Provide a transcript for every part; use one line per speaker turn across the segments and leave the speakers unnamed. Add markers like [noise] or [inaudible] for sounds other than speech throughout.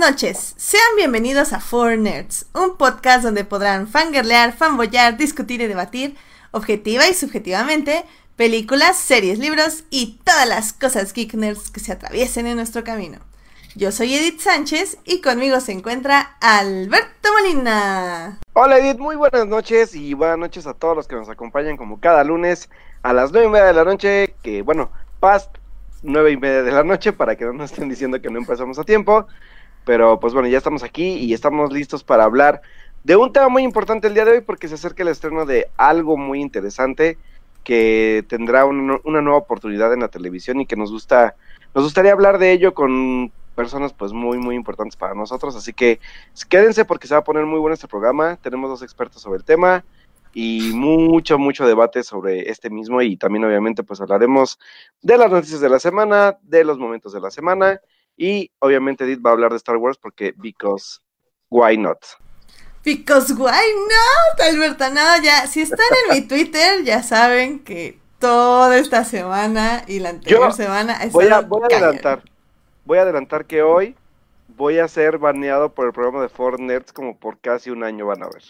Noches, sean bienvenidos a Four Nerds, un podcast donde podrán fangirlear, fanboyar, discutir y debatir, objetiva y subjetivamente, películas, series, libros y todas las cosas geek nerds que se atraviesen en nuestro camino. Yo soy Edith Sánchez y conmigo se encuentra Alberto Molina.
Hola Edith, muy buenas noches y buenas noches a todos los que nos acompañan como cada lunes a las nueve y media de la noche, que bueno, past nueve y media de la noche para que no nos estén diciendo que no empezamos a tiempo. Pero pues bueno, ya estamos aquí y estamos listos para hablar de un tema muy importante el día de hoy porque se acerca el estreno de algo muy interesante que tendrá un, una nueva oportunidad en la televisión y que nos gusta, nos gustaría hablar de ello con personas pues muy muy importantes para nosotros, así que quédense porque se va a poner muy bueno este programa, tenemos dos expertos sobre el tema y mucho mucho debate sobre este mismo y también obviamente pues hablaremos de las noticias de la semana, de los momentos de la semana y obviamente Edith va a hablar de Star Wars porque because why not?
Because why not, Alberto, no, ya, si están en mi [laughs] Twitter, ya saben que toda esta semana y la anterior
Yo
semana
Voy a, voy a
cañón.
adelantar, voy a adelantar que hoy voy a ser baneado por el programa de Nerds como por casi un año van a ver.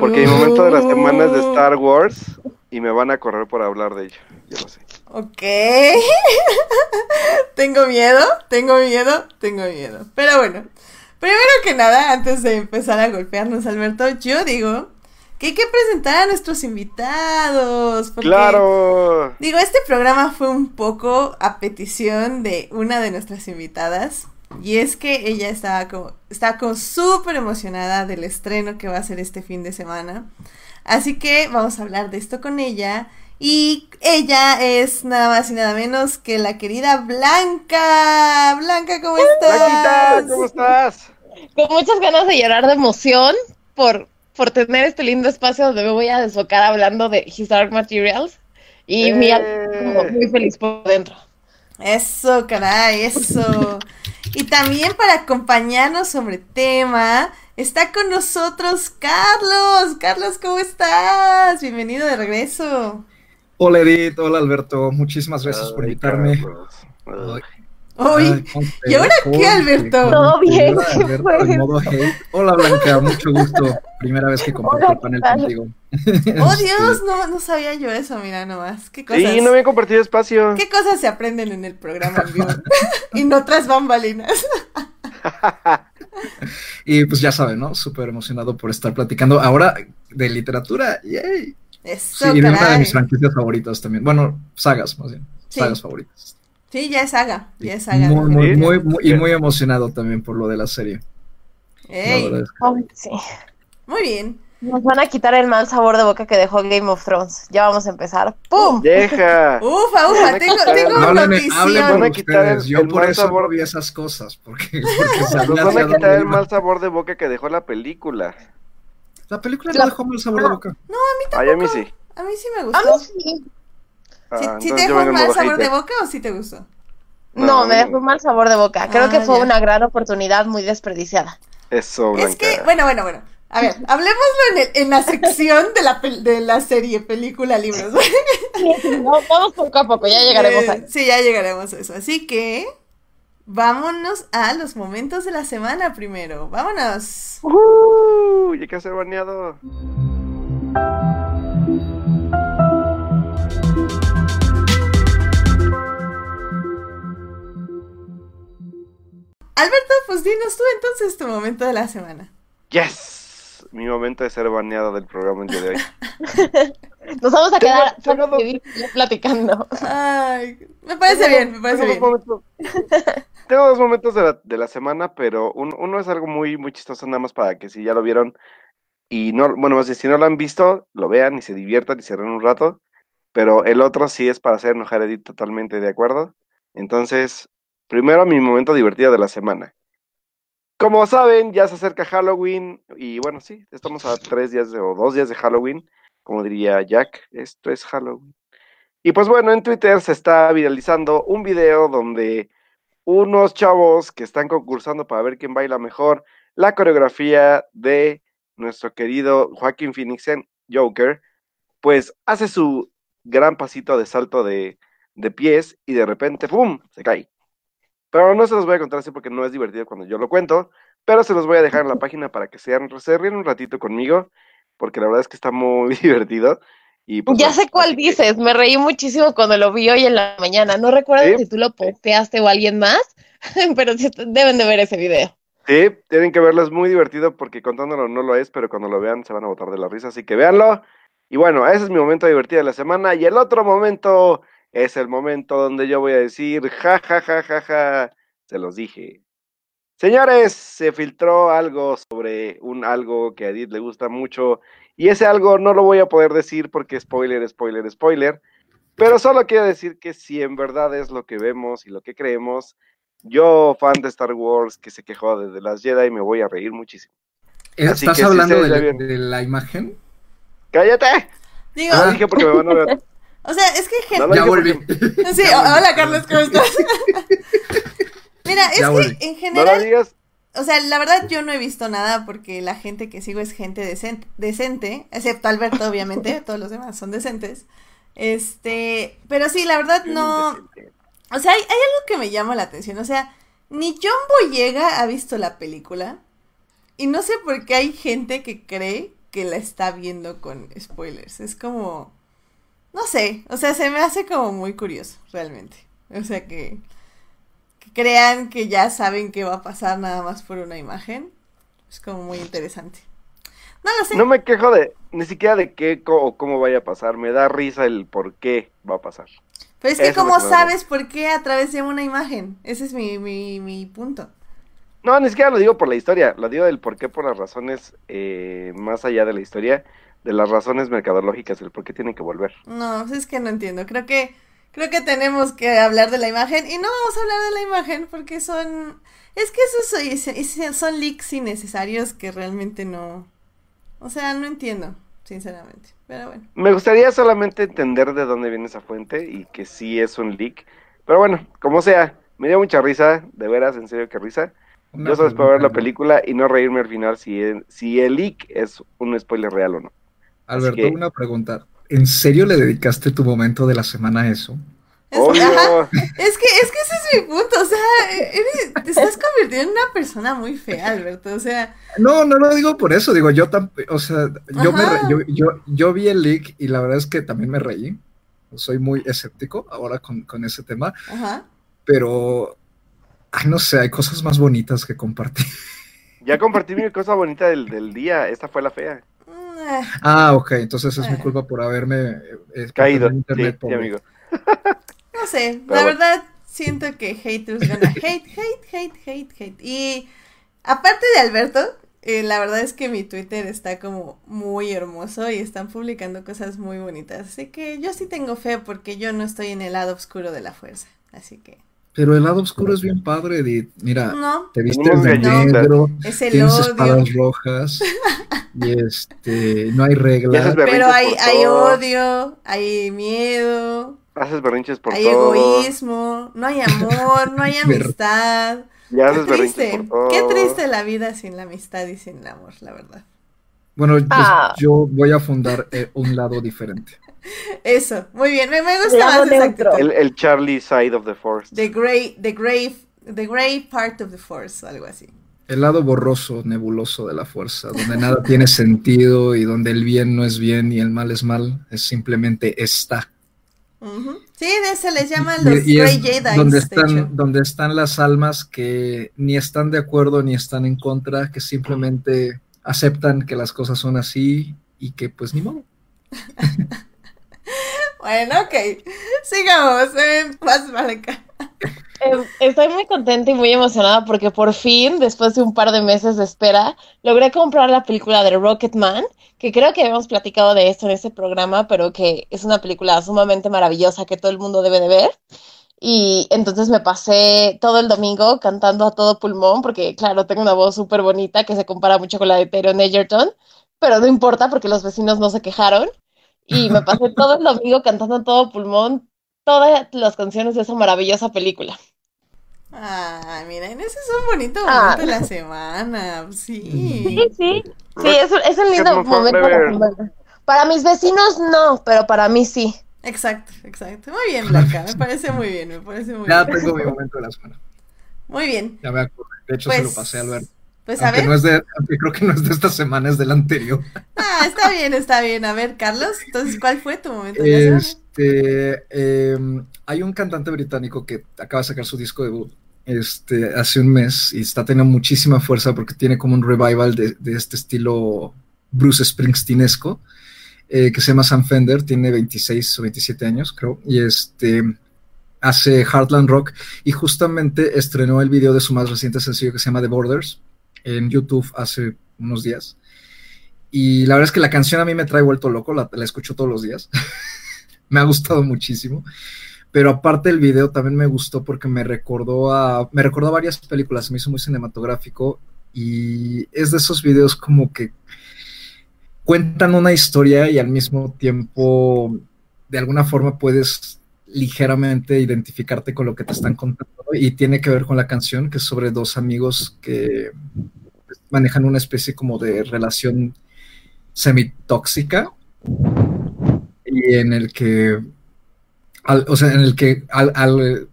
Porque mi momento de la semana es de
Uh,
Star Wars y me van a correr por hablar de ello. Yo lo sé.
Ok. [laughs] tengo miedo, tengo miedo, tengo miedo. Pero bueno, primero que nada, antes de empezar a golpearnos, Alberto, yo digo que hay que presentar a nuestros invitados. Porque,
¡Claro!
Digo, este programa fue un poco a petición de una de nuestras invitadas. Y es que ella estaba como, estaba como súper emocionada del estreno que va a ser este fin de semana. Así que vamos a hablar de esto con ella. Y ella es nada más y nada menos que la querida Blanca. Blanca, ¿cómo
Blanquita,
estás?
¿cómo estás?
con muchas ganas de llorar de emoción por, por tener este lindo espacio donde me voy a desfocar hablando de His Dark Materials y mi alma
¡Eh!
como muy feliz por dentro.
Eso, caray, eso. Y también para acompañarnos sobre tema, está con nosotros Carlos. Carlos, ¿cómo estás? Bienvenido de regreso.
Hola Edith, hola Alberto, muchísimas gracias por invitarme. Ay,
¿y ahora qué, Alberto?
Todo bien,
querida
¿qué
Alberto
fue
en modo hate. Hola Blanca, mucho gusto. Primera vez que comparto
Hola,
el panel contigo.
Oh. [laughs] Dios, no, no sabía yo eso, mira nomás. ¿Qué cosas,
Sí, no había compartido espacio.
¿Qué cosas se aprenden en el programa en vivo? [laughs] y no tras bambalinas. [laughs]
Y pues ya saben, ¿no? Súper emocionado por estar platicando ahora de literatura. Yay.
Eso,
Sí, y de una de mis franquicias favoritas también. Bueno, sagas, más bien.
Sí.
Sagas favoritas.
Sí, ya es saga, ya es saga.
Muy, muy, muy, muy- y muy emocionado también por lo de la serie.
Ey,
es que-
sí.
muy bien.
Nos van a quitar el mal sabor de boca que dejó Game of Thrones. Ya vamos a empezar. ¡Pum!
Deja.
Ufa, ufa, tengo, tengo una
Hablen, hablen
notición.
Van a
por
quitar el-
ustedes. Yo
el
por
mal
eso
sabor.
vi esas cosas. Porque, [laughs] porque
Nos van a quitar el mal sabor de boca que dejó la película.
La película
La-
no dejó mal sabor de boca.
Ay, a mí sí.
A mí sí me
A mí
gustó.
sí.
¿Sí,
Ah,
sí te dejó
en
mal sabor de boca o sí te gustó?
No,
No,
me dejó un mal sabor de boca. Creo
Ah,
que fue
ya.
una gran oportunidad muy desperdiciada.
Eso, Blanca.
Es que, bueno, bueno, bueno. A ver, [laughs] hablemoslo en, el- en la sección de la, de la serie, película, libros.
No, vamos poco a poco, ya llegaremos
Eh,
ahí.
Sí, ya llegaremos a eso. Así que, vámonos a los momentos de la semana primero. Vámonos.
Uh, ya que ser baneado.
Alberto, pues dinos tú entonces tu momento de la semana.
Yes. Mi momento de ser baneado del programa el día de hoy. [laughs]
Nos vamos a
Tengo-
quedar
tengo
platicando.
Ay, me parece bien, me parece
Tengo
bien.
dos momentos, [laughs] tengo dos momentos de la, de la semana, pero un- uno es algo muy, muy chistoso, nada más para que si ya lo vieron y no, bueno, más bien, si no lo han visto, lo vean y se diviertan y se ríen un rato. Pero el otro sí es para hacer enojar a Edith totalmente de acuerdo. Entonces, primero mi momento divertido de la semana. Como saben, ya se acerca Halloween y bueno, sí, estamos a tres días o dos días de Halloween, como diría Jack, esto es Halloween. Y pues bueno, en Twitter se está viralizando un video donde unos chavos que están concursando para ver quién baila mejor la coreografía de nuestro querido Joaquín Phoenix en Joker, pues hace su gran pasito de salto de, de pies y de repente, ¡pum!, se cae. Pero no se los voy a contar así porque no es divertido cuando yo lo cuento, pero se los voy a dejar en la página para que sean, se ríen un ratito conmigo, porque la verdad es que está muy [laughs] divertido. Y pues,
ya sé cuál
que-
dices, me reí muchísimo cuando lo vi hoy en la mañana. No recuerdo
Sí.
si tú lo posteaste o alguien más, [laughs] pero deben de ver ese video.
Sí, tienen que verlo, es muy divertido porque contándolo no lo es, pero cuando lo vean se van a botar de la risa, así que véanlo. Y bueno, ese es mi momento divertido de la semana. Y el otro momento es el momento donde yo voy a decir, ja, ja, ja, ja, ja, se los dije. Señores, se filtró algo sobre un algo que a Edith le gusta mucho y ese algo no lo voy a poder decir porque spoiler, spoiler, spoiler, pero solo quiero decir que si en verdad es lo que vemos y lo que creemos, yo, fan de Star Wars que se quejó de The Last Jedi, me voy a reír muchísimo. Así
¿Estás
que
hablando de, la imagen?
¡Cállate!
Digo,
Lo dije porque me van a ver. [laughs]
o sea, es que gen-
No lo
Ya volví. [laughs]
Sí,
Ya
hola Carlos, ¿cómo [laughs] estás? Mira, es
Ya
que
volví.
en general,
lo digas.
o sea, la verdad yo no he visto nada porque la gente que sigo es gente decente, decente excepto Alberto, obviamente, [laughs] todos los demás son decentes. Este, pero sí, la verdad no, o sea, hay, hay algo que me llama la atención, o sea, ni John Boyega ha visto la película y no sé por qué hay gente que cree que la está viendo con spoilers. Es como, no sé, o sea, se me hace como muy curioso, realmente. O sea, que, que crean que ya saben qué va a pasar nada más por una imagen. Es como muy interesante. No lo sé.
No me quejo de ni siquiera de qué o cómo vaya a pasar. Me da risa el por qué va a pasar.
Pero es que
eso
¿cómo sabes por qué a través de una imagen? Ese es mi, mi, mi punto.
No, ni siquiera lo digo por la historia. Lo digo del por qué por las razones eh, más allá de la historia, de las razones mercadológicas, del por qué tienen que volver.
No, pues es que no entiendo. Creo que creo que tenemos que hablar de la imagen y no vamos a hablar de la imagen porque son es que esos es- es- son leaks innecesarios que realmente no o sea, no entiendo, sinceramente. Pero bueno.
Me gustaría solamente entender de dónde viene esa fuente y que sí es un leak. Pero bueno, como sea, me dio mucha risa, de veras, en serio que risa.
Una
Yo solo espero ver la película y no reírme al final si el, si el leak es un spoiler real o no.
Alberto,
que-
una pregunta. ¿En serio le dedicaste tu momento de la semana a eso?
Es, que es que ese es mi punto, o sea, eres- te estás convirtiendo en una persona muy fea, Alberto, o sea,
No, no lo digo por eso, digo, yo tampoco, o sea, yo, me re- yo, yo, yo vi el leak y la verdad es que también me reí. Soy muy escéptico ahora con, con ese tema,
ajá.
pero, ay, no sé, hay cosas más bonitas que compartir.
Ya compartí mi cosa bonita del, del día. Esta fue la fea.
Eh,
Ah, ok, entonces es mi
Ah.
culpa por haberme eh, eh,
Caído.
por
Sí,
internet
sí,
pobre.
amigo.
No sé, [laughs]
Pero
la
bueno.
verdad siento que haters gonna [laughs] hate, hate, hate, hate, hate. Y aparte de Alberto, eh, la verdad es que mi Twitter está como muy hermoso y están publicando cosas muy bonitas. Así que yo sí tengo fe porque yo no estoy en el lado oscuro de la fuerza. Así que,
Pero el lado oscuro es bien padre, Edith. Mira,
no,
te vistes de negro,
es el
tienes
odio.
espadas rojas [laughs] y este, no hay reglas.
Pero hay, hay odio, hay miedo,
Haces berrinches por
hay
todo.
egoísmo, no hay amor, no hay [laughs] amistad.
Y
Qué
haces berrinches
triste,
por todo.
qué triste la vida sin la amistad y sin el amor, la verdad.
Bueno, pues,
Ah.
yo voy a fundar eh, un lado diferente. [laughs]
Eso, muy bien, me, me gusta más esa.
El, el Charlie side of the force.
The gray, the gray, the gray part of the force, algo así.
El lado borroso, nebuloso de la fuerza, donde nada tiene sentido y donde el bien no es bien y el mal es mal, es simplemente está.
Ujú. Sí, de se les llama
Y-
los
y
Grey
es
Jedi.
donde
de
están, donde están las almas que ni están de acuerdo ni están en contra, que simplemente aceptan que las cosas son así y que pues ni modo. [laughs]
Bueno, ok. Sigamos. Eh, más vale acá.
Eh, Estoy muy contenta y muy emocionada porque por fin, después de un par de meses de espera, logré comprar la película de Rocketman, que creo que habíamos platicado de esto en este programa, pero que es una película sumamente maravillosa que todo el mundo debe de ver. Y entonces me pasé todo el domingo cantando a todo pulmón, porque claro, tengo una voz súper bonita que se compara mucho con la de Taron Egerton, pero no importa porque los vecinos no se quejaron. Y me pasé todo el domingo cantando a todo pulmón todas las canciones de esa maravillosa película.
Ah, miren, ese es un bonito
Ah.
momento de la semana. Sí.
Sí, sí. Sí, es un, es un lindo momento de la semana. Para mis vecinos no, pero para mí sí.
Exacto, exacto. Muy bien, Blanca. Me parece muy bien, me parece muy
Ya
bien.
tengo mi momento de la semana.
Muy bien.
Ya me acuerdo. De hecho, se lo
Pues,
pasé a Alberto.
Pues a ver.
no es de, aunque creo que no es de esta semana, es del anterior. [laughs]
Ah, está bien, está bien. A ver, Carlos, entonces, ¿cuál fue tu momento de la semana?
Este, em, hay un cantante británico que acaba de sacar su disco debut este, hace un mes y está teniendo muchísima fuerza porque tiene como un revival de, de este estilo Bruce Springsteenesco eh, que se llama Sam Fender, tiene 26 o 27 años creo, y este hace Heartland Rock y justamente estrenó el video de su más reciente sencillo que se llama The Borders en YouTube hace unos días. Y la verdad es que la canción a mí me trae vuelto loco, la, escucho todos los días. [laughs] me ha gustado muchísimo. Pero aparte el video también me gustó porque me recordó a. Me recordó a varias películas, me hizo muy cinematográfico. Y es de esos videos como que cuentan una historia y al mismo tiempo, de alguna forma, puedes ligeramente identificarte con lo que te están contando. Y tiene que ver con la canción, que es sobre dos amigos que manejan una especie como de relación semitóxica y en el que o sea en el que al,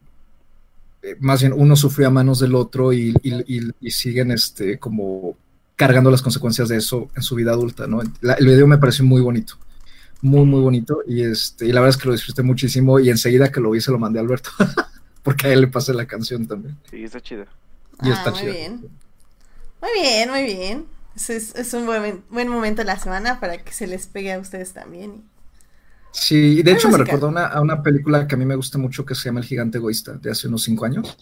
eh, más bien uno sufrió a manos del otro y, y, siguen este como cargando las consecuencias de eso en su vida adulta no la, el video me pareció muy bonito muy muy bonito y este y la verdad es que lo disfruté muchísimo y enseguida que lo vi se lo mandé a Alberto [laughs] porque a él le pasé la canción también.
Sí está chido
y ah, está muy bien. Muy bien muy bien. Es, un buen, buen, momento de la semana para que se les pegue a ustedes también.
Sí, de hecho me recordó una, a una película que a mí me gusta mucho que se llama El Gigante Egoísta, de hace unos cinco años,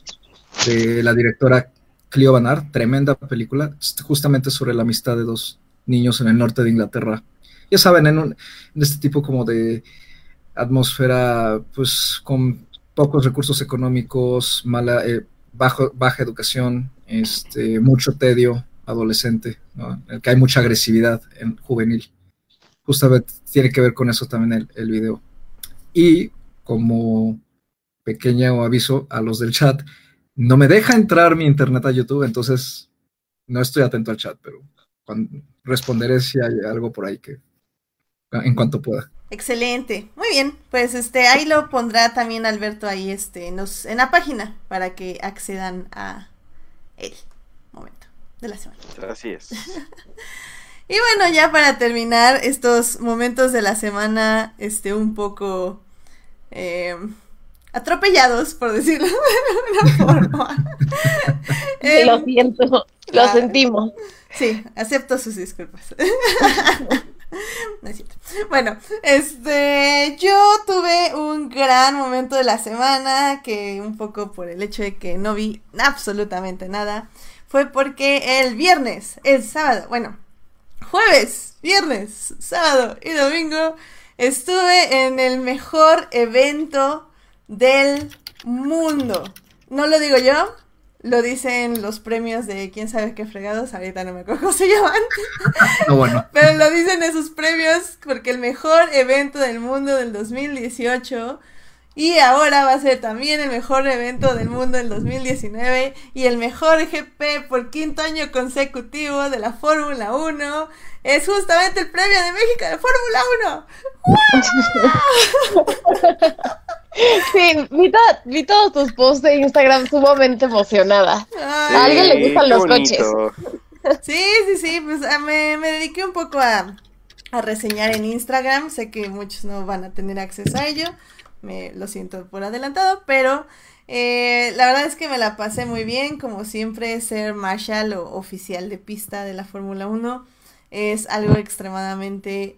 de la directora Clio Banar, tremenda película, justamente sobre la amistad de dos niños en el norte de Inglaterra. Ya saben, en, este tipo como de atmósfera, pues con pocos recursos económicos, mala, eh, bajo, baja educación, este, mucho tedio, adolescente, que hay mucha agresividad en juvenil. Justamente tiene que ver con eso también el, el video. Y como pequeño aviso a los del chat, no me deja entrar mi internet a YouTube, entonces no estoy atento al chat, pero cuando, responderé si hay algo por ahí que en cuanto pueda.
Excelente, muy bien, pues este ahí lo pondrá también Alberto ahí este nos en la página para que accedan a él. Momento de la semana.
Así es. [laughs]
y bueno, ya para terminar estos momentos de la semana, este, un poco eh, atropellados, por decirlo de alguna [laughs] forma.
eh, lo siento, lo sentimos.
Sí, acepto sus disculpas. [laughs] No es cierto. Bueno, este, yo tuve un gran momento de la semana que un poco por el hecho de que no vi absolutamente nada, fue porque el viernes, el sábado, bueno, jueves, viernes, sábado y domingo estuve en el mejor evento del mundo. No lo digo yo, lo dicen los premios de quién sabe qué fregados, ahorita no me acuerdo [laughs] cómo se llaman.
No, bueno.
Pero lo dicen esos premios porque el mejor evento del mundo del 2018 y ahora va a ser también el mejor evento del mundo del 2019 y el mejor GP por quinto año consecutivo de la Fórmula 1 es justamente el premio de México de Fórmula 1. [laughs]
Sí, vi, to vi, todos tus posts de Instagram sumamente emocionada. Ay, a alguien le gustan los bonito.
coches. Sí, sí, sí, pues me, me dediqué un poco a, a reseñar en Instagram. Sé que muchos no van a tener acceso a ello. Me lo siento por adelantado, pero eh, la verdad es que me la pasé muy bien. Como siempre, ser marshal o oficial de pista de la Fórmula 1 es algo extremadamente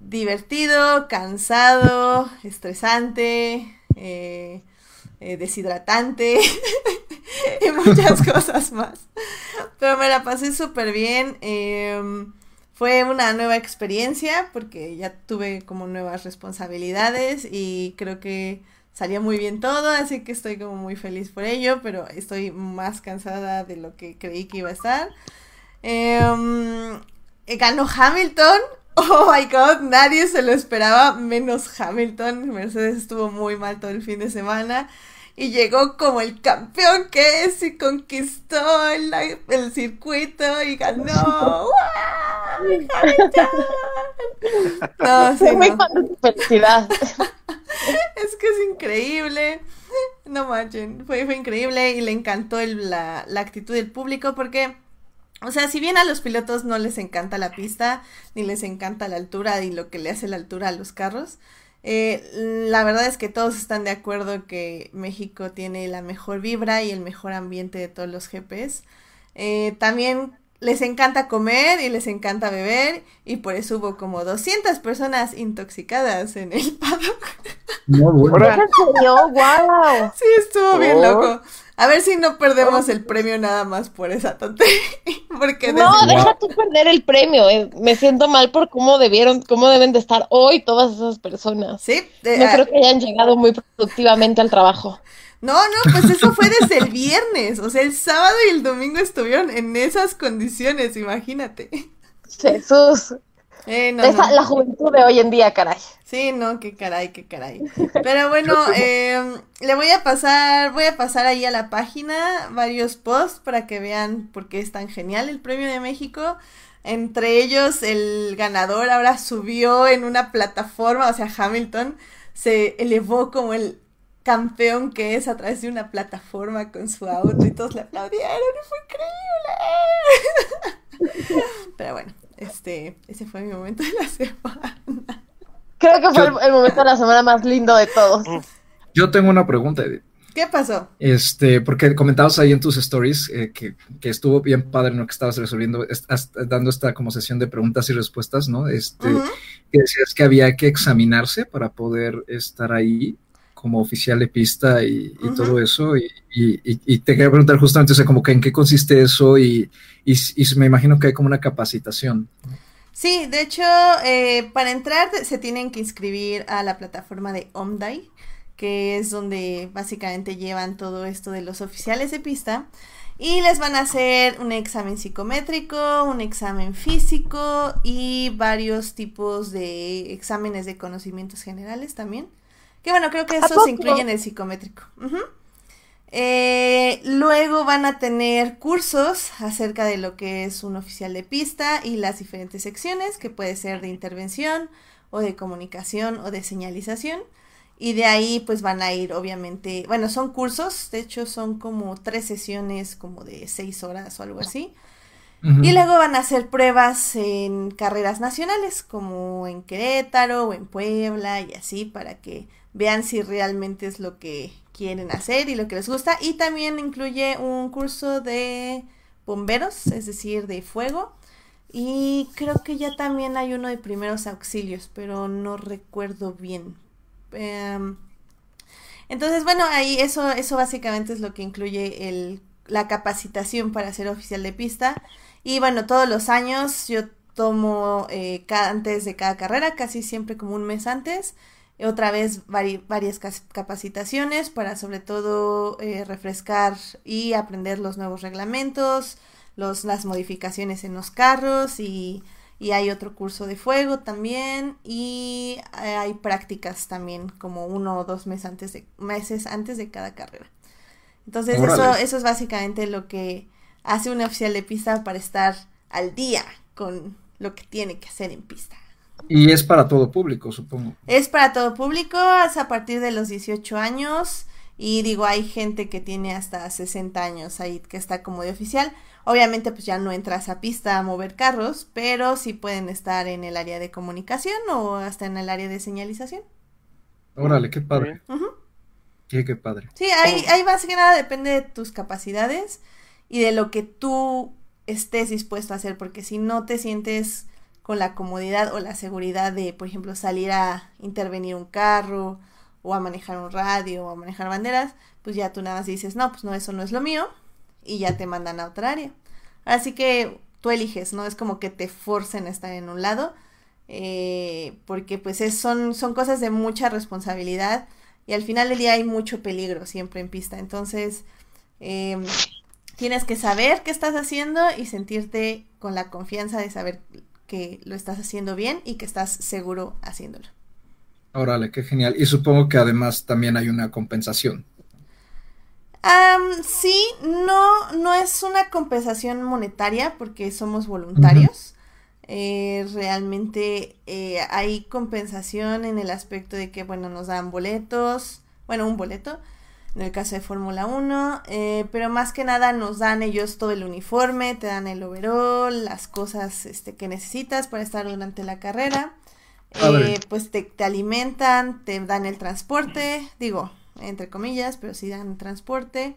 divertido, cansado, estresante, eh, eh, deshidratante [laughs] y muchas [laughs] cosas más. Pero me la pasé súper bien. Eh, fue una nueva experiencia porque ya tuve como nuevas responsabilidades y creo que salió muy bien todo, así que estoy como muy feliz por ello, pero estoy más cansada de lo que creí que iba a estar. Em, ganó Hamilton, [laughs] Oh my god, nadie se lo esperaba, menos Hamilton. Mercedes estuvo muy mal todo el fin de semana. Y llegó como el campeón que es y conquistó el, el circuito y ganó. [laughs]
No, [laughs] sí, no. felicidad. [laughs]
es que es increíble. No manchen, fue, fue increíble y le encantó el, la, la actitud del público porque, o sea, si bien a los pilotos no les encanta la pista, ni les encanta la altura y lo que le hace la altura a los carros, eh, la verdad es que todos están de acuerdo que México tiene la mejor vibra y el mejor ambiente de todos los GPs. Eh, también les encanta comer y les encanta beber y por eso hubo como 200 personas intoxicadas en el [laughs] paddock.
No, bueno.
¡Wow!
Sí, estuvo bien
Oh.
loco. A ver si no perdemos el premio nada más por esa tontería. [laughs] Porque
No,
desde-
deja tú perder el premio. eh. Me siento mal por cómo debieron, cómo deben de estar hoy todas esas personas.
Sí, de-
No
ah,
creo que hayan llegado muy productivamente al trabajo.
No, no, pues eso fue desde el viernes. O sea, el sábado y el domingo estuvieron en esas condiciones, imagínate.
Jesús.
Eh, no,
Esa-
no.
La juventud de hoy en día, caray.
Sí, no, qué caray, qué caray. Pero bueno, eh, le voy a pasar, voy a pasar ahí a la página varios posts para que vean por qué es tan genial el Premio de México. Entre ellos, el ganador ahora subió en una plataforma, o sea, Hamilton se elevó como el campeón que es a través de una plataforma con su auto y todos le aplaudieron y fue increíble. [laughs] Pero bueno, este, ese fue mi momento de la semana.
Creo que fue el,
Yo-
el momento de la semana más lindo de todos.
Yo tengo una pregunta, Edith.
¿Qué pasó?
Este, porque comentabas ahí en tus stories eh, que, que estuvo bien padre lo que estabas resolviendo, est- dando esta como sesión de preguntas y respuestas, ¿no? Este,
Ujú.
que decías que había que examinarse para poder estar ahí como oficial de pista y, todo eso. Y, y- te quería preguntar justamente, o sea, como que en qué consiste eso y, me imagino que hay como una capacitación.
Sí, de hecho, eh, para entrar se tienen que inscribir a la plataforma de Omdai, que es donde básicamente llevan todo esto de los oficiales de pista. Y les van a hacer un examen psicométrico, un examen físico y varios tipos de exámenes de conocimientos generales también. Que bueno, creo que
¿A
eso se incluye en el psicométrico. Eh, luego van a tener cursos acerca de lo que es un oficial de pista y las diferentes secciones, que puede ser de intervención o de comunicación o de señalización. Y de ahí pues van a ir obviamente, bueno, son cursos, de hecho son como tres sesiones como de seis horas o algo así. Y luego van a hacer pruebas en carreras nacionales, como en Querétaro o en Puebla y así, para que vean si realmente es lo que quieren hacer y lo que les gusta. Y también incluye un curso de bomberos, es decir, de fuego. Y creo que ya también hay uno de primeros auxilios, pero no recuerdo bien. Em, entonces, bueno, ahí eso, eso básicamente es lo que incluye el, la capacitación para ser oficial de pista. Y bueno, todos los años yo tomo eh, antes de cada carrera, casi siempre como un mes antes, otra vez vari- varias capacitaciones para sobre todo eh, refrescar y aprender los nuevos reglamentos, los, las modificaciones en los carros y, y hay otro curso de fuego también y eh, hay prácticas también como uno o dos meses antes de, meses antes de cada carrera. Entonces eso, eso es básicamente lo que hace un oficial de pista para estar al día con lo que tiene que hacer en pista.
Y es para todo público, supongo.
Es para todo público, es a partir de los 18 años y digo, hay gente que tiene hasta 60 años ahí que está como de oficial. Obviamente pues ya no entras a pista a mover carros, pero sí pueden estar en el área de comunicación o hasta en el área de señalización.
Órale, qué padre. Qué, qué padre.
Sí, ahí, ahí más que nada depende de tus capacidades y de lo que tú estés dispuesto a hacer, porque si no te sientes con la comodidad o la seguridad de, por ejemplo, salir a intervenir un carro o a manejar un radio o a manejar banderas, pues ya tú nada más dices, no, pues no, eso no es lo mío y ya te mandan a otra área. Así que tú eliges, no es como que te forcen a estar en un lado, eh, porque pues es, son, son cosas de mucha responsabilidad y al final del día hay mucho peligro siempre en pista. Entonces, eh, tienes que saber qué estás haciendo y sentirte con la confianza de saber que lo estás haciendo bien y que estás seguro haciéndolo.
Órale, qué genial. Y supongo que además también hay una compensación.
Sí, no, no es una compensación monetaria porque somos voluntarios. Eh, realmente eh, hay compensación en el aspecto de que, bueno, nos dan boletos, bueno, un boleto, en el caso de Fórmula 1, eh, pero más que nada nos dan ellos todo el uniforme, te dan el overall, las cosas este, que necesitas para estar durante la carrera. Eh, pues te, te, alimentan, te dan el transporte, digo, entre comillas, pero sí dan transporte.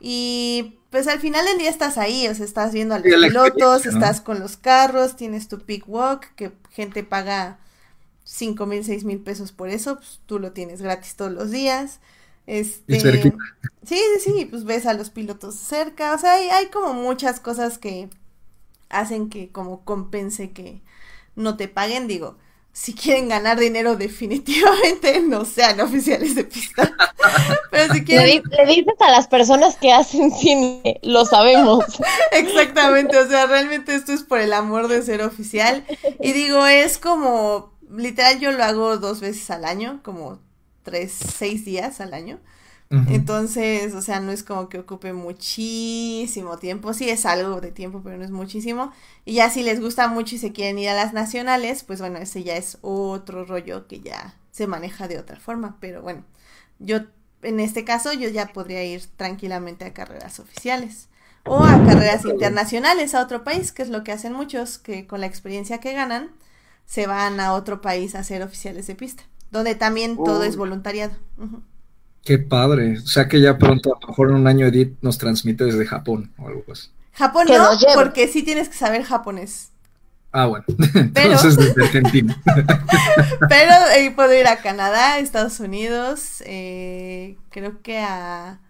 Y pues al final del día estás ahí, o sea, estás viendo a los pilotos, estás con los carros, tienes tu pick walk, que gente paga cinco mil, seis mil pesos por eso, pues tú lo tienes gratis todos los días. Este, sí, sí, sí, pues ves a los pilotos cerca, o sea, hay, hay como muchas cosas que hacen que como compense que no te paguen, digo, si quieren ganar dinero, definitivamente [laughs] no sean oficiales de pista. [laughs] Pero si quieren...
Le, dices a las personas que hacen cine, lo sabemos. [laughs]
Exactamente, o sea, realmente esto es por el amor de ser oficial. Y digo, es como, literal, yo lo hago dos veces al año, como tres, seis días al año. Entonces, o sea, no es como que ocupe muchísimo tiempo. Sí es algo de tiempo, pero no es muchísimo. Y ya si les gusta mucho y se quieren ir a las nacionales, pues bueno, ese ya es otro rollo que ya se maneja de otra forma. Pero bueno, yo en este caso yo ya podría ir tranquilamente a carreras oficiales o a carreras internacionales a otro país, que es lo que hacen muchos, que con la experiencia que ganan se van a otro país a ser oficiales de pista, donde también todo es voluntariado.
Qué padre. O sea que ya pronto, a lo mejor en un año Edith nos transmite desde Japón o algo así.
Japón no, porque sí tienes que saber japonés.
Ah, bueno. [laughs] Entonces desde Argentina. [laughs]
Pero eh, puedo ir a Canadá, Estados Unidos, eh, creo que a,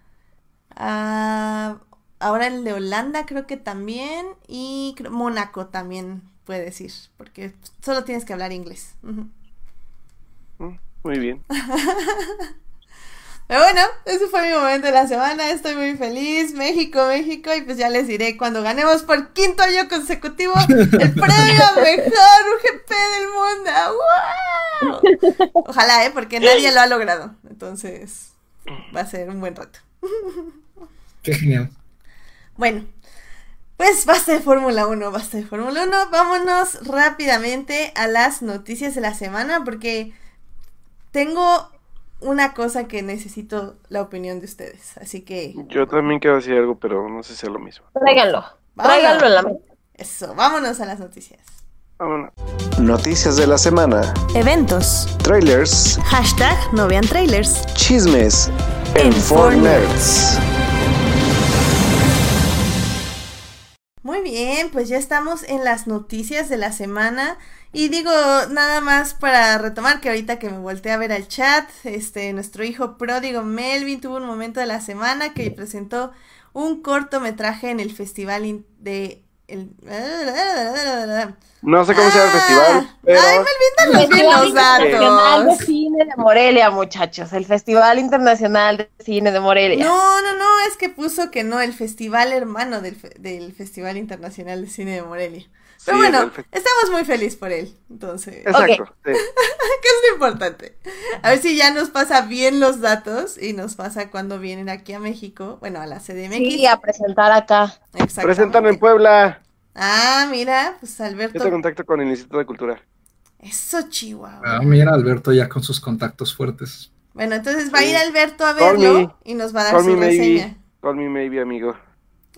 Ahora el de Holanda creo que también y Mónaco también puedes ir, porque solo tienes que hablar inglés.
Muy bien. [laughs]
Pero bueno, ese fue mi momento de la semana. Estoy muy feliz. México, México. Y pues ya les diré cuando ganemos por quinto año consecutivo [laughs] el premio mejor UGP del mundo. Ojalá, ¿eh? Porque nadie lo ha logrado. Entonces, va a ser un buen rato.
Qué genial.
Bueno, pues basta de Fórmula 1, basta de Fórmula 1. Vámonos rápidamente a las noticias de la semana porque tengo una cosa que necesito la opinión de ustedes. Así que.
Yo también quiero decir algo, pero no sé si es lo mismo.
Tráiganlo. Tráiganlo en la mesa.
Eso, vámonos a las noticias.
Vámonos.
Noticias de la semana.
Eventos.
Trailers.
Hashtag no vean trailers.
Chismes. En, en Nerds.
Muy bien, pues ya estamos en las noticias de la semana. Y digo, nada más para retomar que ahorita que me volteé a ver al chat, este, nuestro hijo pródigo Melvin tuvo un momento de la semana que presentó un cortometraje en el festival de el...
No sé cómo se llama el festival.
Ah, pero... Ay, Melvin, los bien los
datos. de Cine de Morelia, muchachos. El Festival Internacional de Cine de Morelia.
No, no, no, es que puso que no, el festival hermano del, del Festival Internacional de Cine de Morelia. Pero bueno, estamos muy felices por él, entonces.
Exacto. [laughs]
que es lo importante. A ver si ya nos pasa bien los datos y nos pasa cuando vienen aquí a México, bueno, a la CDMX.
Sí, a presentar acá.
Presentan en Puebla.
Ah, mira, pues Alberto.
Yo te contacto con el Instituto de Cultura.
Eso, Chihuahua.
Ah, mira, Alberto ya con sus contactos fuertes.
Bueno, entonces va a ir Alberto a verlo y nos va a dar su reseña.
Call me maybe, amigo.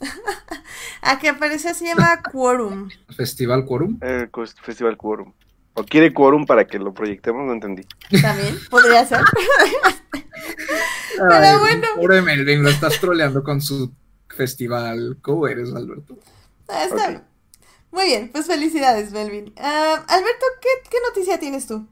[laughs]
¿A qué aparece se llama Quorum?
¿Festival Quorum?
Eh, Festival Quorum. ¿O quiere Quorum para que lo proyectemos? No entendí.
También, podría ser. [laughs] Pero bueno.
Pobre Melvin, lo estás troleando con su festival. ¿Cómo eres, Alberto?
Ah, está bien. Muy bien, pues felicidades, Melvin. Ah, Alberto, ¿qué, ¿qué noticia tienes tú?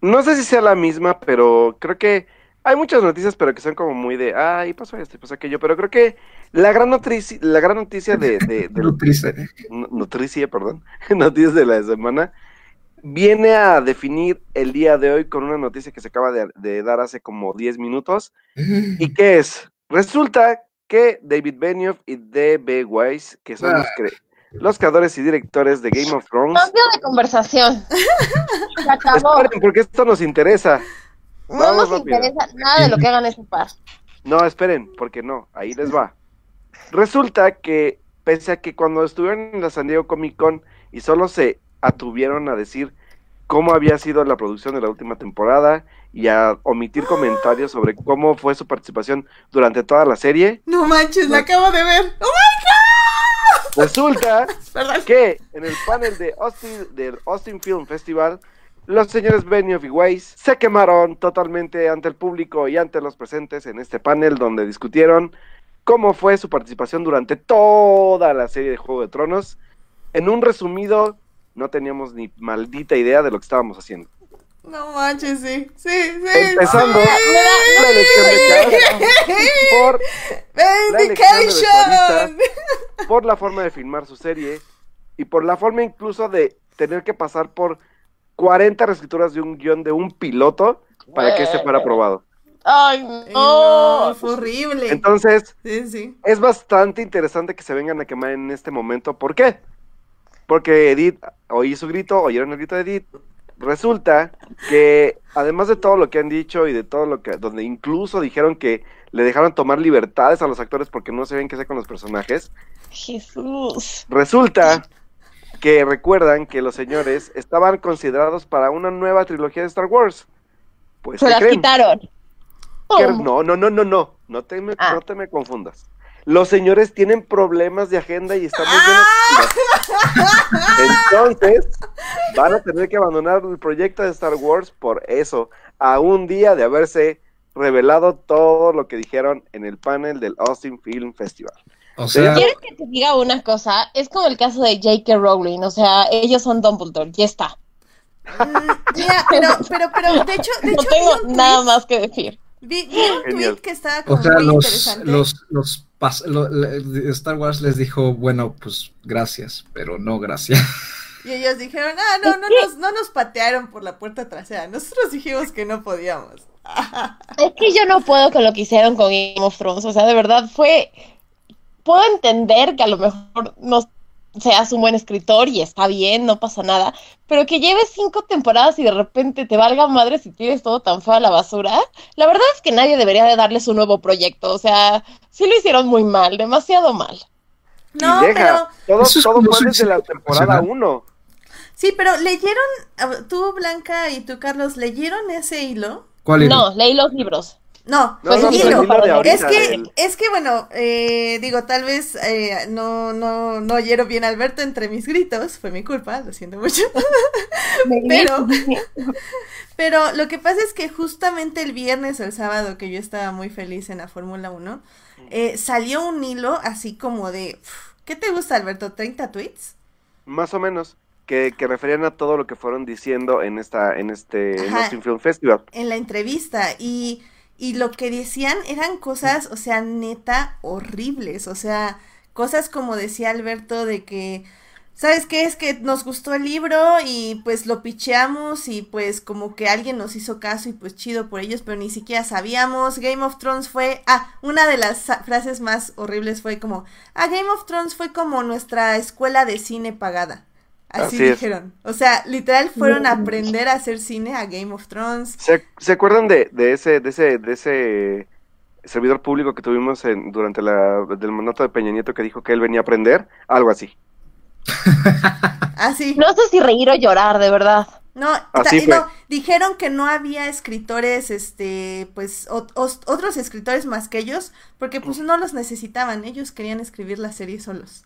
No sé si sea la misma, pero creo que hay muchas noticias, pero que son como muy de, ay, pasó esto, pasó aquello, pero creo que la gran noticia, la gran noticia de... de, [laughs] de
nutricia.
nutricia, perdón, [laughs] noticias de la semana, viene a definir el día de hoy con una noticia que se acaba de, dar hace como 10 minutos. ¿Y qué es? Resulta que David Benioff y D.B. Weiss, que son los, ah. los creadores y directores de Game of Thrones...
Cambio de conversación. [laughs]
Esperen, porque esto nos interesa.
No nos interesa nada de lo que hagan ese par. [laughs]
No, esperen, porque no, ahí les va. Resulta que, pese a que cuando estuvieron en la San Diego Comic Con y solo se atuvieron a decir cómo había sido la producción de la última temporada y a omitir comentarios sobre cómo fue su participación durante toda la serie.
No manches, la acabo de ver. ¡Oh
Resulta [laughs]
Perdón.
que en el panel de Austin, del Austin Film Festival, los señores Benioff y Weiss se quemaron totalmente ante el público y ante los presentes en este panel donde discutieron cómo fue su participación durante toda la serie de Juego de Tronos. En un resumido, no teníamos ni maldita idea de lo que estábamos haciendo.
No manches, sí. Sí, sí.
Empezando
sí.
la elección de por la elección de por la forma de filmar su serie y por la forma incluso de tener que pasar por 40 reescrituras de un guion de un piloto para que este fuera aprobado.
Ay,
No,
no.
fue horrible.
Entonces,
Sí, sí.
es bastante interesante que se vengan a quemar en este momento. ¿Por qué? Porque Edith oí su grito, oyeron el grito de Edith. Resulta que además de todo lo que han dicho y de todo lo que, donde incluso dijeron que le dejaron tomar libertades a los actores porque no sabían qué hacer con los personajes,
Jesús.
Resulta que recuerdan que los señores estaban considerados para una nueva trilogía de Star Wars. Pues,
Se
¿qué
las
creen?
quitaron.
No, no, no, no, no. No te, me,
Ah.
no te me confundas. Los señores tienen problemas de agenda y están muy bien Entonces, van a tener que abandonar el proyecto de Star Wars por eso, a un día de haberse revelado todo lo que dijeron en el panel del Austin Film Festival.
O sea,
¿Quieres que te diga una cosa? Es como el caso de J.K. Rowling, o sea, ellos son Dumbledore, ya está.
Mm, Mira, pero, pero, pero, de hecho, de
No
hecho,
tengo
un
nada
tweet-
más que decir.
Vi, vi un
Genial.
tweet que estaba como
o sea
muy
los,
interesante.
los, los pas- lo- le- Star Wars les dijo, bueno, pues gracias, pero no gracias.
Y ellos dijeron, ah, no, no nos, no nos patearon por la puerta trasera. Nosotros dijimos que no podíamos. [laughs]
Es que yo no puedo con lo que hicieron con Game of Thrones, o sea, de verdad fue... Puedo entender que a lo mejor no seas un buen escritor y está bien, no pasa nada, pero que lleves cinco temporadas y de repente te valga madre si tienes todo tan feo a la basura, la verdad es que nadie debería de darles un nuevo proyecto, o sea, sí lo hicieron muy mal, demasiado mal.
No,
y deja,
pero
todo,
es
todo fue desde la temporada. 1.
sí, pero leyeron, tú Blanca y tú Carlos, ¿leyeron ese hilo?
¿Cuál era?
No, leí los libros.
No,
No,
Pues
no,
el
pero
hilo.
ahorita,
Es que, es que bueno, eh, digo, tal vez eh, no, no, no oyeron bien a Alberto entre mis gritos, fue mi culpa, lo siento mucho. [laughs] Pero- Pero lo que pasa es que justamente el viernes o el sábado, que yo estaba muy feliz en la Fórmula 1, eh, salió un hilo así como de, ¿qué te gusta Alberto? ¿30 tweets?
más o menos, que, que referían a todo lo que fueron diciendo en esta, en este
Ajá.
Film Festival.
en la entrevista y, y lo que decían eran cosas, o sea, neta horribles, o sea, cosas como decía Alberto de que, ¿sabes qué? Es que nos gustó el libro y pues lo picheamos y pues como que alguien nos hizo caso y pues chido por ellos, pero ni siquiera sabíamos. Game of Thrones fue, ah, una de las frases más horribles fue como, ah, Game of Thrones fue como nuestra escuela de cine pagada. Así,
Así es.
dijeron. O sea, literal fueron a aprender a hacer cine a Game of Thrones.
¿Se, se acuerdan de, de ese, de ese, de ese servidor público que tuvimos en, durante la, del mandato de Peña Nieto que dijo que él venía a aprender? Algo así. [laughs]
Así.
No sé si reír o llorar, de verdad.
No,
Así
ta-
fue.
no, dijeron que no había escritores, este, pues, ot- os- otros escritores más que ellos, porque pues no los necesitaban, ellos querían escribir la serie solos.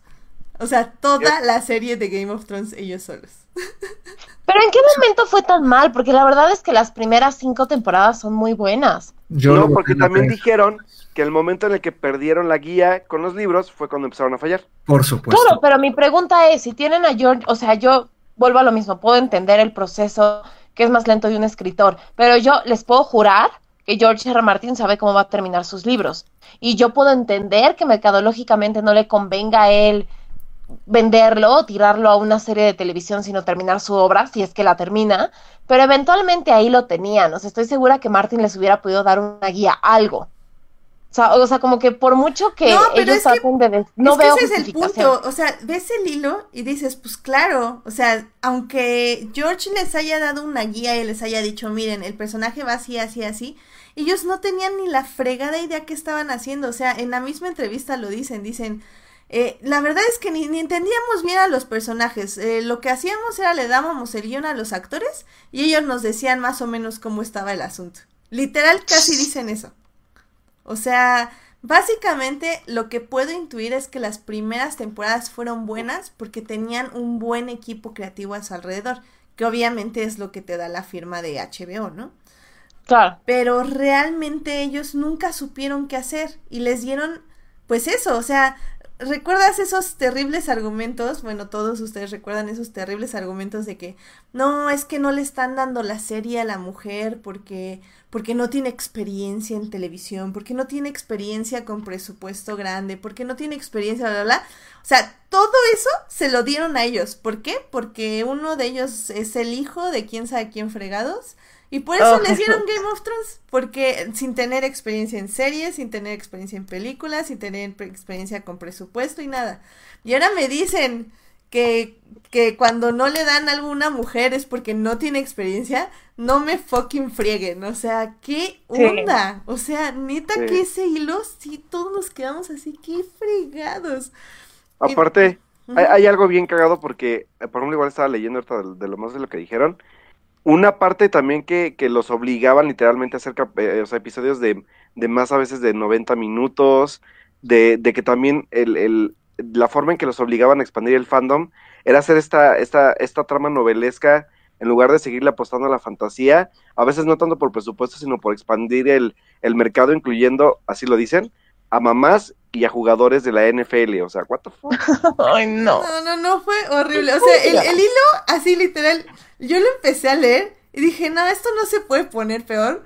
O sea, toda la serie de Game of Thrones ellos solos. [laughs]
Pero ¿en qué momento fue tan mal? Porque la verdad es que las primeras cinco temporadas son muy buenas.
Yo
no, porque también dijeron que el momento en el que perdieron la guía con los libros fue cuando empezaron a fallar.
Por supuesto.
Claro, pero mi pregunta es, si tienen a George, o sea, yo vuelvo a lo mismo, puedo entender el proceso que es más lento de un escritor, pero yo les puedo jurar que George R. R. Martin sabe cómo va a terminar sus libros. Y yo puedo entender que mercadológicamente no le convenga a él venderlo o tirarlo a una serie de televisión, sino terminar su obra, si es que la termina, pero eventualmente ahí lo tenían. O sea, estoy segura que Martin les hubiera podido dar una guía, algo. O sea, o sea como que por mucho que
No, pero
ellos
es que-
traten de... No
es que
veo
ese es el punto, o sea, ves el hilo y dices, pues claro, o sea, aunque George les haya dado una guía y les haya dicho, miren, el personaje va así, así, así, ellos no tenían ni la fregada idea que estaban haciendo, o sea, en la misma entrevista lo dicen, dicen, eh, la verdad es que ni, ni entendíamos bien a los personajes. Eh, lo que hacíamos era le dábamos el guion a los actores y ellos nos decían más o menos cómo estaba el asunto. Literal, casi dicen eso. O sea, básicamente lo que puedo intuir es que las primeras temporadas fueron buenas porque tenían un buen equipo creativo a su alrededor, que obviamente es lo que te da la firma de HBO, ¿no?
Claro.
Pero realmente ellos nunca supieron qué hacer y les dieron, pues eso, o sea, ¿recuerdas esos terribles argumentos? Bueno, todos ustedes recuerdan esos terribles argumentos de que no, es que no le están dando la serie a la mujer porque porque no tiene experiencia en televisión, porque no tiene experiencia con presupuesto grande, porque no tiene experiencia, bla, bla, bla. O sea, todo eso se lo dieron a ellos. ¿Por qué? Porque uno de ellos es el hijo de quién sabe quién fregados. Y por eso
Oh,
les dieron. Game of Thrones. Porque sin tener experiencia en series, sin tener experiencia en películas, sin tener experiencia con presupuesto y nada. Y ahora me dicen que, que cuando no le dan a alguna mujer es porque no tiene experiencia. No me fucking frieguen. O sea, ¿qué
Sí.
onda? O sea, neta
Sí.
que ese hilo, sí, todos nos quedamos así, qué fregados.
Aparte, hay, hay algo bien cagado porque, eh, por ejemplo, igual estaba leyendo ahorita de, de lo más de lo que dijeron. Una parte también que, que los obligaban literalmente a hacer eh, episodios de, de más a veces de 90 minutos, de, de que también el, el- la forma en que los obligaban a expandir el fandom era hacer esta, esta, esta trama novelesca en lugar de seguirle apostando a la fantasía, a veces no tanto por presupuesto, sino por expandir el, el mercado, incluyendo, así lo dicen, a mamás y a jugadores de la NFL. O sea, what the fuck? [laughs]
Ay, no.
No, no, no, fue horrible. O sea, el, el hilo, así literal, yo lo empecé a leer y dije, no, esto no se puede poner peor.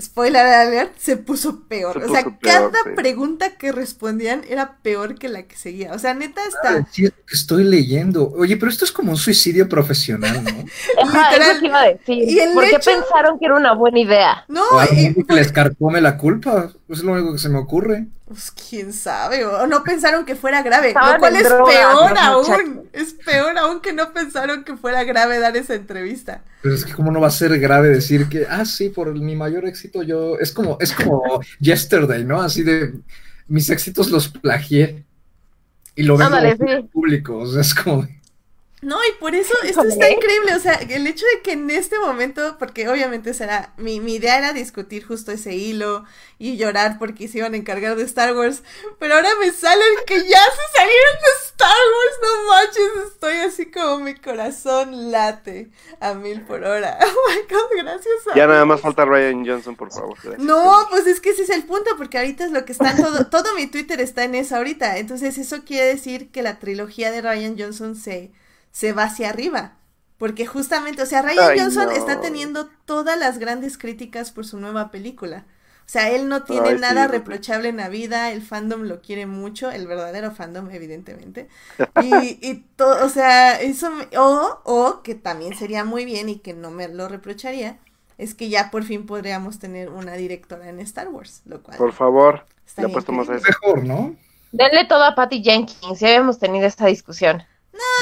Spoiler alert, se puso peor.
Se
o sea,
peor,
cada
sí.
pregunta que respondían era peor que la que seguía. O sea, neta está.
Que estoy leyendo. Oye, pero esto es como un suicidio profesional, ¿no? [laughs]
Ajá,
Literal.
eso que iba a decir.
Y el
¿Por qué pensaron que era una buena idea?
No,
O hay
y,
gente que les carcome la culpa. Es lo único que se me ocurre.
Pues quién sabe, o no pensaron que fuera grave,
Estaban
lo cual es peor aún, es peor aún que no pensaron que fuera grave dar esa entrevista.
Pero es que cómo no va a ser grave decir que, ah, sí, por mi mayor éxito yo... Es como, es como [laughs] Yesterday, ¿no? Así de, mis éxitos los plagié. Y lo
Ándale,
en
sí.
público. O sea, es como...
No, y por eso [laughs] esto está increíble, o sea, el hecho de que en este momento, porque obviamente será, mi, mi idea era discutir justo ese hilo y llorar porque se iban a encargar de Star Wars, pero ahora me salen que ya se salieron de Star Wars, no manches, estoy así como mi corazón late a mil por hora. [laughs] Oh my god, gracias a
Ya nada más falta Ryan Johnson, por favor. gracias.
No, pues es que ese es el punto, porque ahorita es lo que está todo, todo mi Twitter está en eso ahorita. Entonces, eso quiere decir que la trilogía de Ryan Johnson se, se va hacia arriba. Porque justamente, o sea, Ryan
Ay,
Johnson
no.
está teniendo todas las grandes críticas por su nueva película. O sea, él no tiene
Ay,
nada reprochable en la vida, el fandom lo quiere mucho, el verdadero fandom, evidentemente. [laughs] Y, y todo, o sea, eso, me- o, o que también sería muy bien y que no me lo reprocharía, es que ya por fin podríamos tener una directora en Star Wars, lo cual
Por favor, apuesto más a eso.
Mejor, ¿no?
Denle todo a Patty Jenkins. Ya habíamos tenido esta discusión.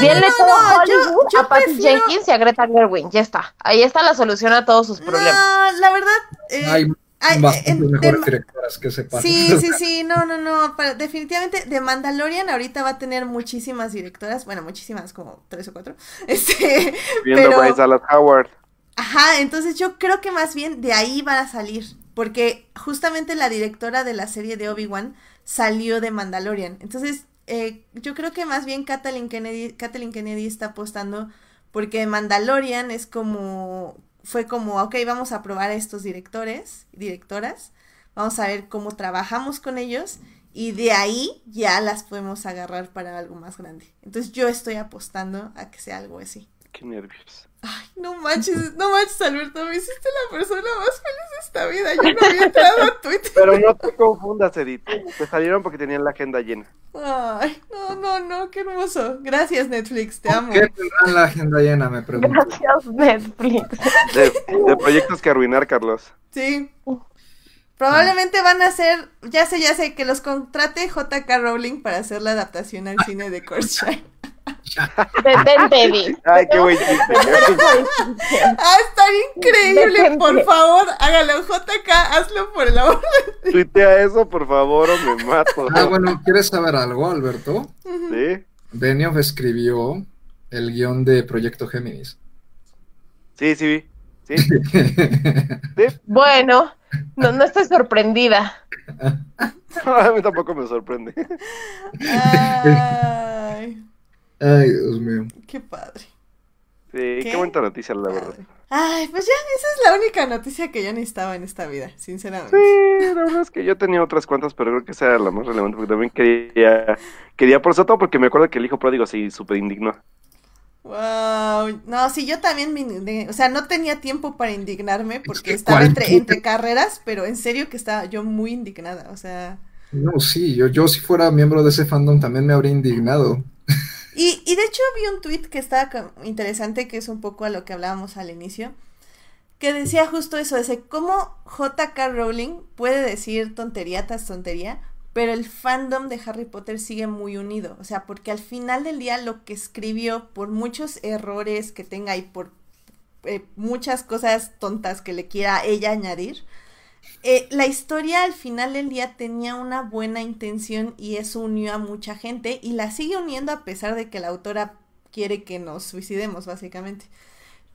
No,
Denle
no,
todo
no, yo-
Hollywood
yo
a Patty
prefiero-
Jenkins y a Greta Gerwig. Ya está. Ahí está la solución a todos sus problemas.
No, la verdad, eh,
Hay
ay,
bastantes
en-
mejores
de-
directoras que sepan.
Sí, [laughs] sí, sí, no, no, no, para- definitivamente de Mandalorian ahorita va a tener muchísimas directoras, bueno, muchísimas, como tres o cuatro, [laughs] este,
Viendo
pero,
Bryce Dallas Howard.
ajá, entonces yo creo que más bien de ahí van a salir, porque justamente la directora de la serie de Obi-Wan salió de Mandalorian, entonces eh, yo creo que más bien Kathleen Kennedy, Kathleen Kennedy está apostando porque Mandalorian es como, fue como, ok, vamos a probar a estos directores, directoras, vamos a ver cómo trabajamos con ellos y de ahí ya las podemos agarrar para algo más grande. Entonces yo estoy apostando a que sea algo así.
Qué nervios.
Ay, no manches, no manches, Alberto, me hiciste la persona más feliz de esta vida. Yo no había entrado a Twitter.
Pero no te confundas, Edith. Te salieron porque tenían la agenda llena.
Ay, no, no, no, qué hermoso. Gracias, Netflix, te amo.
¿Qué tendrán la agenda llena? Me pregunto.
Gracias, Netflix.
De, de proyectos que arruinar, Carlos.
Sí. Probablemente van a hacer, ya sé, ya sé, que los contrate JK Rowling para hacer la adaptación al cine de Courtshire.
Detente, Eddie.
Ay, qué buen chiste.
Ah, está increíble.
Detente.
Por favor, hágalo. JK, hazlo por el amor.
Tuitea eso, por favor, o me mato.
Ah, bueno, ¿quieres saber algo, Alberto?
¿Sí?
Benioff escribió el guion de Proyecto Géminis.
Sí, sí, vi. Sí. [laughs] sí.
Bueno, no, no estoy sorprendida. [laughs]
A mí tampoco me sorprende.
Ay,
Ay, Dios mío.
qué padre.
Sí, qué,
¿Qué?
bonita noticia, la verdad.
Ay, pues ya, esa es la única noticia que yo necesitaba en esta vida, sinceramente.
Sí, la verdad es que yo tenía otras cuantas, pero creo que esa era la más relevante, porque también quería, quería por eso todo, porque me acuerdo que el hijo pródigo sí súper indignó.
Wow, no, sí, yo también me indigné, o sea, no tenía tiempo para indignarme porque
que
estaba entre, entre carreras, pero en serio que estaba yo muy indignada, o sea,
No, sí, yo, yo si fuera miembro de ese fandom también me habría indignado.
Y, de hecho vi un tweet que estaba interesante, que es un poco a lo que hablábamos al inicio, que decía justo eso, ese cómo J.K. Rowling puede decir tontería tras tontería, pero el fandom de Harry Potter sigue muy unido, o sea, porque al final del día lo que escribió, por muchos errores que tenga y por eh, muchas cosas tontas que le quiera ella añadir, eh, la historia al final del día tenía una buena intención y eso unió a mucha gente y la sigue uniendo a pesar de que la autora quiere que nos suicidemos, básicamente.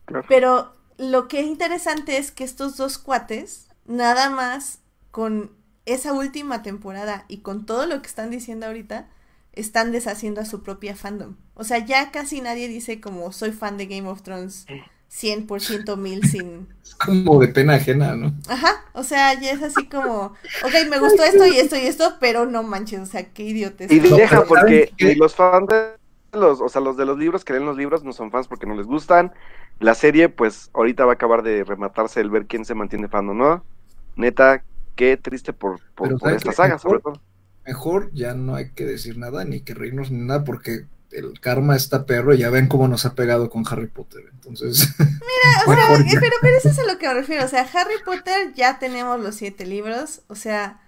Claro.
Pero lo que es interesante es que estos dos cuates, nada más con esa última temporada y con todo lo que están diciendo ahorita, están deshaciendo a su propia fandom. O sea, ya casi nadie dice como soy fan de Game of Thrones 100% mil sin...
Es como de pena ajena, ¿no?
Ajá, o sea, ya es así como, ok, me gustó esto y esto y esto, pero no manches, o sea, qué idiotes.
Y
No,
deja,
pero
porque los fans de los, o sea, los de los libros que leen los libros no son fans porque no les gustan. La serie, pues, ahorita va a acabar de rematarse el ver quién se mantiene fan o no. Neta, qué triste por, por,
Pero
por
¿saben
esta saga,
Mejor-
sobre todo.
Mejor ya no hay que decir nada, ni que reírnos ni nada, porque el karma está perro y ya ven cómo nos ha pegado con Harry Potter. Entonces,
O [laughs] sea,
ya.
pero, pero eso es a lo que me refiero, o sea, Harry Potter ya tenemos los siete libros, o sea,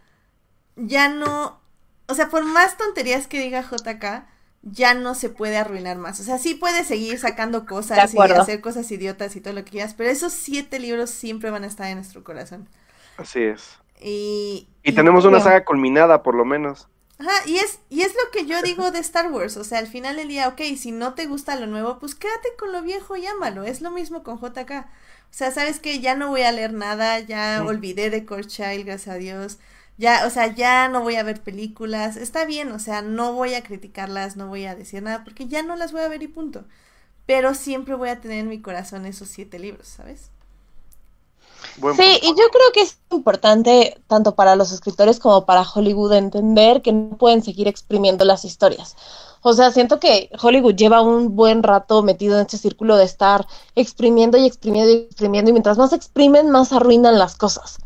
ya no, o sea, por más tonterías que diga JK, ya no se puede arruinar más, o sea, sí puede seguir sacando cosas y hacer cosas idiotas y todo lo que quieras, pero esos siete libros siempre van a estar en nuestro corazón.
Así es.
Y,
Y tenemos una
Bueno.
saga culminada, por lo menos.
Ajá, y es, y es lo que yo digo de Star Wars, o sea, al final del día, ok, si no te gusta lo nuevo, pues quédate con lo viejo y ámalo, es lo mismo con JK. O sea, sabes que ya no voy a leer nada, ya olvidé de Court Child, gracias a Dios. Ya, o sea, ya no voy a ver películas, está bien, o sea, no voy a criticarlas, no voy a decir nada, porque ya no las voy a ver y punto. Pero siempre voy a tener en mi corazón esos siete libros, ¿sabes?
Buen
Sí, y yo creo que es importante tanto para los escritores como para Hollywood entender que no pueden seguir exprimiendo las historias. O sea, siento que Hollywood lleva un buen rato metido en este círculo de estar exprimiendo y exprimiendo y exprimiendo y mientras más exprimen, más arruinan las cosas.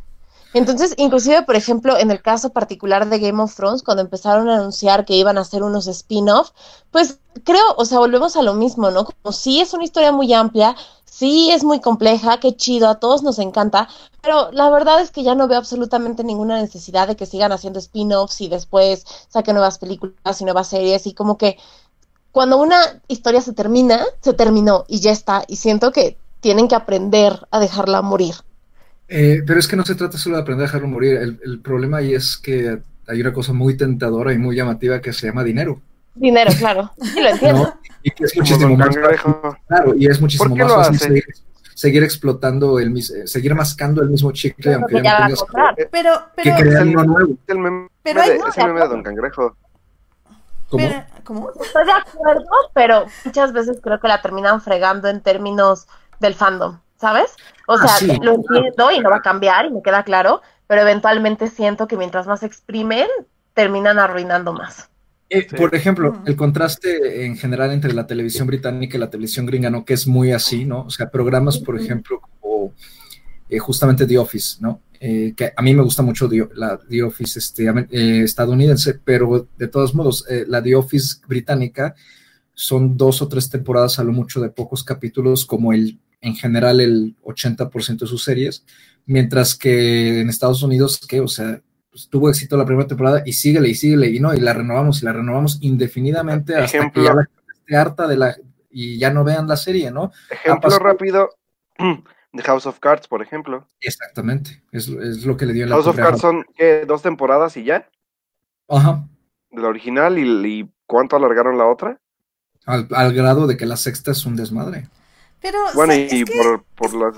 Entonces, inclusive, por ejemplo, en el caso particular de Game of Thrones, cuando empezaron a anunciar que iban a hacer unos spin-off, pues creo, o sea, volvemos a lo mismo, ¿no? Como sí es una historia muy amplia, sí es muy compleja, qué chido, a todos nos encanta, pero la verdad es que ya no veo absolutamente ninguna necesidad de que sigan haciendo spin-offs y después saquen nuevas películas y nuevas series y como que cuando una historia se termina, se terminó y ya está, y siento que tienen que aprender a dejarla morir.
Eh, pero es que no se trata solo de aprender a dejarlo morir. El, el problema ahí es que hay una cosa muy tentadora y muy llamativa que se llama dinero.
Dinero, claro, sí lo entiendo.
¿no? Y que es muchísimo más claro, y es muchísimo
¿Por qué
más fácil
hace?
seguir, seguir explotando el eh, seguir mascando el mismo chicle,
Pero
aunque
que
ya
ya
no tengas
comprar.
Pero,
que
pero,
crear
el-
uno nuevo.
Es el meme,
Pero hay-
de,
no,
es el
de
meme de. Don Cangrejo.
¿Cómo?
pero, ¿cómo?
Estoy de acuerdo, pero muchas veces creo que la terminan fregando en términos del fandom, ¿sabes? O
Ah,
sea,
sí,
lo entiendo y no va a cambiar y me queda claro, pero eventualmente siento que mientras más exprimen, terminan arruinando más.
Eh,
Sí.
Por ejemplo, el contraste en general entre la televisión británica y la televisión gringa, ¿no? Que es muy así, ¿no? O sea, programas, por ejemplo, como eh, justamente The Office, ¿no? Eh, que a mí me gusta mucho The, la The Office este, eh, estadounidense, pero de todos modos, eh, la The Office británica son dos o tres temporadas a lo mucho de pocos capítulos, como el, en general, el 80% de sus series, mientras que en Estados Unidos, que, o sea, pues, tuvo éxito la primera temporada y síguele y síguele y no, y la renovamos y la renovamos indefinidamente hasta
Ejemplo.
que ya la gente esté harta de la y ya no vean la serie, ¿no?
Ejemplo rápido de House of Cards, por ejemplo.
Exactamente, es, es lo que le dio la
House of Cards son ¿qué? dos temporadas y ya,
Ajá,
la original, y, y ¿cuánto alargaron la otra?
al, al grado de que la sexta es un desmadre.
Pero,
Bueno,
o sea,
y
es, que,
por, por, la,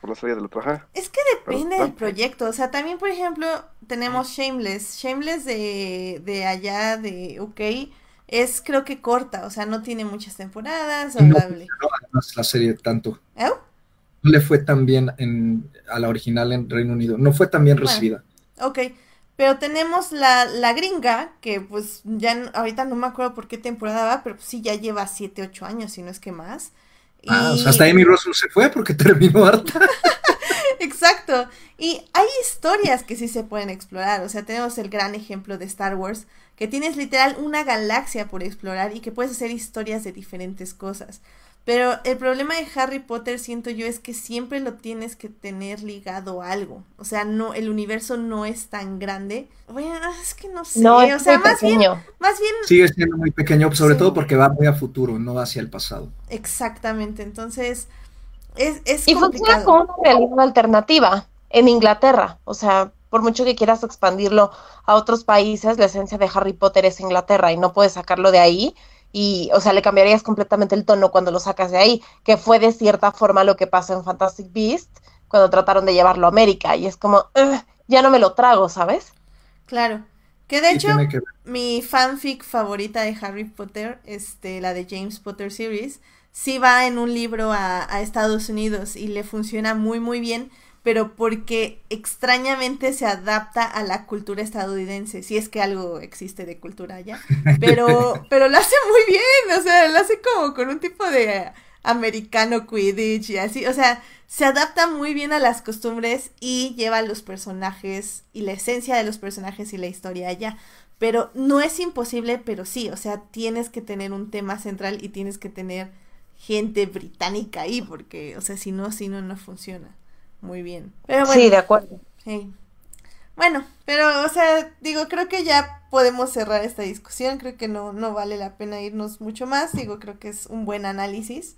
por la serie del otro, ajá.
es que depende
Pero-
del proyecto. O sea, también, por ejemplo, tenemos Shameless. Shameless de, de allá, de UK, es creo que corta. O sea, no tiene muchas temporadas.
No. No, la serie tanto.
¿Eh?
No le fue tan bien en, a la original en Reino Unido, no fue tan bien
Bueno.
recibida.
Ok, pero tenemos la, la gringa, que pues ya ahorita no me acuerdo por qué temporada va, pero pues sí ya lleva 7, 8 años, si no es que más.
Ah, o
Y-
sea, hasta Amy Russell se fue porque [laughs] terminó harta. [laughs]
Exacto. Y hay historias que sí se pueden explorar. O sea, tenemos el gran ejemplo de Star Wars, que tienes literal una galaxia por explorar y que puedes hacer historias de diferentes cosas. Pero el problema de Harry Potter, siento yo, es que siempre lo tienes que tener ligado a algo. O sea, no, el universo no es tan grande. Bueno, es que no sé.
No,
o
es
sea,
muy
más bien,
pequeño.
más bien
Sigue siendo muy pequeño, sobre
Sí.
todo porque va muy a futuro, no hacia el pasado.
Exactamente, entonces es, es
Y funciona como una realidad alternativa en Inglaterra. O sea, por mucho que quieras expandirlo a otros países, la esencia de Harry Potter es Inglaterra y no puedes sacarlo de ahí. Y, o sea, le cambiarías completamente el tono cuando lo sacas de ahí, que fue de cierta forma lo que pasó en Fantastic Beast cuando trataron de llevarlo a América. Y es como, "Ugh, ya no me lo trago, ¿sabes?
Claro. Que de hecho,
que
mi fanfic favorita de Harry Potter, este, la de James Potter Series, sí va en un libro a, a Estados Unidos y le funciona muy muy bien, pero porque extrañamente se adapta a la cultura estadounidense, si es que algo existe de cultura allá. [laughs] Pero, pero lo hace muy bien, o sea, lo hace como con un tipo de americano Quidditch y así, o sea, se adapta muy bien a las costumbres y lleva los personajes y la esencia de los personajes y la historia allá. Pero no es imposible, pero sí, o sea, tienes que tener un tema central y tienes que tener gente británica ahí, porque, o sea, si no, si no, no funciona muy bien. Pero bueno,
Sí, de acuerdo.
Sí. Bueno, pero, o sea, digo, creo que ya podemos cerrar esta discusión. Creo que no, no vale la pena irnos mucho más. Digo, creo que es un buen análisis.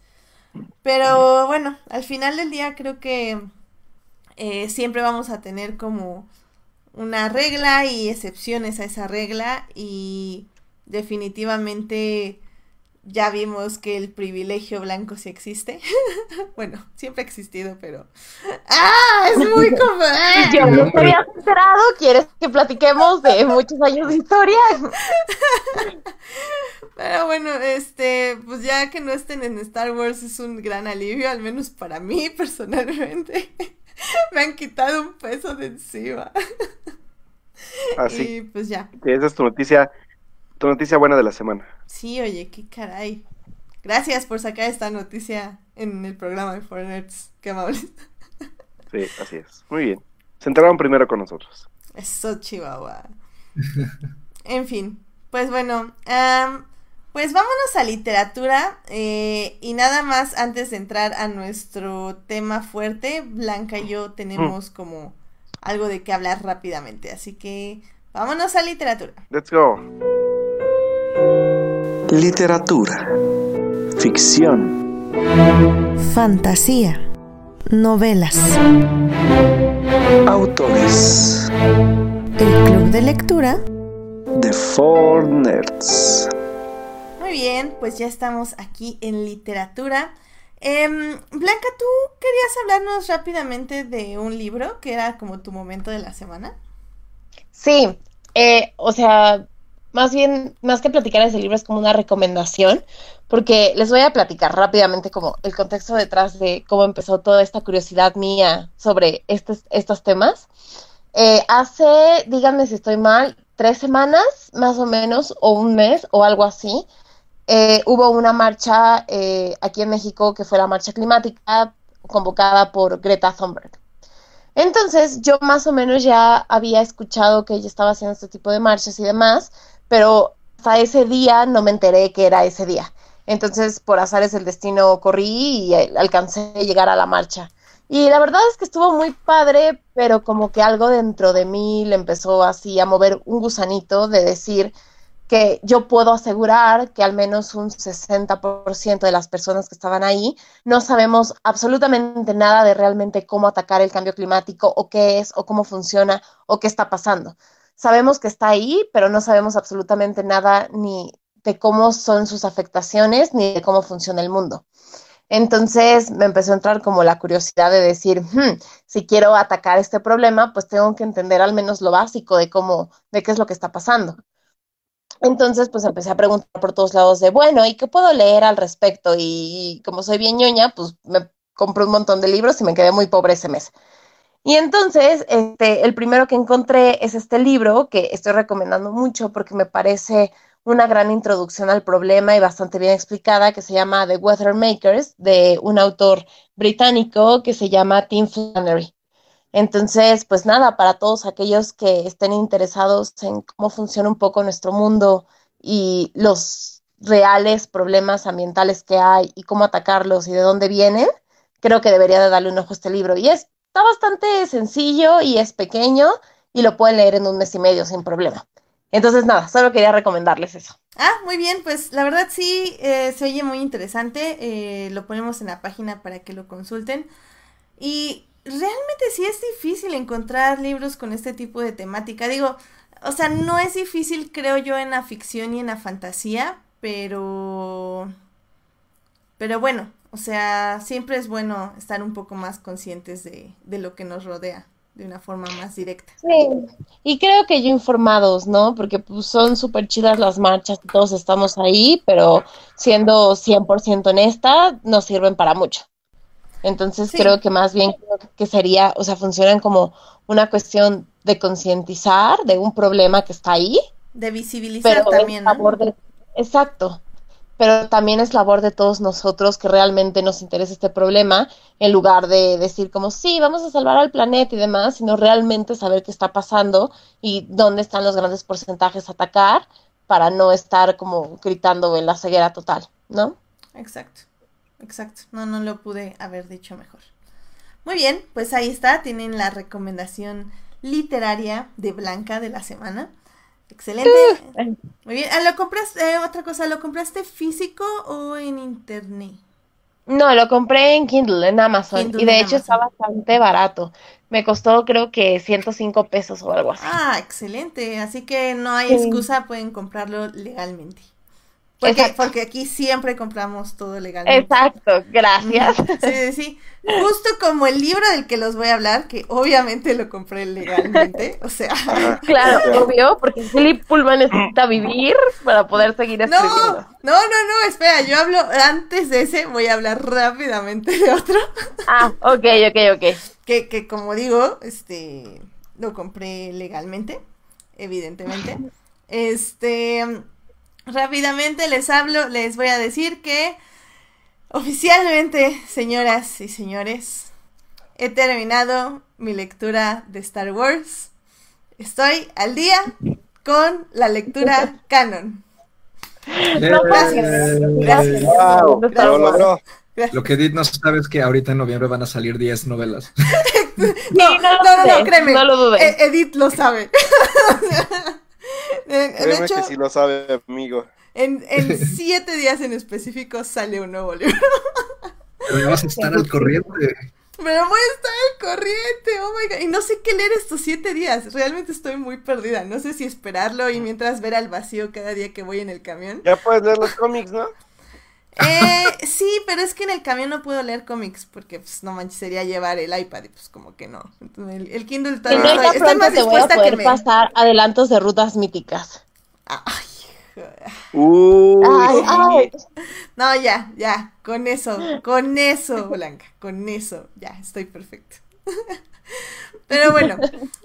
Pero bueno, al final del día creo que eh, siempre vamos a tener como una regla y excepciones a esa regla. Y definitivamente ya vimos que el privilegio blanco sí existe. [laughs] bueno, siempre ha existido, pero... ¡Ah! Es muy [laughs] como... ¡Ah!
Yo no te habías enterado. ¿Quieres que platiquemos de muchos años de historia? [laughs]
Pero bueno, este, pues ya que no estén en Star Wars es un gran alivio, al menos para mí personalmente. Me han quitado un peso de encima.
Así
Y pues ya.
que esa es tu noticia, tu noticia buena de la semana.
Sí, oye, qué caray. Gracias por sacar esta noticia en el programa de Foreigners. Qué amables. [laughs]
Sí, así es. Muy bien. Se enteraron primero con nosotros.
Eso, Chihuahua. [laughs] En fin, pues bueno, pues vámonos a literatura eh, y nada más antes de entrar a nuestro tema fuerte, Blanca y yo tenemos como algo de qué hablar rápidamente, así que vámonos a literatura.
Let's go.
Literatura. Ficción.
Fantasía, novelas,
Autores.
el club de lectura.
The Four Nerds.
Muy bien, pues ya estamos aquí en literatura. Em, Blanca, ¿tú querías hablarnos rápidamente de un libro que era como tu momento de la semana?
Sí, eh, o sea, más bien, más que platicar ese libro es como una recomendación, porque les voy a platicar rápidamente como el contexto detrás de cómo empezó toda esta curiosidad mía sobre estos, estos temas. Eh, hace, díganme si estoy mal, tres semanas más o menos, o un mes o algo así, eh, hubo una marcha eh, aquí en México que fue la marcha climática convocada por Greta Thunberg. Entonces yo más o menos ya había escuchado que ella estaba haciendo este tipo de marchas y demás, pero hasta ese día no me enteré que era ese día. Entonces por azares del destino corrí y eh, alcancé a llegar a la marcha. Y la verdad es que estuvo muy padre, pero como que algo dentro de mí le empezó así a mover un gusanito de decir, que yo puedo asegurar que al menos un 60% de las personas que estaban ahí no sabemos absolutamente nada de realmente cómo atacar el cambio climático o qué es o cómo funciona o qué está pasando. Sabemos que está ahí, pero no sabemos absolutamente nada ni de cómo son sus afectaciones ni de cómo funciona el mundo. Entonces me empezó a entrar como la curiosidad de decir, hmm, si quiero atacar este problema, pues tengo que entender al menos lo básico de cómo, de qué es lo que está pasando. Entonces, pues empecé a preguntar por todos lados de, bueno, ¿y qué puedo leer al respecto? Y, como soy bien ñoña, pues me compré un montón de libros y me quedé muy pobre ese mes. Y entonces, este, el primero que encontré es este libro que estoy recomendando mucho porque me parece una gran introducción al problema y bastante bien explicada que se llama The Weather Makers de un autor británico que se llama Tim Flannery. Entonces, pues nada, para todos aquellos que estén interesados en cómo funciona un poco nuestro mundo y los reales problemas ambientales que hay y cómo atacarlos y de dónde vienen, creo que debería de darle un ojo a este libro. Y es, está bastante sencillo y es pequeño y lo pueden leer en un mes y medio sin problema. Entonces, nada, solo quería recomendarles eso.
Ah, muy bien, pues la verdad sí eh, se oye muy interesante. Eh, lo ponemos en la página para que lo consulten. Y realmente sí es difícil encontrar libros con este tipo de temática. Digo, o sea, no es difícil, creo yo, en la ficción y en la fantasía, pero... Pero bueno, o sea, siempre es bueno estar un poco más conscientes de, de lo que nos rodea de una forma más directa.
Sí, y creo que yo informados, ¿no? Porque pues, son súper chidas las marchas, todos estamos ahí, pero siendo 100% honesta, no sirven para mucho. Entonces creo que más bien que sería, o sea, funcionan como una cuestión de concientizar de un problema que está ahí.
De visibilizar también.
exacto. Pero también es labor de todos nosotros que realmente nos interese este problema, en lugar de decir como, sí, vamos a salvar al planeta y demás, sino realmente saber qué está pasando y dónde están los grandes porcentajes a atacar para no estar como gritando en la ceguera total, ¿no?
Exacto. Exacto, no, no lo pude haber dicho mejor. Muy bien, pues ahí está, tienen la recomendación literaria de Blanca de la semana. Excelente. Muy bien, ah, ¿lo compraste, eh, otra cosa, ¿lo compraste físico o en internet?
No, lo compré en Kindle, en Amazon, y de hecho está bastante barato. Me costó creo que 105 pesos o algo así.
Ah, excelente, así que no hay excusa, pueden comprarlo legalmente. Porque, porque aquí siempre compramos todo legalmente.
Exacto, gracias.
Sí, sí, Justo como el libro del que los voy a hablar, que obviamente lo compré legalmente. [laughs] O sea.
Claro, [laughs] obvio, porque Philip Pullman necesita vivir para poder seguir escribiendo.
No, no, no, no, espera, yo hablo antes de ese, voy a hablar rápidamente de otro.
Ah, ok, ok, ok.
Que, que como digo, este, lo compré legalmente, evidentemente. Este rápidamente les hablo, les voy a decir que oficialmente, señoras y señores, he terminado mi lectura de Star Wars. Estoy al día con la lectura [laughs] canon.
Gracias. Gracias. Wow, Lo que Edith no sabe es que ahorita en noviembre van a salir 10 novelas. [laughs]
no, no, no, no, créeme. No lo dudes. Edith lo sabe. [laughs] [laughs]
de hecho, que sí lo sabe, amigo.
En, en [laughs] siete días en específico sale un nuevo libro.
Pero vas a estar al corriente.
Pero voy a estar al corriente, oh my god. Y no sé qué leer estos siete días. Realmente estoy muy perdida. No sé si esperarlo y mientras ver al vacío cada día que voy en el camión.
Ya puedes leer los cómics, ¿no?
Eh, sí, pero es que en el camión no puedo leer cómics porque pues no manches sería llevar el iPad y pues como que no. el, el, Kindle
todavía no, estoy, más dispuesta a que pasar adelantos de rutas míticas.
Ay,
Uy.
No, ya, ya, con eso, con eso, Blanca, con eso, ya, estoy perfecto. Pero bueno,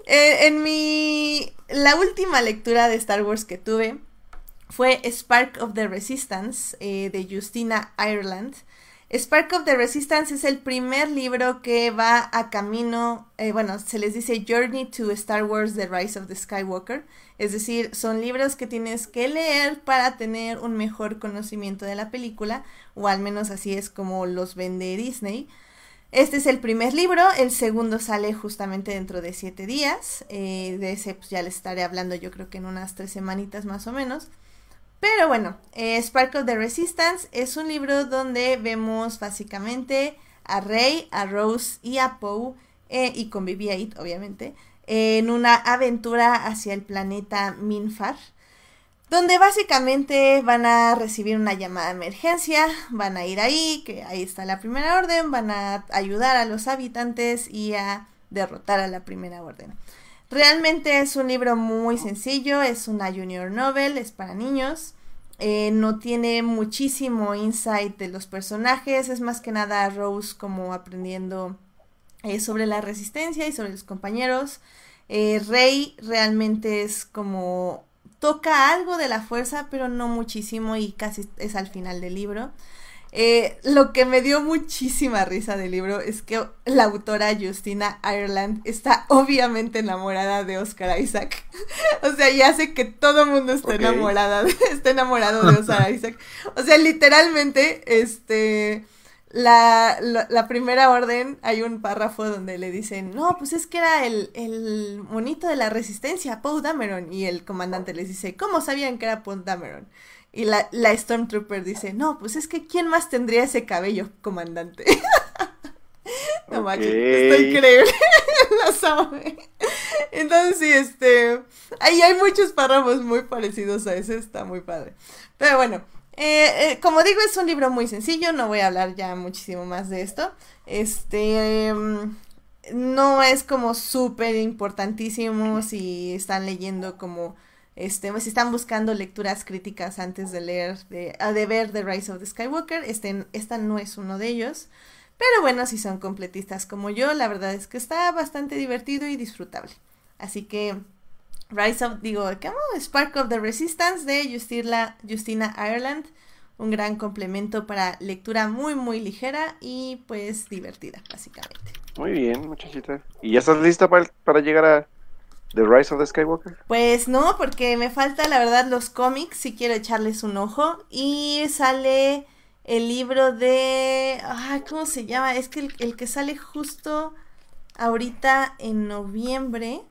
eh, en mi, la última lectura de Star Wars que tuve fue Spark of the Resistance eh, de Justina Ireland. Spark of the Resistance es el primer libro que va a camino, eh, bueno, se les dice Journey to Star Wars The Rise of the Skywalker. Es decir, son libros que tienes que leer para tener un mejor conocimiento de la película, o al menos así es como los vende Disney. Este es el primer libro, el segundo sale justamente dentro de siete días, eh, de ese pues, ya les estaré hablando yo creo que en unas tres semanitas más o menos. Pero bueno, eh, Spark of the Resistance es un libro donde vemos básicamente a Rey, a Rose y a Poe, eh, y con BB-8 obviamente, en una aventura hacia el planeta Minfar, donde básicamente van a recibir una llamada de emergencia, van a ir ahí, que ahí está la primera orden, van a ayudar a los habitantes y a derrotar a la primera orden. Realmente es un libro muy sencillo, es una junior novel, es para niños. eh, no tiene muchísimo insight de los personajes, es más que nada Rose como aprendiendo eh, sobre la resistencia y sobre los compañeros. Eh, Rey realmente es como toca algo de la fuerza, pero no muchísimo y casi es al final del libro. Eh, lo que me dio muchísima risa del libro es que la autora Justina Ireland está obviamente enamorada de Oscar Isaac. [laughs] o sea, y hace que todo el mundo esté enamorada, de- [laughs] esté enamorado de Oscar [laughs] Isaac. O sea, literalmente, este, la, la, la primera orden, hay un párrafo donde le dicen, no, pues es que era el, el monito de la resistencia, Poe Dameron. Y el comandante les dice, ¿cómo sabían que era Poe Dameron? Y la, la Stormtrooper dice, no, pues es que ¿quién más tendría ese cabello, comandante? [laughs] no manches, está increíble, [laughs] lo sabe. Entonces sí, este, ahí hay muchos párrafos muy parecidos a ese, está muy padre. Pero bueno, eh, eh, como digo, es un libro muy sencillo, no voy a hablar ya muchísimo más de esto. Este, em, no es como súper importantísimo si están leyendo como, este, si están buscando lecturas críticas antes de leer, de, ah, de ver The Rise of the Skywalker, este, esta no es uno de ellos. Pero bueno, si son completistas como yo, la verdad es que está bastante divertido y disfrutable. Así que Rise of, digo, ¿cómo? Spark of the Resistance de Justina, Justina Ireland. Un gran complemento para lectura muy, muy ligera y pues divertida, básicamente.
Muy bien, muchachita. ¿Y ya estás lista para, para llegar a The Rise of the Skywalker?
Pues no, porque me falta la verdad los cómics, si quiero echarles un ojo. Y sale el libro de... Ay, ¿cómo se llama? Es que el, el que sale justo ahorita en noviembre.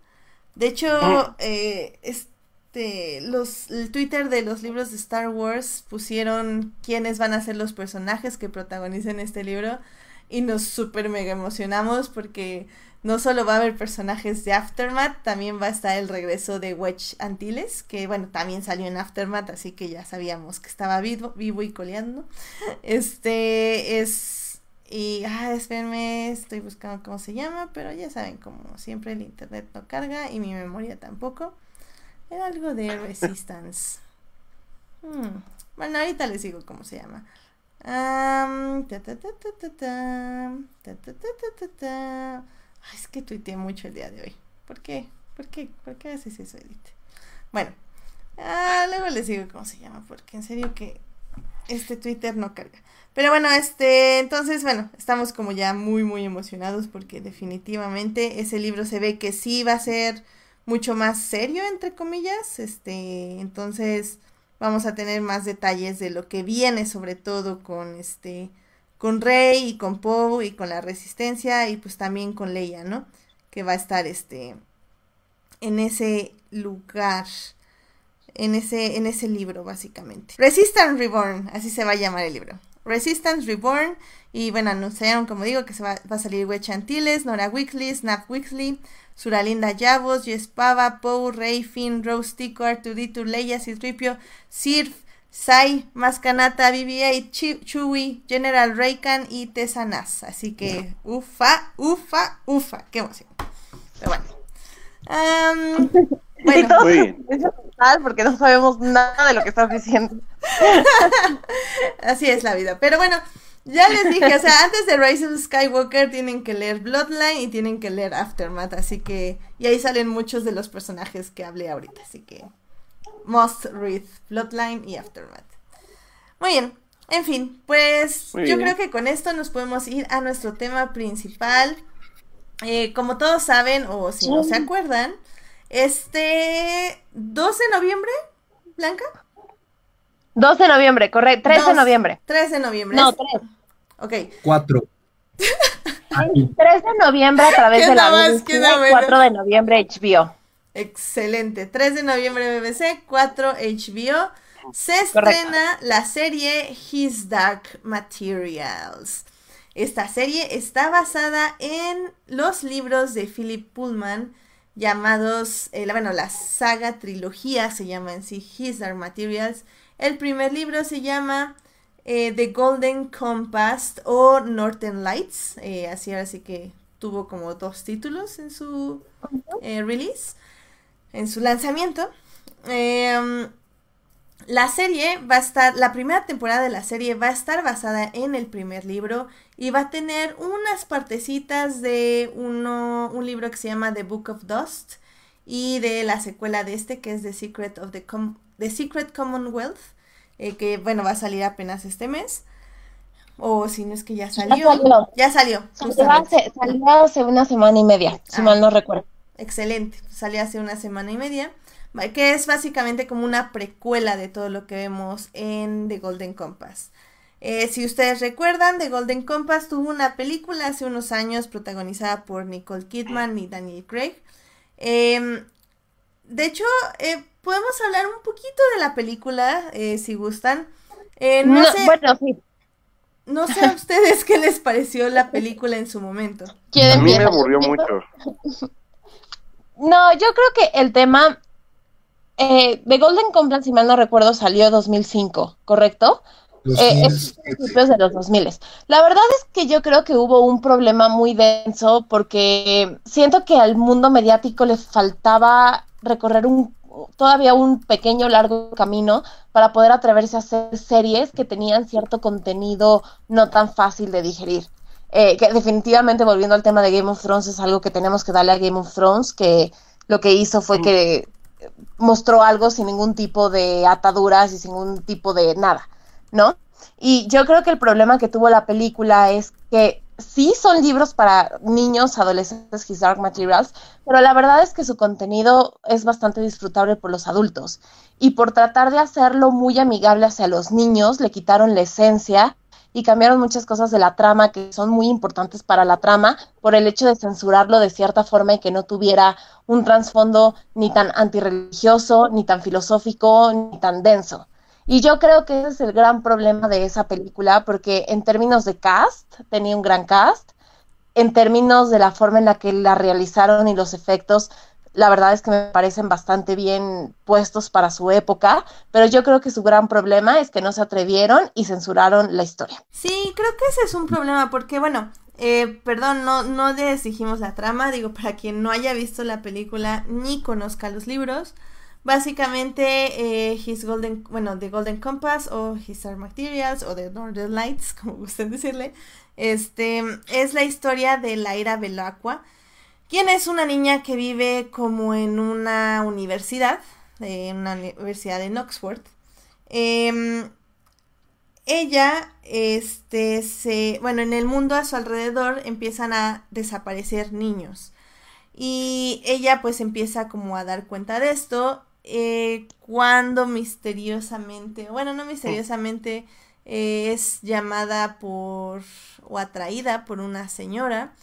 De hecho, eh, este, los, el Twitter de los libros de Star Wars pusieron quiénes van a ser los personajes que protagonicen este libro. Y nos súper mega emocionamos porque no solo va a haber personajes de Aftermath, también va a estar el regreso de Wedge Antilles, que bueno, también salió en Aftermath, así que ya sabíamos que estaba vivo, vivo y coleando. Este es... Y, ah, espérenme, estoy buscando cómo se llama, pero ya saben, como siempre el internet no carga y mi memoria tampoco. Era algo de Resistance. Hmm, Bueno, ahorita les digo cómo se llama. Am, ta, ta, ta, Ay, es que tuiteé mucho el día de hoy. ¿Por qué? ¿Por qué? ¿Por qué haces eso, Edith? Bueno, ah, luego les digo cómo se llama, porque en serio que este Twitter no carga. Pero bueno, este, entonces, bueno, estamos como ya muy, muy emocionados porque definitivamente ese libro se ve que sí va a ser mucho más serio, entre comillas. Este, entonces vamos a tener más detalles de lo que viene, sobre todo con este, con Rey y con Poe y con la Resistencia y pues también con Leia, ¿no? Que va a estar este, en ese lugar en ese, en ese libro, básicamente. Resistance Reborn, así se va a llamar el libro. Resistance Reborn. Y bueno, anunciaron, como digo, que se va, va a salir Wedge Antilles, Nora Weekly, Snap Weekly, Suralinda Yavos, Jess Pava, Poe, Rey, Finn, Rose, Tico, Arturito, Leia, Citripio, Sirf, Sai, Mascanata, BB-8, Chi- Chewie, General Raycan y Tessa Nas. Así que, ufa, ufa, ufa. Qué emoción. Pero bueno.
Y [laughs]
bueno,
es total porque no sabemos nada de lo que estás diciendo. [laughs]
Así es la vida. Pero bueno, ya les dije, o sea, antes de Rise of Skywalker tienen que leer Bloodline y tienen que leer Aftermath, así que, y ahí salen muchos de los personajes que hablé ahorita, así que, must read Bloodline y Aftermath. Muy bien, en fin, pues
Muy
yo
bien.
creo que con esto nos podemos ir a nuestro tema principal. Eh, como todos saben, o si no se acuerdan, este 12 de noviembre, Blanca.
12 de noviembre, correcto. 13 de noviembre.
3 de noviembre.
No,
Es-
3.
Ok,
Cuatro. [laughs] Aquí.
3 de noviembre a través [laughs] de la
más,
BBC,
queda menos.
4 de noviembre HBO.
Excelente. 3 de noviembre BBC, 4 HBO. se estrena la serie His Dark Materials. Esta serie está basada en los libros de Philip Pullman llamados, eh, la- bueno, la saga trilogía se llama en sí His Dark Materials. El primer libro se llama eh, The Golden Compass o Northern Lights, eh, así ahora sí que tuvo como dos títulos en su release, en su lanzamiento. Em, la serie va a estar, la primera temporada de la serie va a estar basada en el primer libro y va a tener unas partecitas de uno, un libro que se llama The Book of Dust y de la secuela de este que es The Secret of the, Com- The Secret Commonwealth, eh, que bueno, va a salir apenas este mes. O si no es que ya salió.
salió.
Ya salió,
Salió hace, salió hace una semana y media, si
Ah.
mal no recuerdo.
Excelente, salió hace una semana y media, que es básicamente como una precuela de todo lo que vemos en The Golden Compass. Eh, si ustedes recuerdan, The Golden Compass tuvo una película hace unos años protagonizada por Nicole Kidman y Daniel Craig. Em, de hecho, eh, podemos hablar un poquito de la película, eh, si gustan. Eh, no,
No,
sé,
bueno, sí.
no sé a [laughs] ustedes qué les pareció la película en su momento.
¿Quién
A mí me aburrió
¿Yo
mucho. [laughs]
No, yo creo que el tema eh, de Golden Compass, si mal no recuerdo, salió 2005, ¿correcto?
Los
Eh, es principios de los 2000. La verdad es que yo creo que hubo un problema muy denso porque siento que al mundo mediático le faltaba recorrer un todavía un pequeño largo camino para poder atreverse a hacer series que tenían cierto contenido no tan fácil de digerir. Eh, que definitivamente volviendo al tema de Game of Thrones es algo que tenemos que darle a Game of Thrones, que lo que hizo fue que mostró algo sin ningún tipo de ataduras y sin ningún tipo de nada. ¿no? Y yo creo que el problema que tuvo la película es que sí son libros para niños, adolescentes, His Dark Materials, pero la verdad es que su contenido es bastante disfrutable por los adultos. Y por tratar de hacerlo muy amigable hacia los niños, le quitaron la esencia y cambiaron muchas cosas de la trama que son muy importantes para la trama por el hecho de censurarlo de cierta forma y que no tuviera un trasfondo ni tan antirreligioso, ni tan filosófico, ni tan denso. Y yo creo que ese es el gran problema de esa película, porque en términos de cast, tenía un gran cast, en términos de la forma en la que la realizaron y los efectos, la verdad es que me parecen bastante bien puestos para su época, pero yo creo que su gran problema es que no se atrevieron y censuraron la historia.
Sí, creo que ese es un problema porque, bueno, eh, perdón, no, no les dijimos la trama, digo, para quien no haya visto la película ni conozca los libros, básicamente eh, His Golden, bueno, The Golden Compass o His Dark Materials o The Northern Lights, [laughs] como gusten decirle, este, es la historia de Laira Belacqua, quien es una niña que vive como en una universidad, en una universidad en Oxford. Em, ella, este, se, bueno, en el mundo a su alrededor empiezan a desaparecer niños. Y ella pues empieza como a dar cuenta de esto eh, cuando misteriosamente, bueno, no misteriosamente, eh, es llamada por o atraída por una señora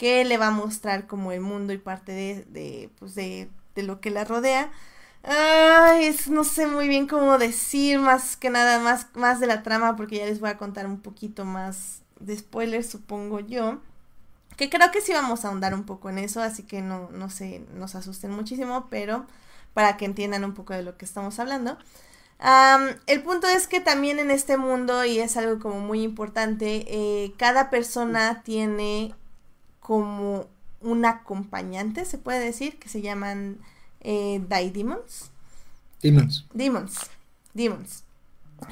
que le va a mostrar como el mundo y parte de, de, pues de, de lo que la rodea. Es- no sé muy bien cómo decir más que nada más, más de la trama porque ya les voy a contar un poquito más de spoilers, supongo yo. Que creo que sí vamos a ahondar un poco en eso, así que no, no se nos asusten muchísimo, pero para que entiendan un poco de lo que estamos hablando. El punto es que también en este mundo, y es algo como muy importante, eh, cada persona tiene como un acompañante, se puede decir, que se llaman eh, Daidemons.
Demons.
Demons. Demons.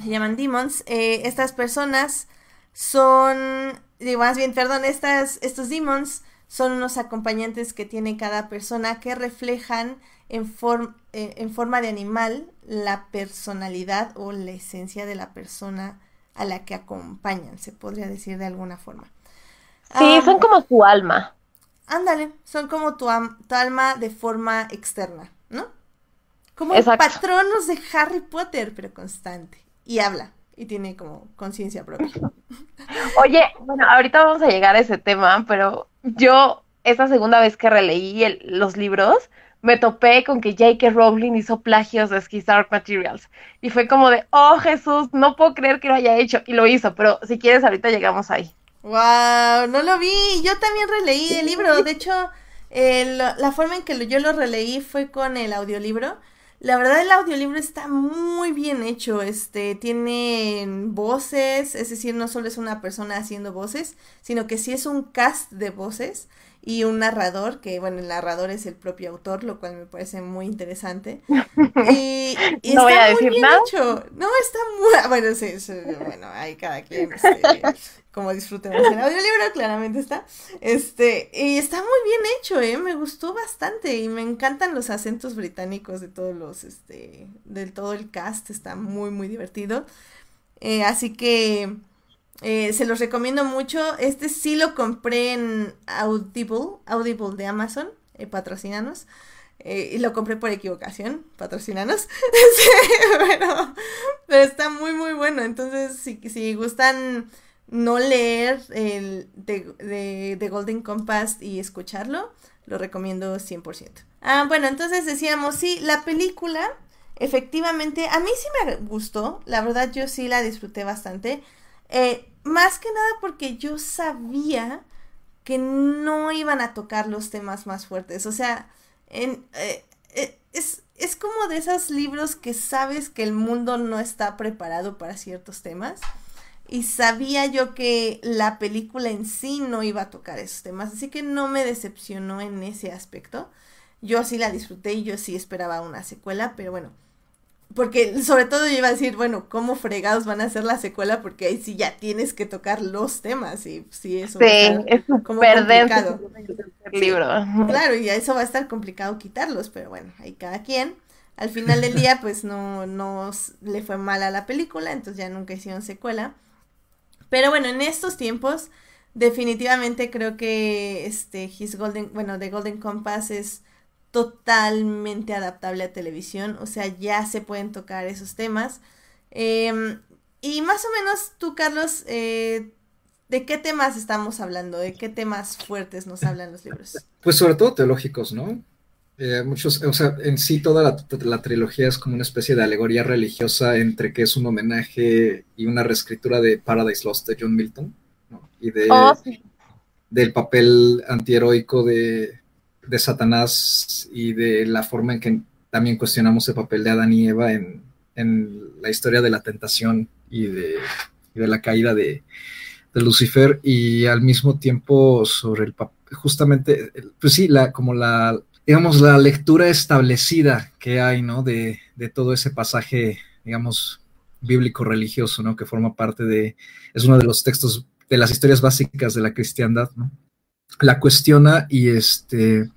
Se llaman demons. Eh, estas personas son, digo más bien, perdón, estas, estos demons son unos acompañantes que tiene cada persona que reflejan en, form- eh, en forma de animal la personalidad o la esencia de la persona a la que acompañan, se podría decir de alguna forma.
Sí,
Ah,
son como su alma.
Ándale, son como tu, tu alma de forma externa, ¿no? Como
Exacto.
el patronos de Harry Potter, pero constante. Y habla, y tiene como conciencia propia. [laughs]
Oye, bueno, ahorita vamos a llegar a ese tema, pero yo esta segunda vez que releí el- los libros, me topé con que J.K. Rowling hizo plagios de Ski Dark Materials. Y fue como de, oh Jesús, no puedo creer que lo haya hecho. Y lo hizo, pero si quieres, ahorita llegamos ahí.
Wow, no lo vi. Yo también releí el libro. [laughs] De hecho, la forma en que yo lo releí fue con el audiolibro. La verdad el audiolibro está muy bien hecho, este, tiene voces, es decir, no solo es una persona haciendo voces, sino que sí es un cast de voces y un narrador, que bueno, el narrador es el propio autor, lo cual me parece muy interesante. [laughs] Y,
no voy a decir nada.
No, está muy, [laughs] bueno, sí, bueno, hay cada quien, este, como disfrutemos el audiolibro, claramente está. Este, y está muy bien hecho, eh, me gustó bastante y me encantan los acentos británicos de todos los, este, de todo el cast, está muy, muy divertido. Eh, así que eh, se los recomiendo mucho. Este sí lo compré en Audible, Audible de Amazon, eh, patrocinanos. Eh, y lo compré por equivocación, patrocinanos. [laughs] pero, está muy, muy bueno. Entonces, si, si gustan no leer el de, de, Golden Compass y escucharlo, lo recomiendo 100%. Ah, bueno, entonces decíamos, sí, la película, efectivamente, a mí sí me gustó. La verdad, yo sí la disfruté bastante. Eh, más que nada porque yo sabía que no iban a tocar los temas más fuertes. O sea, en, eh, eh, es, es como de esos libros que sabes que el mundo no está preparado para ciertos temas. Y sabía yo que la película en sí no iba a tocar esos temas. Así que no me decepcionó en ese aspecto. Yo sí la disfruté y yo sí esperaba una secuela, pero bueno, porque sobre todo yo iba a decir, bueno, ¿cómo fregados van a hacer la secuela? Porque ahí sí ya tienes que tocar los temas y sí, eso
sí, es como complicado. libro.
claro, y a eso va a estar complicado quitarlos, pero bueno, ahí cada quien. Al final del día, pues no, no le fue mal a la película, entonces ya nunca hicieron secuela. Pero bueno, en estos tiempos, definitivamente creo que este His Golden, bueno, The Golden Compass es totalmente adaptable a televisión, o sea, ya se pueden tocar esos temas. Em, y más o menos tú, Carlos, eh, ¿de qué temas estamos hablando? ¿De qué temas fuertes nos hablan los libros?
Pues sobre todo teológicos, ¿no? Eh, muchos, o sea, en sí toda la, trilogía es como una especie de alegoría religiosa entre que es un homenaje y una reescritura de Paradise Lost de John Milton, ¿no? Y de, oh, del papel antiheroico de, de Satanás y de la forma en que también cuestionamos el papel de Adán y Eva en, la historia de la tentación y de, la caída de, Lucifer y al mismo tiempo sobre el papel, justamente, pues sí, la, como la, digamos, la lectura establecida que hay, ¿no? De, de todo ese pasaje, digamos, bíblico religioso, ¿no? Que forma parte de, es uno de los textos de las historias básicas de la cristiandad, ¿no? La cuestiona y este,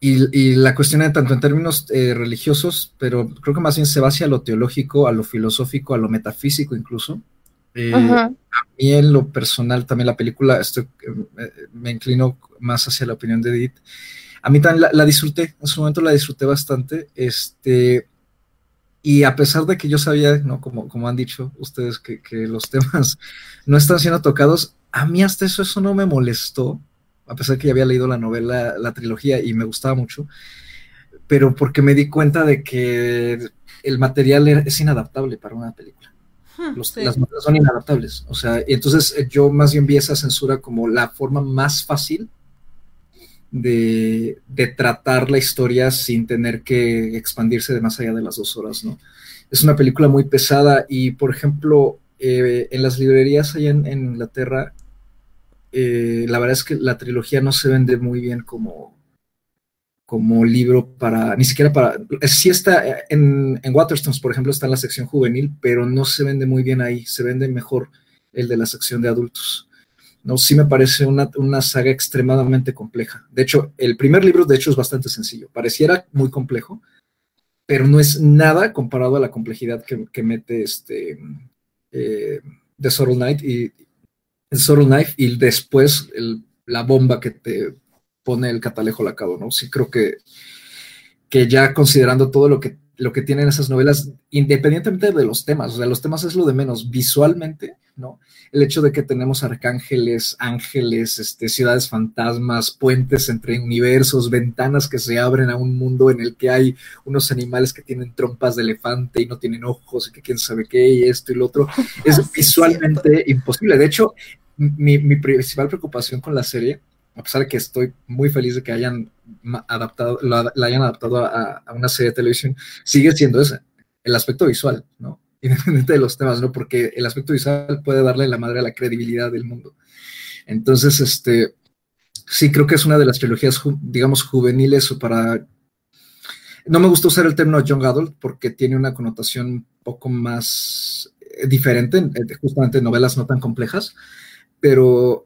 y, la cuestión tanto en términos eh, religiosos, pero creo que más bien se va hacia lo teológico, a lo filosófico, a lo metafísico incluso. Eh, a mí en lo personal también la película, estoy, eh, me inclino más hacia la opinión de Edith. A mí también la, disfruté, en su momento la disfruté bastante. Este, y a pesar de que yo sabía, ¿no? como, como han dicho ustedes, que, que los [laughs] temas no están siendo tocados, a mí hasta eso, eso no me molestó a pesar que ya había leído la novela, la trilogía y me gustaba mucho, pero porque me di cuenta de que el material es inadaptable para una película. Hmm, las novelas son inadaptables. O sea, y entonces eh, yo más bien vi esa censura como la forma más fácil de, tratar la historia sin tener que expandirse de más allá de las dos horas, ¿no? Es una película muy pesada y, por ejemplo, eh, en las librerías allá en Inglaterra eh, la verdad es que la trilogía no se vende muy bien como, como libro para, ni siquiera para, sí está eh, en, en Waterstones, por ejemplo, está en la sección juvenil, pero no se vende muy bien ahí, se vende mejor el de la sección de adultos. No, sí me parece una, saga extremadamente compleja. De hecho, el primer libro, de hecho, es bastante sencillo. Pareciera muy complejo, pero no es nada comparado a la complejidad que, mete este eh, The Sorrow Night y, Sorrow Knife y después la bomba que te pone el catalejo lacado, ¿no? Sí creo que, que ya considerando todo lo que lo que tienen esas novelas, independientemente de los temas, o sea, los temas es lo de menos, visualmente, ¿no? El hecho de que tenemos arcángeles, ángeles, este, ciudades fantasmas, puentes entre universos, ventanas que se abren a un mundo en el que hay unos animales que tienen trompas de elefante y no tienen ojos y que quién sabe qué y esto y lo otro, es [laughs] visualmente imposible. De hecho, mi, mi principal preocupación con la serie a pesar de que estoy muy feliz de que hayan adaptado, la, hayan adaptado a, una serie de televisión, sigue siendo ese, el aspecto visual, ¿no? [laughs] Independiente de los temas, ¿no? Porque el aspecto visual puede darle la madre a la credibilidad del mundo. Entonces, este, sí, creo que es una de las trilogías, digamos, juveniles o para... No me gusta usar el término young adult porque tiene una connotación un poco más eh, diferente, eh, justamente novelas no tan complejas, pero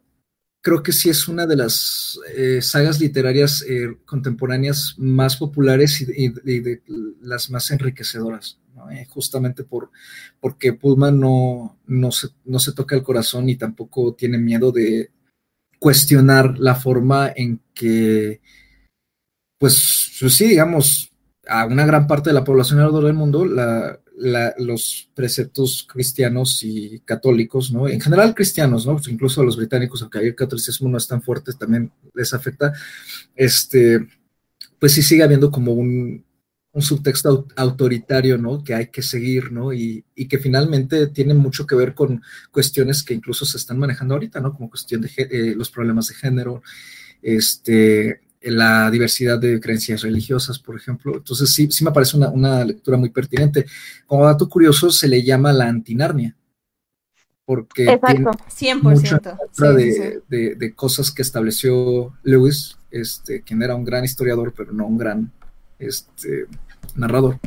creo que sí es una de las eh, sagas literarias eh, contemporáneas más populares y, las más enriquecedoras, eh, justamente por, porque Pullman no, no, se, no se toca el corazón y tampoco tiene miedo de cuestionar la forma en que, pues sí, digamos, a una gran parte de la población alrededor del mundo la, los preceptos cristianos y católicos, ¿no? En general cristianos, ¿no? Incluso los británicos, aunque el catolicismo no es tan fuerte, también les afecta, este, pues sí sigue habiendo como un, subtexto autoritario, ¿no? Que hay que seguir, ¿no? Y, que finalmente tiene mucho que ver con cuestiones que incluso se están manejando ahorita, ¿no? Como cuestión de eh, los problemas de género, este, la diversidad de creencias religiosas, por ejemplo. Entonces sí, sí me parece una, lectura muy pertinente. Como dato curioso, se le llama la antinarnia, porque
Exacto.
tiene 100%.
de, De, de, cosas que estableció Lewis, este, quien era un gran historiador, pero no un gran este, narrador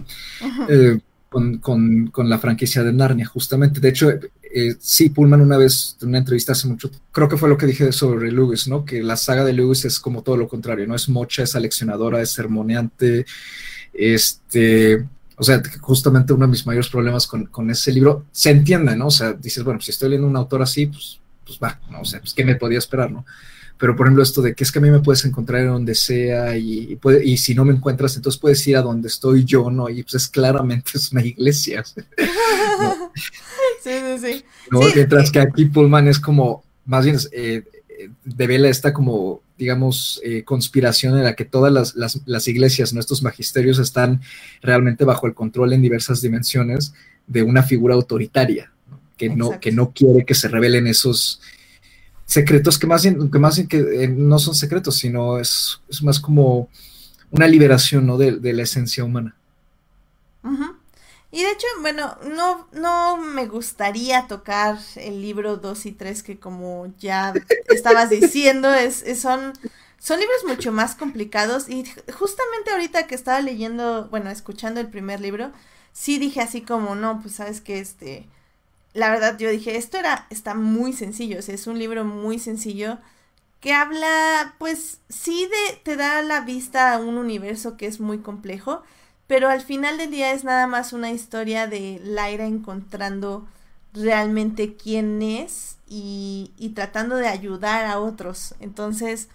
con, con, la franquicia de Narnia, justamente. De hecho, eh, sí, Pullman una vez, en una entrevista hace mucho, creo que fue lo que dije sobre Lewis, ¿no? Que la saga de Lewis es como todo lo contrario, ¿no? Es mocha, es aleccionadora, es sermoneante, este... O sea, justamente uno de mis mayores problemas con, con ese libro, se entiende, ¿no? O sea, dices, bueno, si estoy leyendo un autor así, pues, pues va, ¿no? O sea, pues, ¿qué me podía esperar, no? pero por ejemplo esto de que es que a mí me puedes encontrar en donde sea y, puede, y si no me encuentras, entonces puedes ir a donde estoy yo, ¿no? Y pues es claramente [laughs] es una iglesia.
Sí, sí, sí.
Mientras que aquí Pullman es como, más bien, eh, devela esta como, digamos, eh, conspiración en la que todas las, las, las iglesias, nuestros magisterios están realmente bajo el control en diversas dimensiones de una figura autoritaria, que, no, que no quiere que se revelen esos secretos que más bien, que, más que eh, no son secretos, sino es, es más como una liberación ¿no? de, la esencia humana.
Y de hecho, bueno, no, no me gustaría tocar el libro 2 y 3 que como ya estabas diciendo, es, son, son libros mucho más complicados. Y justamente ahorita que estaba leyendo, bueno, escuchando el primer libro, sí dije así como, no, pues sabes que este, la verdad yo dije, esto era, está muy sencillo, o sea, es un libro muy sencillo que habla, pues sí de, te da la vista a un universo que es muy complejo, pero al final del día es nada más una historia de Laira encontrando realmente quién es y, y tratando de ayudar a otros. Entonces,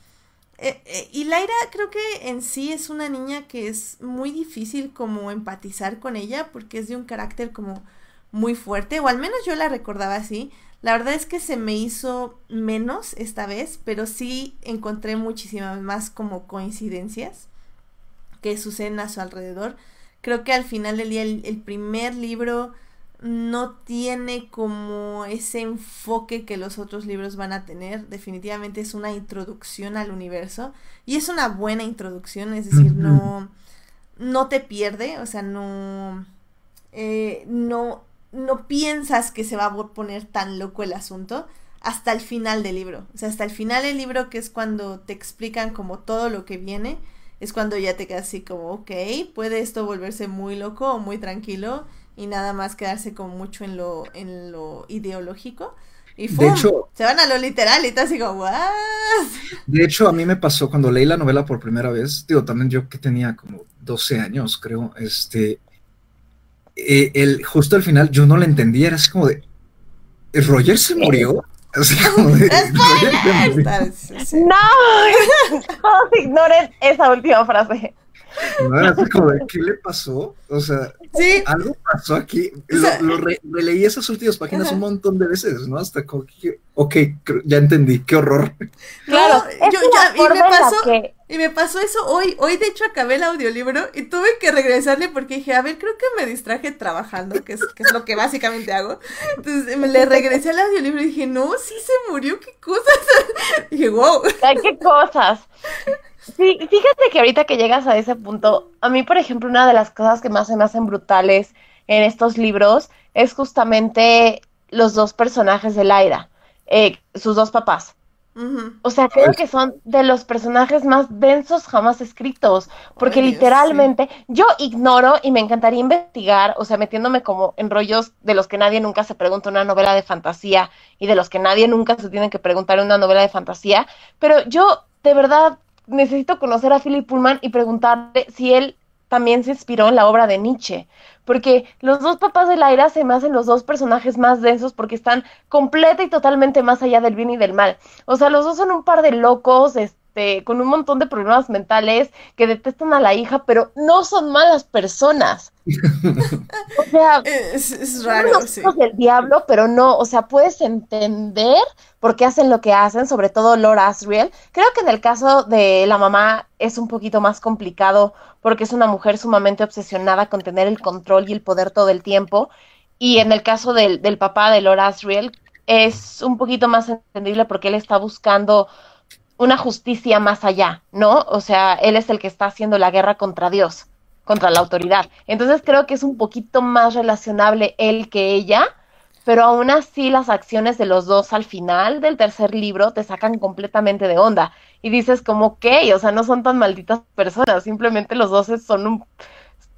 eh, eh, y Laira creo que en sí es una niña que es muy difícil como empatizar con ella porque es de un carácter como muy fuerte, o al menos yo la recordaba así. La verdad es que se me hizo menos esta vez, pero sí encontré muchísimas más como coincidencias que suceden a su alrededor. Creo que al final del día el, primer libro no tiene como ese enfoque que los otros libros van a tener. Definitivamente es una introducción al universo y es una buena introducción, es decir, no, no te pierde, o sea, no, eh, no no piensas que se va a poner tan loco el asunto hasta el final del libro. O sea, hasta el final del libro, que es cuando te explican como todo lo que viene, es cuando ya te quedas así como, ok, puede esto volverse muy loco o muy tranquilo y nada más quedarse como mucho en lo, en lo ideológico. Y ¡fum! se van a lo literal y te así como, ¿what?
De hecho, a mí me pasó cuando leí la novela por primera vez, digo, también yo que tenía como 12 años, creo, este, eh, el, justo al final yo no le entendía, era así como de, ¿Roger se murió? Así como de, [laughs] [laughs]
No, [laughs] ignoren esa última frase.
No, era así como ¿qué le pasó? O sea,
Sí,
algo pasó aquí.
O sea-
lo, re- releí esas últimas páginas
Ajá.
un montón de veces, ¿no? Hasta como que, ok, ya entendí, qué horror.
Claro,
No, yo- ya- y me pasó-
que-
Y me pasó eso hoy. Hoy, de hecho, acabé el audiolibro y tuve que regresarle porque dije, a ver, creo que me distraje trabajando, que es, que es lo que básicamente hago. Entonces me le regresé al audiolibro y dije, no, sí se murió, qué cosas. [laughs] dije, wow.
Ay, qué cosas. Sí, fíjate que ahorita que llegas a ese punto, a mí, por ejemplo, una de las cosas que más se me hacen brutales en estos libros es justamente los dos personajes de Laira, eh, sus dos papás. O sea, creo que son de los personajes más densos jamás escritos, porque
Ay,
literalmente yo ignoro y me encantaría investigar, o sea, metiéndome como en rollos de los que nadie nunca se pregunta una novela de fantasía y de los que nadie nunca se tiene que preguntar en una novela de fantasía, pero yo de verdad necesito conocer a Philip Pullman y preguntarle si él también se inspiró en la obra de Nietzsche, porque los dos papás de Laira se me hacen los dos personajes más densos porque están completa y totalmente más allá del bien y del mal. O sea, los dos son un par de locos, este, con un montón de problemas mentales que detestan a la hija, pero no son malas personas. [laughs] O sea,
Es, es
son
raro,
los
sí.
del diablo, pero no, o sea, puedes entender por qué hacen lo que hacen, sobre todo Lord Asriel. Creo que en el caso de la mamá es un poquito más complicado porque es una mujer sumamente obsesionada con tener el control y el poder todo el tiempo. Y en el caso del, del papá de Lord Asriel es un poquito más entendible porque él está buscando una justicia más allá, ¿no? O sea, él es el que está haciendo la guerra contra Dios, contra la autoridad. Entonces creo que es un poquito más relacionable él que ella, pero aún así las acciones de los dos al final del tercer libro te sacan completamente de onda. Y dices como, ok, o sea, no son tan malditas personas, simplemente los dos son un,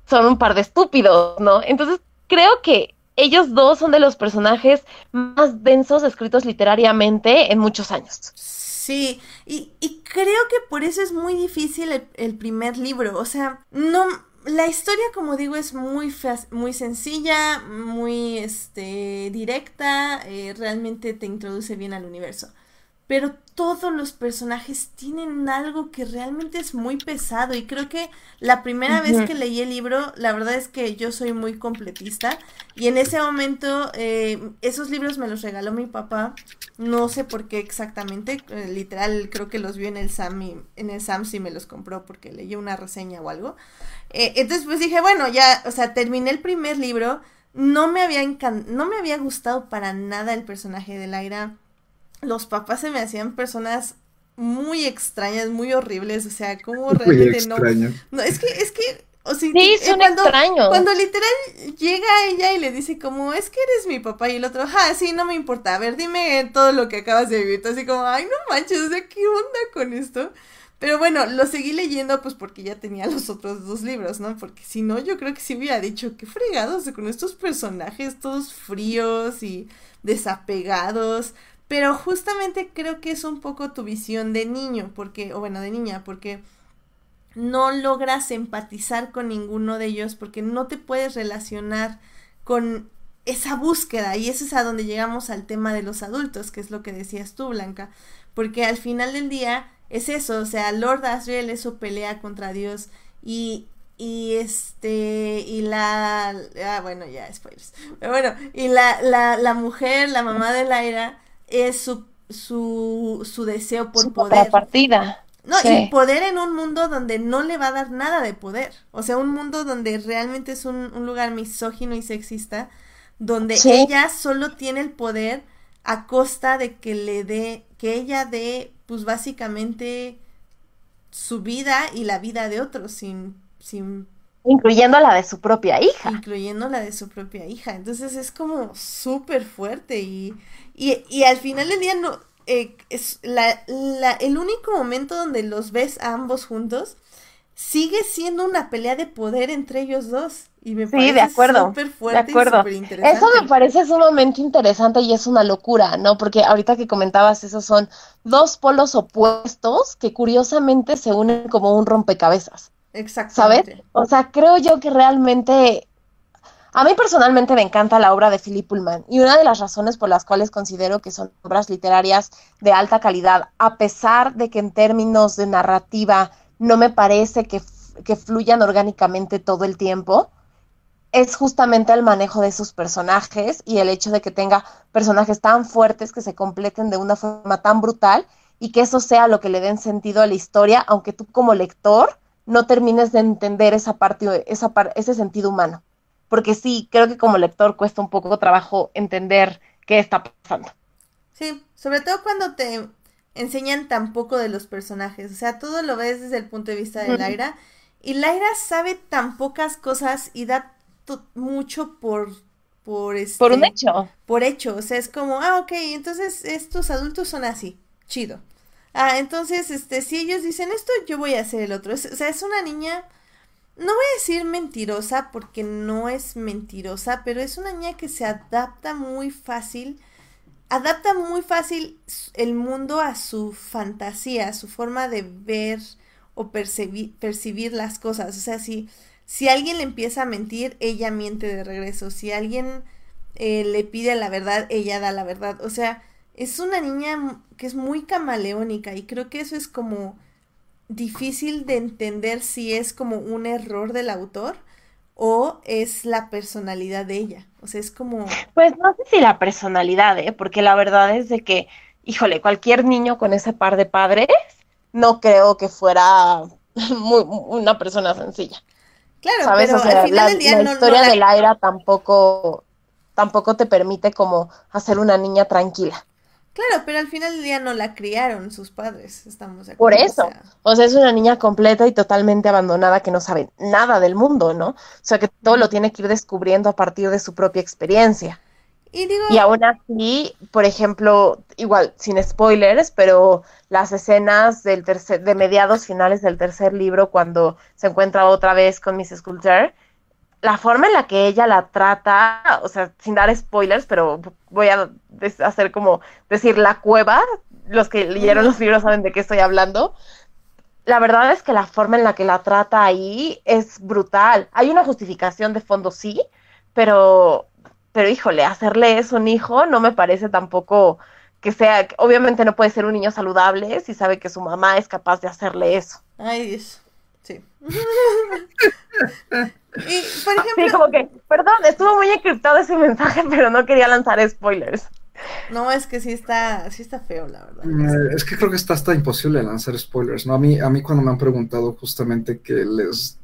son un par de estúpidos, ¿no? Entonces creo que ellos dos son de los personajes más densos escritos literariamente en muchos años.
Sí, y, y creo que por eso es muy difícil el, el primer libro. O sea, no. La historia, como digo, es muy, muy sencilla, muy este, directa, eh, realmente te introduce bien al universo. Pero todos los personajes tienen algo que realmente es muy pesado y creo que la primera vez que leí el libro, la verdad es que yo soy muy completista y en ese momento eh, esos libros me los regaló mi papá no sé por qué exactamente, eh, literal creo que los vio en el Sam y en el Sam's y me los compró porque leyó una reseña o algo. Eh, entonces pues dije, bueno, ya, o sea, terminé el primer libro, no me había encan- no me había gustado para nada el personaje de Laira. Los papás se me hacían personas muy extrañas, muy horribles, o sea, como
Muy
realmente no. No, es que es que o sea,
Sí, son
cuando-
extraños.
cuando literal llega ella y le dice como, es que eres mi papá y el otro, ah, sí, no me importa, a ver, dime todo lo que acabas de vivir, así como, ay, no manches, o sea, ¿qué onda con esto? Pero bueno, lo seguí leyendo pues porque ya tenía los otros dos libros, ¿no? Porque si no, yo creo que sí hubiera dicho, qué fregados con estos personajes todos fríos y desapegados. Pero justamente creo que es un poco tu visión de niño, porque, o bueno, de niña, porque no logras empatizar con ninguno de ellos porque no te puedes relacionar con esa búsqueda y eso es a donde llegamos al tema de los adultos, que es lo que decías tú, Blanca, porque al final del día es eso, o sea, Lord Asriel es su pelea contra Dios y y este y la ah, bueno ya spoilers pero bueno y la, la, la mujer la mamá de Laira es su su, su deseo por
Su
poder
contrapartida.
no,
Sí.
y poder en un mundo donde no le va a dar nada de poder. O sea, un mundo donde realmente es un, un lugar misógino y sexista, donde
Sí.
ella solo tiene el poder a costa de que le dé, que ella dé, pues básicamente su vida y la vida de otros, sin, sin
Incluyendo la de su propia hija.
incluyendo la de su propia hija. Entonces es como súper fuerte y, y, y al final del día no, eh, es la, la- el único momento donde los ves a ambos juntos sigue siendo una pelea de poder entre ellos dos. Y me
Sí,
parece
de acuerdo,
súper
De
fuerte y
acuerdo.
súper interesante.
Eso me parece sumamente interesante y es una locura, ¿no? Porque ahorita que comentabas, esos son dos polos opuestos que curiosamente se unen como un rompecabezas.
Exactamente.
O sea, creo yo que realmente, a mí personalmente me encanta la obra de Philip Pullman y una de las razones por las cuales considero que son obras literarias de alta calidad, a pesar de que en términos de narrativa no me parece que que fluyan orgánicamente todo el tiempo, es justamente el manejo de esos personajes y el hecho de que tenga personajes tan fuertes que se completen de una forma tan brutal y que eso sea lo que le den sentido a la historia, aunque tú como lector no termines de entender esa parte, esa ese sentido humano. Porque sí, creo que como lector cuesta un poco trabajo entender qué está pasando.
Sí, sobre todo cuando te enseñan tan poco de los personajes. O sea, todo lo ves desde el punto de vista de Lyra. Y Lyra sabe tan pocas cosas y da mucho por por este,
por un hecho.
Por hecho, o sea, es como, ah, ok, entonces estos adultos son así, chido. Ah, entonces, este, si ellos dicen esto, yo voy a hacer el otro. o sea, es una niña, no voy a decir mentirosa porque no es mentirosa, pero es una niña que se adapta muy fácil, adapta muy fácil el mundo a su fantasía, a su forma de ver o percibir, percibir las cosas. O sea, si si alguien le empieza a mentir, ella miente de regreso. Si alguien eh, le pide la verdad, ella da la verdad. O sea, es una niña que es muy camaleónica y creo que eso es como difícil de entender si es como un error del autor o es la personalidad de ella. O sea, es como...
Pues no sé si la personalidad, ¿eh? porque la verdad es de que, híjole, cualquier niño con ese par de padres, no creo que fuera [laughs] una persona sencilla.
Claro, pero al final
la,
del día
la historia de Laira tampoco, tampoco te permite como hacer una niña tranquila.
Claro, pero al final del día no la criaron sus padres, estamos de
acuerdo. Por eso, o sea... o sea, es una niña completa y totalmente abandonada que no sabe nada del mundo, ¿no? O sea, que todo lo tiene que ir descubriendo a partir de su propia experiencia.
Y, digo...
y aún así, por ejemplo, igual, sin spoilers, pero las escenas del tercer, de mediados finales del tercer libro, cuando se encuentra otra vez con Miss Coulter, la forma en la que ella la trata, o sea, sin dar spoilers, pero voy a hacer como decir la cueva, los que leyeron los libros saben de qué estoy hablando. La verdad es que la forma en la que la trata ahí es brutal. Hay una justificación de fondo, sí, pero pero híjole, hacerle eso a un hijo no me parece tampoco que sea, obviamente no puede ser un niño saludable si sabe que su mamá es capaz de hacerle eso.
Ay, Dios. Sí. [laughs] [laughs] y, por ejemplo...
Sí, como que, perdón, estuvo muy encriptado ese mensaje, [laughs] pero no quería lanzar spoilers.
No, es que sí está, sí está feo, la verdad.
Eh, es que creo que está hasta imposible lanzar spoilers, ¿no? A mí, a mí cuando me han preguntado justamente que les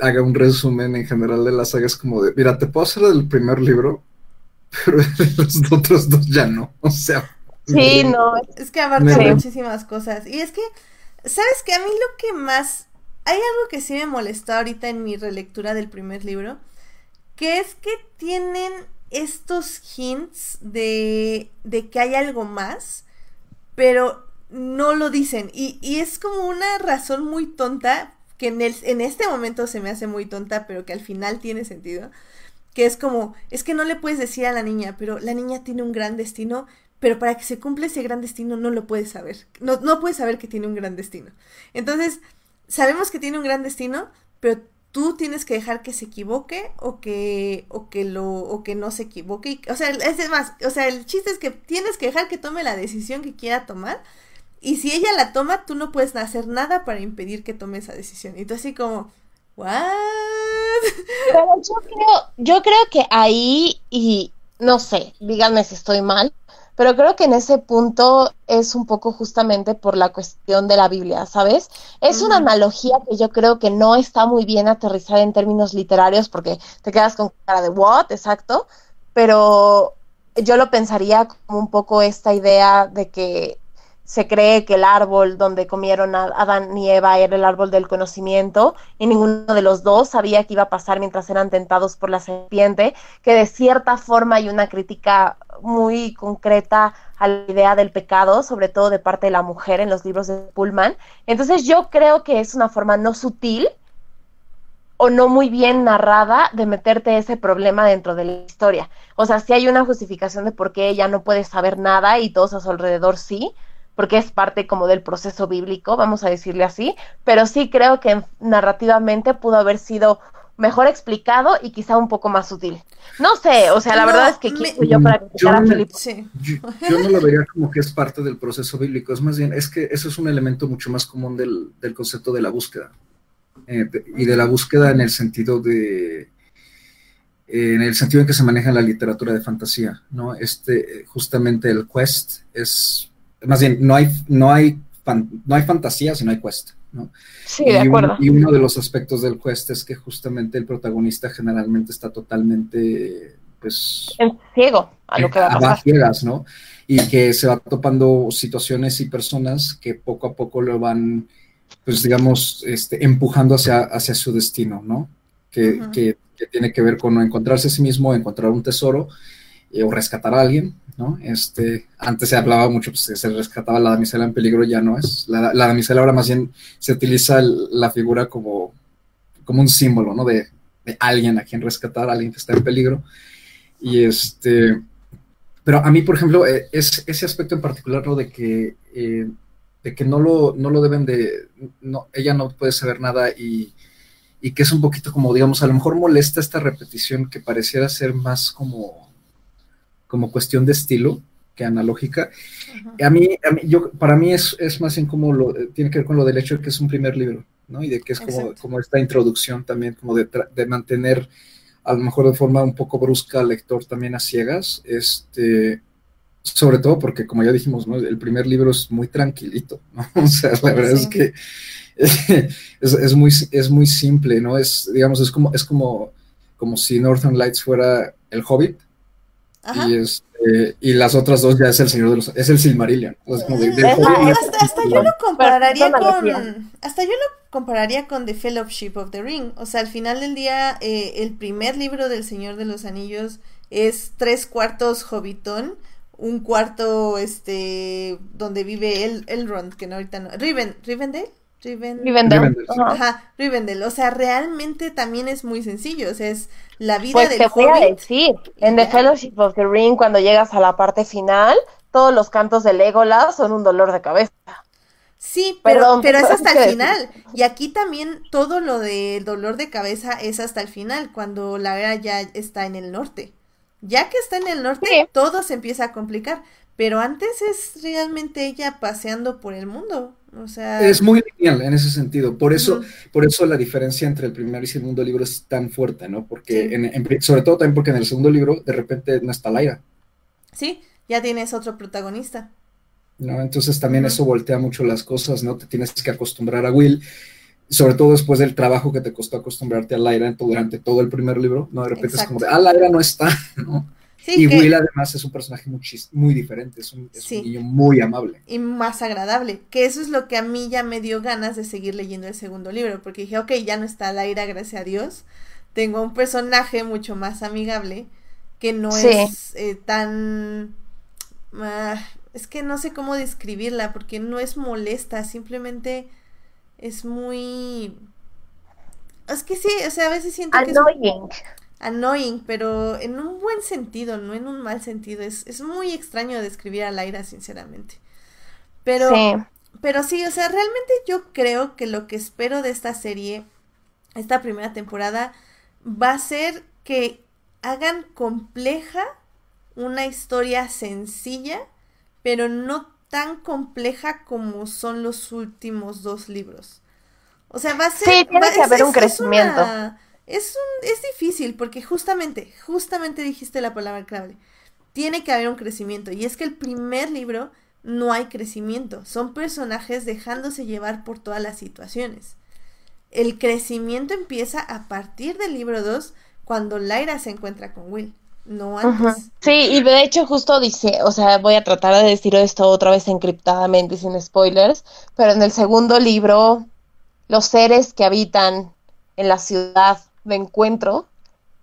haga un resumen en general de la saga, es como de, mira, te puedo hacer del primer libro, [laughs] pero de los otros dos ya no, [laughs] o sea.
Sí, no.
Es que abarca muchísimas cosas. Y es que, ¿sabes que A mí lo que más... Hay algo que sí me molestó ahorita en mi relectura del primer libro, que es que tienen estos hints de, de que hay algo más, pero no lo dicen. Y, y es como una razón muy tonta, que en, el, en este momento se me hace muy tonta, pero que al final tiene sentido, que es como, es que no le puedes decir a la niña, pero la niña tiene un gran destino, pero para que se cumpla ese gran destino no lo puedes saber, no, no puedes saber que tiene un gran destino. Entonces, sabemos que tiene un gran destino, pero tú tienes que dejar que se equivoque o que o que lo o que no se equivoque. O sea es más o sea el chiste es que tienes que dejar que tome la decisión que quiera tomar. Y si ella la toma tú no puedes hacer nada para impedir que tome esa decisión. Y tú así como what
pero yo creo yo creo que ahí y no sé díganme si estoy mal pero creo que en ese punto es un poco justamente por la cuestión de la Biblia, ¿sabes? Es una analogía que yo creo que no está muy bien aterrizada en términos literarios porque te quedas con cara de what, exacto, pero yo lo pensaría como un poco esta idea de que se cree que el árbol donde comieron Adán y Eva era el árbol del conocimiento y ninguno de los dos sabía qué iba a pasar mientras eran tentados por la serpiente, que de cierta forma hay una crítica muy concreta a la idea del pecado, sobre todo de parte de la mujer en los libros de Pullman. Entonces yo creo que es una forma no sutil o no muy bien narrada de meterte ese problema dentro de la historia. O sea, si hay una justificación de por qué ella no puede saber nada y todos a su alrededor sí, porque es parte como del proceso bíblico, vamos a decirle así, pero sí creo que narrativamente pudo haber sido mejor explicado y quizá un poco más sutil. No sé, o sea, la
No,
verdad es que yo para criticar
Yo
a Felipe.
sí
Yo, yo no lo vería como que es parte del proceso bíblico, es más bien, es que eso es un elemento mucho más común del, del concepto de la búsqueda. eh, de- y de la búsqueda en el sentido de, eh, en el sentido en que se maneja en la literatura de fantasía, ¿no? Este, justamente el quest es, más bien, no hay, no hay, fan- no hay fantasía, sino hay quest, ¿no?
Sí,
y,
de
un-
acuerdo.
y uno de los aspectos del quest es que justamente el protagonista generalmente está totalmente, pues,
En ciego a lo que va a pasar.
ciegas, ¿no? Y que se va topando situaciones y personas que poco a poco lo van, pues digamos, este, empujando hacia, hacia su destino, ¿no? Que, que- que tiene que ver con encontrarse a sí mismo, encontrar un tesoro eh, o rescatar a alguien, ¿no? Este, antes se hablaba mucho, pues que se rescataba la damisela en peligro, ya no es. La, la damisela ahora más bien se utiliza la figura como, como un símbolo, ¿no? De, de alguien a quien rescatar, alguien que está en peligro. Y este, pero a mí, por ejemplo, eh, es ese aspecto en particular, ¿no? De que, eh, de que no, lo, no lo deben de, no, ella no puede saber nada y, y que es un poquito como, digamos, a lo mejor molesta esta repetición que pareciera ser más como, como cuestión de estilo que analógica. A mí, a mí- yo, para mí es, es más bien como lo, eh, tiene que ver con lo del hecho de que es un primer libro, ¿no? Y de que es como, como esta introducción también, como de, de mantener a lo mejor de forma un poco brusca al lector también a ciegas, este, sobre todo porque como ya dijimos, ¿no? El primer libro es muy tranquilito, ¿no? [laughs] O sea, la verdad es
Sí.
que [laughs] es, es muy, es muy simple, ¿no? Es, digamos, es como, es como, como si Northern Lights fuera el Hobbit,
Ajá.
y, este, y las otras dos ya es el Señor de los... Es el Silmarillion. Como de-
hasta, hasta yo lo compararía con hasta yo lo compararía con The Fellowship of the Ring o sea al final del día eh, el primer libro del Señor de los Anillos es tres cuartos Hobbitón un cuarto este donde vive el Elrond que no ahorita no Riven Rivendell Riven-
Rivendell.
Rivendell, sí.
Ajá.
Rivendell, o sea, realmente también es muy sencillo, o sea, es la vida
Pues
del
te voy a decir, en The. Fellowship of the Ring, cuando llegas a la parte final, todos los cantos de Legolas son un dolor de cabeza.
Sí, pero,
Perdón,
pero es hasta el final. Y aquí también todo lo del dolor de cabeza es hasta el final, cuando la era ya está en el norte. Ya que está en el norte,
Sí.
todo se empieza a complicar. Pero antes es realmente ella paseando por el mundo. O sea,
Es muy lineal en ese sentido. Por eso, por eso la diferencia entre el primer y segundo libro es tan fuerte, ¿no? Porque,
Sí.
en- en sobre todo también porque en el segundo libro de repente no está Laira,
sí, ya tienes otro protagonista.
¿no? Entonces también eso voltea mucho las cosas, ¿no? Te tienes que acostumbrar a Will, sobre todo después del trabajo que te costó acostumbrarte a Laira durante todo el primer libro, ¿no? De repente es como de, ah, Laira no está, [laughs] ¿no?
Sí,
y
que-
Will además es un personaje muy, chis- muy diferente, es un, es un
Sí.
niño muy amable.
y más agradable. Que eso es lo que a mí ya me dio ganas de seguir leyendo el segundo libro, porque dije, ok, ya no está Laira, gracias a Dios. Tengo un personaje mucho más amigable que no
Sí.
es eh, tan... ah, es que no sé cómo describirla, porque no es molesta, simplemente es muy... Es que sí, o sea, a veces siento que es
Annoying.
pero en un buen sentido, no en un mal sentido. Es, es muy extraño describir a Laira, sinceramente. Pero,
Sí.
pero sí, o sea, realmente yo creo que lo que espero de esta serie, esta primera temporada, va a ser que hagan compleja una historia sencilla, pero no tan compleja como son los últimos dos libros. O sea, va a ser...
Sí, tiene
va-
que haber un crecimiento.
una- es un, es difícil porque justamente, justamente dijiste la palabra clave. Tiene que haber un crecimiento. Y es que el primer libro no hay crecimiento. Son personajes dejándose llevar por todas las situaciones. El crecimiento empieza a partir del libro 2 cuando Lyra se encuentra con Will. No antes.
Sí, y de hecho justo dice, o sea, voy a tratar de decir esto otra vez encriptadamente sin spoilers, pero en el segundo libro, los seres que habitan en la ciudad de encuentro,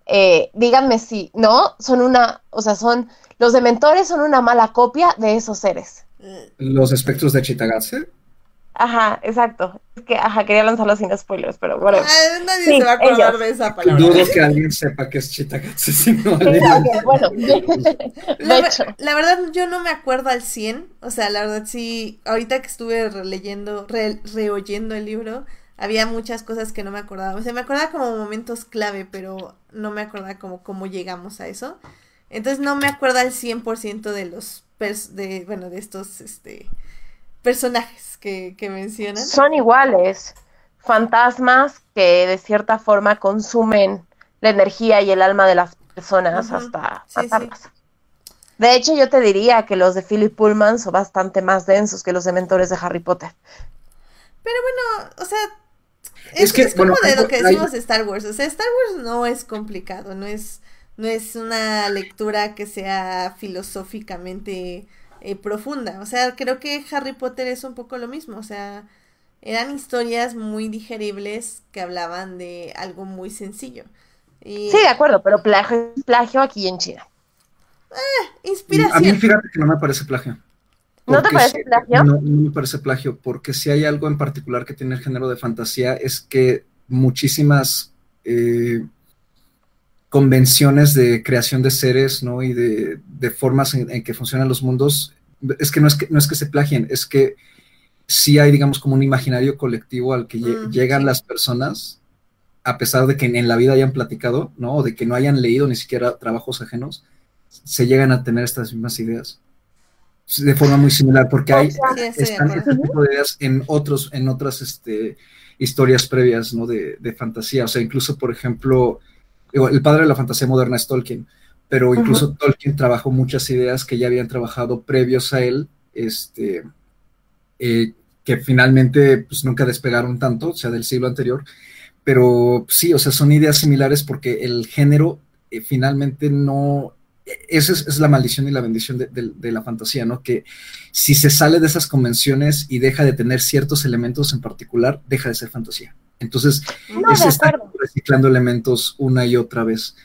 eh, díganme si, ¿no? Son una, o sea, son, los dementores son una mala copia de esos seres.
Los espectros de Chitagatse,
Ajá, exacto. Es que, ajá, quería lanzarlo sin spoilers, pero bueno.
ah, nadie
Sí,
se va a acordar
ellos.
de esa palabra.
dudo que alguien sepa que es Chitagatse, si no
Sí, ok, bueno, [laughs]
ver- la verdad, yo no me acuerdo al 100. O sea, la verdad, sí. Ahorita que estuve releyendo, re- reoyendo el libro, había muchas cosas que no me acordaba. O sea, me acordaba como momentos clave, pero no me acordaba como cómo llegamos a eso. Entonces, no me acuerdo al 100% de los. de, bueno, de estos este, personajes que, que mencionan.
Son iguales. fantasmas que de cierta forma consumen la energía y el alma de las personas hasta
Sí, sí.
matarlas. De hecho, yo te diría que los de Philip Pullman son bastante más densos que los de mentores de Harry Potter.
Pero bueno, o sea,
Es
es,
que,
es como
bueno,
de lo que decimos de Star Wars. O sea, Star Wars no es complicado, no es, no es una lectura que sea filosóficamente eh, profunda. O sea, creo que Harry Potter es un poco lo mismo. O sea, eran historias muy digeribles que hablaban de algo muy sencillo. Y
Sí, de acuerdo, pero plagio, plagio aquí en China.
A mí
inspiración.
fíjate que no me parece plagio.
¿No te parece plagio?
No, no me parece plagio, porque si hay algo en particular que tiene el género de fantasía es que muchísimas eh, convenciones de creación de seres, ¿no? Y de, de formas en, en que funcionan los mundos, es que no es que no es que se plagien, es que sí hay, digamos, como un imaginario colectivo al que
Mm,
llegan las personas, a pesar de que en la vida hayan platicado, ¿no? O de que no hayan leído ni siquiera trabajos ajenos, se llegan a tener estas mismas ideas de forma muy similar, porque hay
Sí,
están este tipo de ideas en otros, en otras este, historias previas, ¿no? De, de fantasía. O sea, incluso, por ejemplo, el padre de la fantasía moderna es Tolkien, pero incluso Tolkien trabajó muchas ideas que ya habían trabajado previos a él, este, eh, que finalmente pues nunca despegaron tanto, o sea, del siglo anterior. Pero sí, o sea, son ideas similares porque el género eh, finalmente no, esa es, es la maldición y la bendición de, de- de la fantasía, ¿no? Que si se sale de esas convenciones y deja de tener ciertos elementos en particular, deja de ser fantasía. Entonces,
No,
es estar reciclando elementos una y otra vez.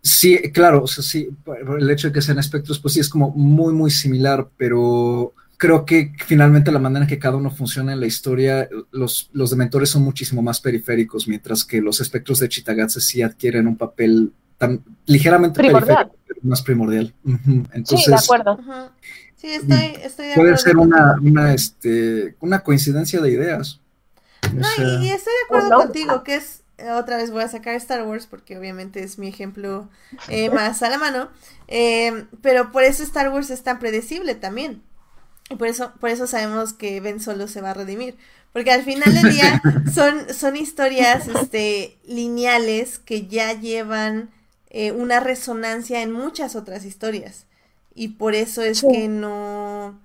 Sí, claro, o sea, sí, el hecho de que sean espectros, pues sí, es como muy, muy similar, pero creo que finalmente la manera en que cada uno funciona en la historia, los, los dementores son muchísimo más periféricos, mientras que los espectros de Chitagatse sí adquieren un papel tan ligeramente
Primordial.
periférico, pero más primordial. Ujú.
Sí,
Entonces,
de acuerdo.
Sí, estoy, estoy de
puede
acuerdo
ser una, una, este, una coincidencia de ideas. O
No,
sea,
y, estoy de acuerdo
no.
contigo, que es, otra vez voy a sacar Star Wars, porque obviamente es mi ejemplo eh, más a la mano, eh, pero por eso Star Wars es tan predecible también. Y por eso, por eso sabemos que Ben Solo se va a redimir. Porque al final del día [laughs] son, son historias este, lineales que ya llevan eh, una resonancia en muchas otras historias. Y por eso es
Sí.
que no,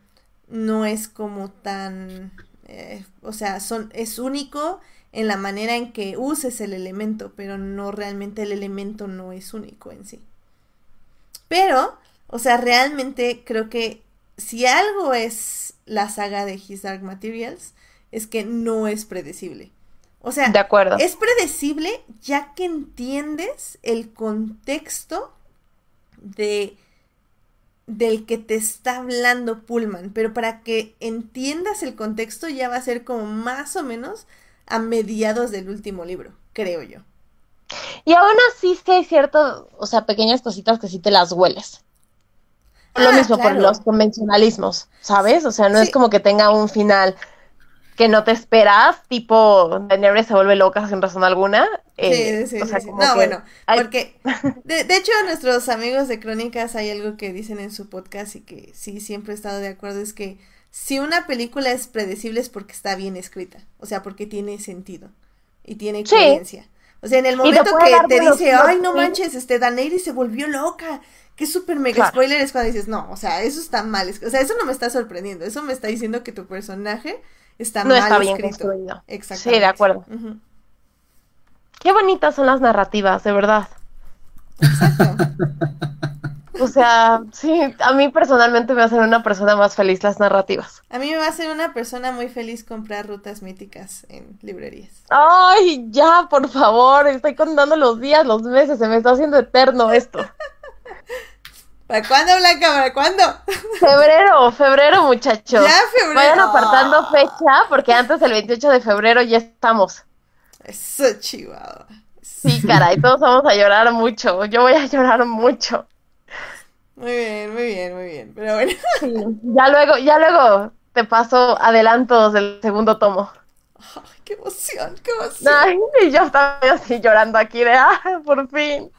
no es como tan, eh, o sea, son, es único en la manera en que uses el elemento, pero no realmente el elemento no es único en sí. Pero, o sea, realmente creo que si algo es la saga de His Dark Materials, es que no es predecible. O sea,
De acuerdo.
es predecible ya que entiendes el contexto de del que te está hablando Pullman, pero para que entiendas el contexto ya va a ser como más o menos a mediados del último libro, creo yo.
Y aún así sí hay cierto, o sea, pequeñas cositas que sí te las hueles. Lo
Ah,
mismo por
claro.
los convencionalismos, ¿sabes? O sea, no
Sí.
es como que tenga un final que no te esperas, tipo Daenerys se vuelve loca sin razón alguna. eh,
sí, sí,
o sea,
sí. No,
que
bueno, porque [laughs] de, de hecho nuestros amigos de Crónicas hay algo que dicen en su podcast y que sí siempre he estado de acuerdo, es que si una película es predecible es porque está bien escrita, o sea, porque tiene sentido y tiene
Sí.
coherencia. O sea, en el momento que te dice, ay, no
twists".
manches, este, Daenerys se volvió loca, qué súper mega
Claro.
spoiler es cuando dices, no, o sea, eso está mal, o sea, eso no me está sorprendiendo, eso me está diciendo que tu personaje está
no
mal
está bien
escrito.
construido.
Exactamente.
Sí, de acuerdo. Qué bonitas son las narrativas, de verdad.
Exacto. [laughs]
O sea, sí, a mí personalmente me hacen una persona más feliz las narrativas.
A mí me va a hacer una persona muy feliz comprar rutas míticas en librerías.
Ay, ya, por favor, estoy contando los días, los meses, se me está haciendo eterno esto. [laughs]
¿Para cuándo, Blanca? ¿Para cuándo?
Febrero, febrero, muchachos.
Ya, febrero.
Vayan apartando fecha, porque antes del 28 de febrero ya estamos.
Eso, chihuahua.
Sí, caray, todos vamos a llorar mucho. Yo voy a llorar mucho.
Muy bien, muy bien, muy bien. Pero bueno.
Sí, ya luego, ya luego te paso adelantos del segundo tomo.
Ay, qué emoción, qué emoción.
Ay, y yo estaba así llorando aquí de, ah, por fin.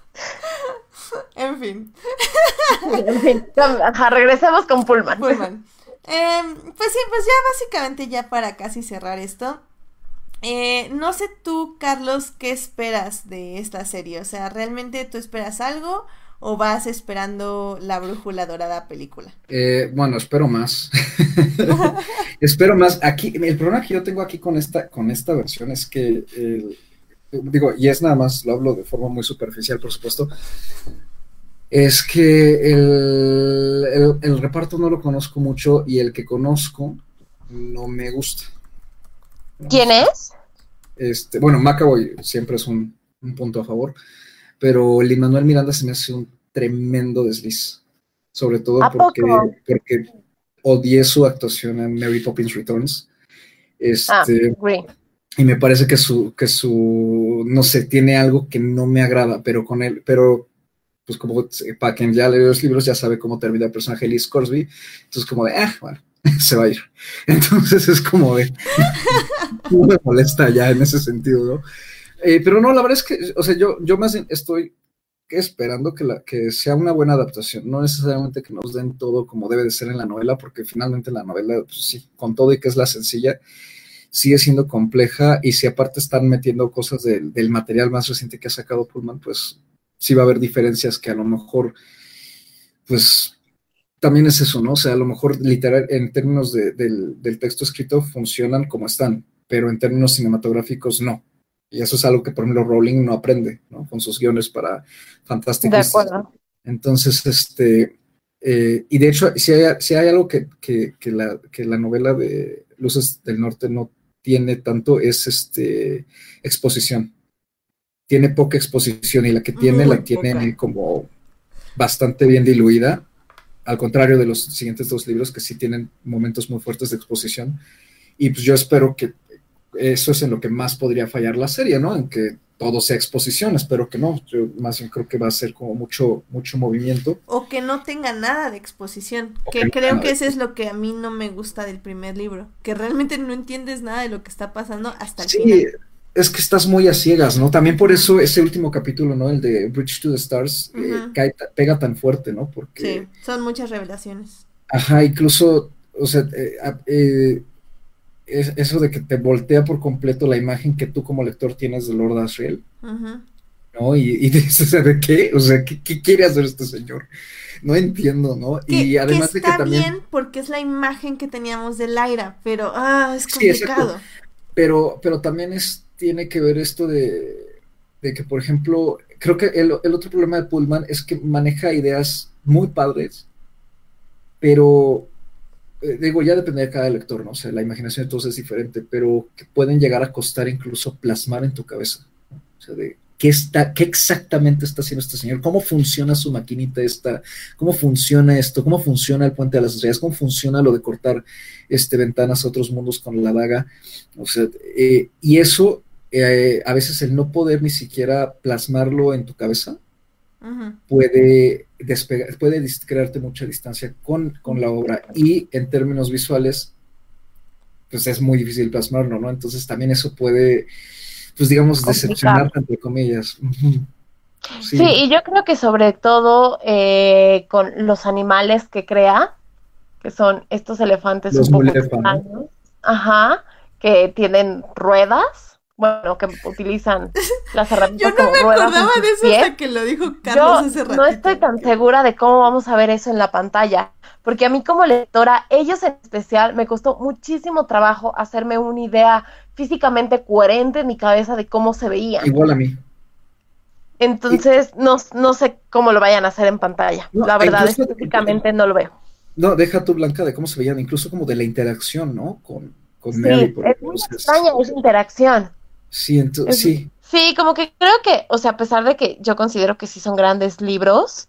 [laughs]
En fin,
En fin, ajá, regresemos con Pullman.
Pullman. Em, pues sí, pues ya básicamente ya para casi cerrar esto. Eh, no sé tú, Carlos, qué esperas de esta serie. O sea, ¿realmente tú esperas algo o vas esperando la brújula dorada película?
Eh, bueno, espero más. [laughs] espero más. Aquí, el problema que yo tengo aquí con esta, con esta versión es que, eh, digo, y es nada más, lo hablo de forma muy superficial, por supuesto, es que el, el, el reparto no lo conozco mucho y el que conozco no me gusta.
¿Quién es?
Este, bueno, McAvoy siempre es un, un punto a favor, pero Lin Manuel Miranda se me hace un tremendo desliz, sobre todo
¿A
porque,
poco?
porque odié su actuación en Mary Poppins Returns. Este,
Ah.
Y me parece que su, que su, no sé, tiene algo que no me agrada, pero con él, pero pues como para quien ya leyó los libros ya sabe cómo termina el personaje Liz Corsby, entonces como de, ah, bueno, [laughs] se va a ir. [laughs] Entonces es como de, [laughs] no me molesta ya en ese sentido, ¿no? Eh, pero no, la verdad es que, o sea, yo, yo más estoy esperando que, la, que sea una buena adaptación, no necesariamente que nos den todo como debe de ser en la novela, porque finalmente la novela, pues sí, con todo y que es la sencilla, sigue siendo compleja y si aparte están metiendo cosas del, del material más reciente que ha sacado Pullman, pues sí va a haber diferencias que a lo mejor, pues también es eso, ¿no? O sea, a lo mejor literal, en términos de, del, del texto escrito funcionan como están, pero en términos cinematográficos no. Y eso es algo que, por ejemplo, Rowling no aprende, ¿no? Con sus guiones para Fantastic
De acuerdo.
Entonces, este, eh, y de hecho, si hay, si hay algo que, que, que, la, que la novela de Luces del Norte no tiene tanto, es este, exposición. Tiene poca exposición y la que tiene,
Muy
la tiene
poca.
como bastante bien diluida, al contrario de los siguientes dos libros que sí tienen momentos muy fuertes de exposición. Y pues yo espero que eso es en lo que más podría fallar la serie, ¿no? En que todo sea exposición, espero que no. Yo más bien creo que va a ser como mucho, mucho movimiento.
O que no tenga nada de exposición.
O
Que creo que ese es lo que a mí no me gusta del primer libro. Que realmente no entiendes nada de lo que está pasando hasta el
Sí,
final.
es que estás muy a ciegas, ¿no? También por eso ese último capítulo, ¿no? El de Bridge to the Stars, eh,
Ujú.
cae pega tan fuerte, ¿no? Porque,
Sí, son muchas revelaciones.
ajá, incluso, o sea, eh, eh, es- eso de que te voltea por completo la imagen que tú como lector tienes de Lord Asriel. ¿no? Y, y [laughs] dices, ¿de qué? O sea, ¿qué, qué quiere hacer este señor? No entiendo, ¿no?
Que,
Y
que
además de que también...
bien porque es la imagen que teníamos de Lyra, pero ah, es
Sí,
complicado.
Pero, pero también es, tiene que ver esto de, de que, por ejemplo, creo que el, el otro problema de Pullman es que maneja ideas muy padres, pero eh, digo, ya depende de cada lector, ¿no? O sea, la imaginación de todos es diferente, pero que pueden llegar a costar incluso plasmar en tu cabeza, ¿no? O sea, de qué está, qué exactamente está haciendo este señor, cómo funciona su maquinita esta, cómo funciona esto, cómo funciona el puente de las estrellas, cómo funciona lo de cortar este, ventanas a otros mundos con la daga. O sea, eh, y eso, eh, a veces el no poder ni siquiera plasmarlo en tu cabeza Puede despegar, puede crearte mucha distancia con, con la obra y en términos visuales, pues es muy difícil plasmarlo, ¿no? Entonces también eso puede, pues digamos, decepcionar, entre comillas.
Sí, y yo creo que sobre todo eh, con los animales que crea, que son estos elefantes
Los
un poco extraños, ajá, que tienen ruedas, bueno, que utilizan las [laughs]
Yo
herramientas
no
como
me
ruedas
acordaba de eso
pies.
hasta que lo dijo Carlos hace
Yo
ratito.
no estoy tan segura de cómo vamos a ver eso en la pantalla, porque a mí como lectora, ellos en especial, me costó muchísimo trabajo hacerme una idea físicamente coherente en mi cabeza de cómo se veían.
Igual a mí.
Entonces, no, no sé cómo lo vayan a hacer en pantalla.
No,
La verdad, específicamente no lo veo.
No, deja tú, Blanca, de cómo se veían, incluso como de la interacción, ¿no? Con, con
Sí,
Mary, por
es muy extraña esa interacción.
Sí, entonces, sí.
Sí, como que creo que, o sea, a pesar de que yo considero que sí son grandes libros,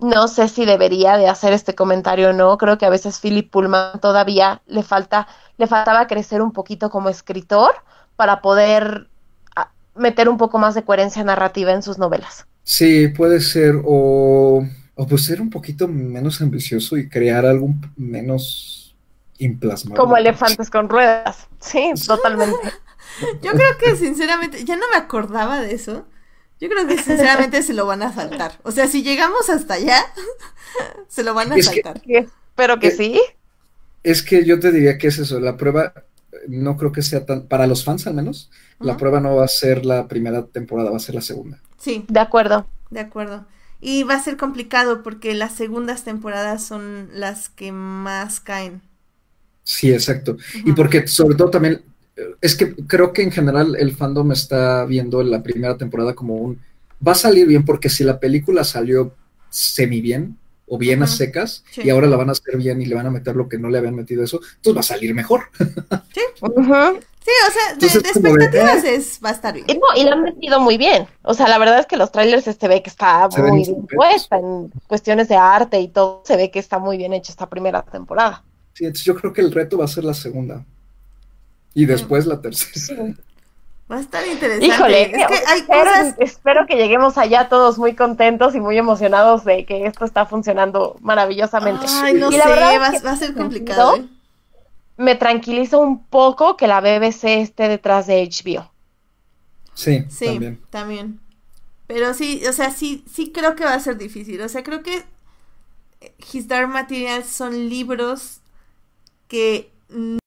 no sé si debería de hacer este comentario o no. Creo que a veces Philip Pullman todavía le falta, le faltaba crecer un poquito como escritor para poder ah, meter un poco más de coherencia narrativa en sus novelas.
Sí, puede ser, o, o pues ser un poquito menos ambicioso y crear algo menos implasmable.
Como elefantes con ruedas. Sí, totalmente. [laughs]
Yo creo que sinceramente, ya no me acordaba de eso. Yo creo que sinceramente se lo van a saltar. O sea, si llegamos hasta allá, [laughs] se lo van a
Es que-
saltar.
Sí, Espero que
Eh,
sí.
Es que yo te diría que es eso, la prueba, no creo que sea tan, para los fans al menos, la prueba no va a ser la primera temporada, va a ser la segunda.
Sí,
De acuerdo.
de acuerdo. Y va a ser complicado porque las segundas temporadas son las que más caen.
Sí, exacto. Y porque sobre todo también, es que creo que en general el fandom está viendo la primera temporada como un, va a salir bien porque si la película salió semi bien o bien a secas
Sí.
y ahora la van a hacer bien y le van a meter lo que no le habían metido eso, entonces va a salir mejor.
Ujú.
Sí, o sea, de,
Entonces,
de
como de,
expectativas es, va a estar bien.
Y, no, y la han metido muy bien. O sea, la verdad es que los trailers se ve que está
Se
muy bien puesta en cuestiones de arte y todo. Se ve que está muy bien hecha esta primera temporada.
Sí, entonces yo creo que el reto va a ser la segunda y después la tercera.
Va a estar interesante.
Híjole,
es que hay
espero,
cosas.
espero que lleguemos allá todos muy contentos y muy emocionados de que esto está funcionando maravillosamente.
Ay, no
Y
sé,
la verdad es
va,
que
va a ser complicado. ¿eh?
Me tranquiliza un poco que la BBC esté detrás de HBO.
Sí,
Sí,
también.
también. Pero sí, o sea, sí, sí creo que va a ser difícil. O sea, creo que His Dark Materials son libros que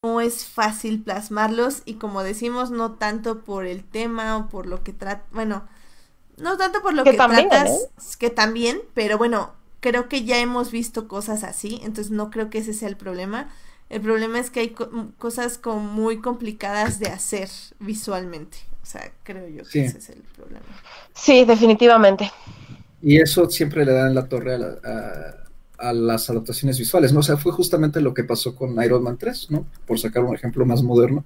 no es fácil plasmarlos y como decimos, no tanto por el tema o por lo que trata, bueno, no tanto por lo
Que
que,
también,
tratas,
¿eh?
que también, pero bueno, creo que ya hemos visto cosas así, entonces no creo que ese sea el problema. El problema es que hay co- cosas como muy complicadas de hacer visualmente. O sea, creo yo que
Sí.
ese es el problema.
Sí, definitivamente.
Y eso siempre le dan la torre a, la- a- a las adaptaciones visuales, ¿no? O sea, fue justamente lo que pasó con Iron Man 3, ¿no? Por sacar un ejemplo más moderno,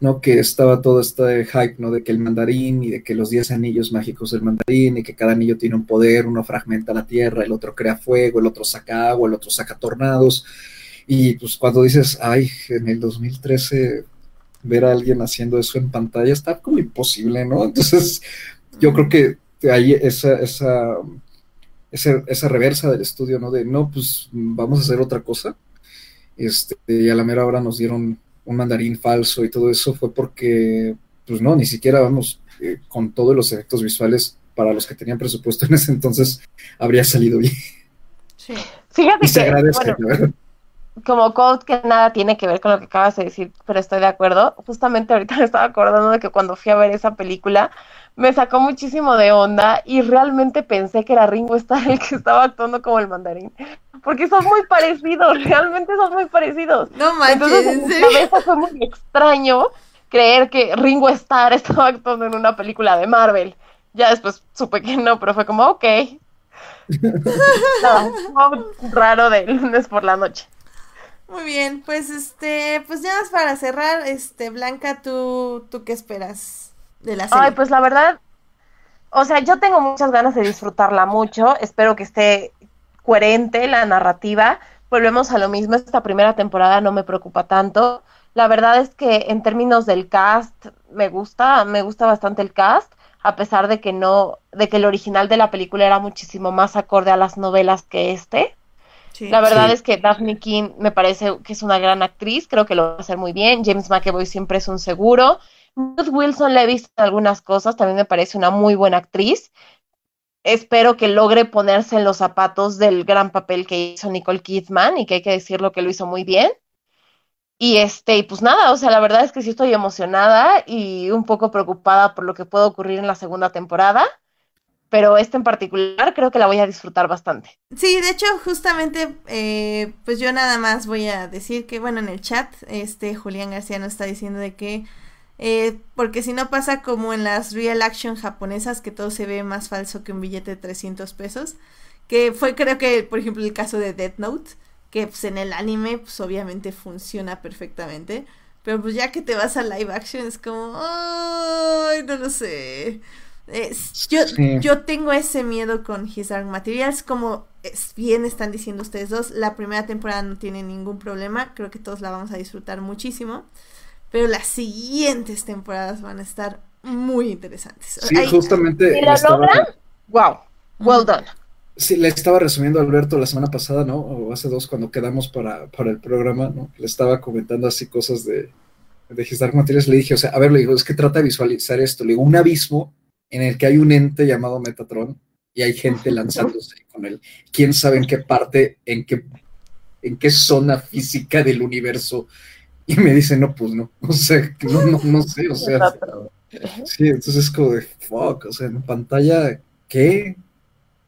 ¿no? Que estaba todo este hype, ¿no? De que el mandarín y de que los 10 anillos mágicos del mandarín y que cada anillo tiene un poder, uno fragmenta la tierra, el otro crea fuego, el otro saca agua, el otro saca tornados. Y pues cuando dices, ay, en el 2013 ver a alguien haciendo eso en pantalla está como imposible, ¿no? Entonces, yo creo que hay esa, esa, esa, esa reversa del estudio, ¿no? De, no, pues vamos a hacer otra cosa. Este, y a la mera hora nos dieron un mandarín falso y todo eso fue porque, pues no, ni siquiera vamos eh, con todos los efectos visuales para los que tenían presupuesto en ese entonces habría salido bien.
Sí.
Fíjate
Y se
que,
agradece,
bueno, como quote que nada tiene que ver con lo que acabas de decir, pero estoy de acuerdo. Justamente ahorita me estaba acordando de que cuando fui a ver esa película me sacó muchísimo de onda y realmente pensé que era Ringo Starr el que estaba actuando como el mandarín. Porque son muy parecidos, realmente son muy parecidos.
No manches,
Entonces
¿en
mi cabeza fue muy extraño creer que Ringo Starr estaba actuando en una película de Marvel. Ya después supe que no, pero fue como, ok. [laughs] Fue raro de lunes por la noche.
Muy bien, pues este, pues ya más para cerrar, este, Blanca, ¿tú, tú qué esperas de la serie?
Ay, pues la verdad, o sea, yo tengo muchas ganas de disfrutarla mucho. Espero que esté coherente la narrativa. Volvemos a lo mismo, esta primera temporada no me preocupa tanto. La verdad es que en términos del cast me gusta, me gusta bastante el cast, a pesar de que no, de que el original de la película era muchísimo más acorde a las novelas que este.
Sí.
La verdad
Sí.
es que Daphne King me parece que es una gran actriz, creo que lo va a hacer muy bien. James McAvoy siempre es un seguro. Wilson la he visto algunas cosas, también me parece una muy buena actriz. Espero que logre ponerse en los zapatos del gran papel que hizo Nicole Kidman y que hay que decirlo que lo hizo muy bien. Y este, y pues nada, o sea, la verdad es que sí estoy emocionada y un poco preocupada por lo que puede ocurrir en la segunda temporada, pero esta en particular creo que la voy a disfrutar bastante.
Sí, de hecho, justamente, eh, pues yo nada más voy a decir que, bueno, en el chat, este Julián García nos está diciendo de que, eh, porque si no pasa como en las real action japonesas, que todo se ve más falso que un billete de 300 pesos, que fue creo que, por ejemplo, el caso de Death Note, que pues en el anime, pues obviamente funciona perfectamente, pero pues ya que te vas a live action es como, ay, no lo sé. Es- yo,
Sí.
yo tengo ese miedo con His Dark Materials, como es bien están diciendo ustedes dos, la primera temporada no tiene ningún problema, creo que todos la vamos a disfrutar muchísimo, pero las siguientes temporadas van a estar muy interesantes.
Sí, justamente
Si
le
lo
estaba,
logran, wow, well done.
sí, le estaba resumiendo a Alberto la semana pasada, ¿no? O hace dos cuando quedamos para, para el programa, ¿no? Le estaba comentando así cosas de, de His Dark Materials. Le dije, o sea, a ver, le digo, es que trata de visualizar esto. Le digo, un abismo en el que hay un ente llamado Metatron y hay gente lanzándose con él. ¿Quién sabe en qué parte, en qué, en qué zona física del universo Y me dice, no, pues no, [laughs] o sea, no, no, no sé, o sea, sí, entonces es como de, fuck, o sea, en pantalla, ¿qué?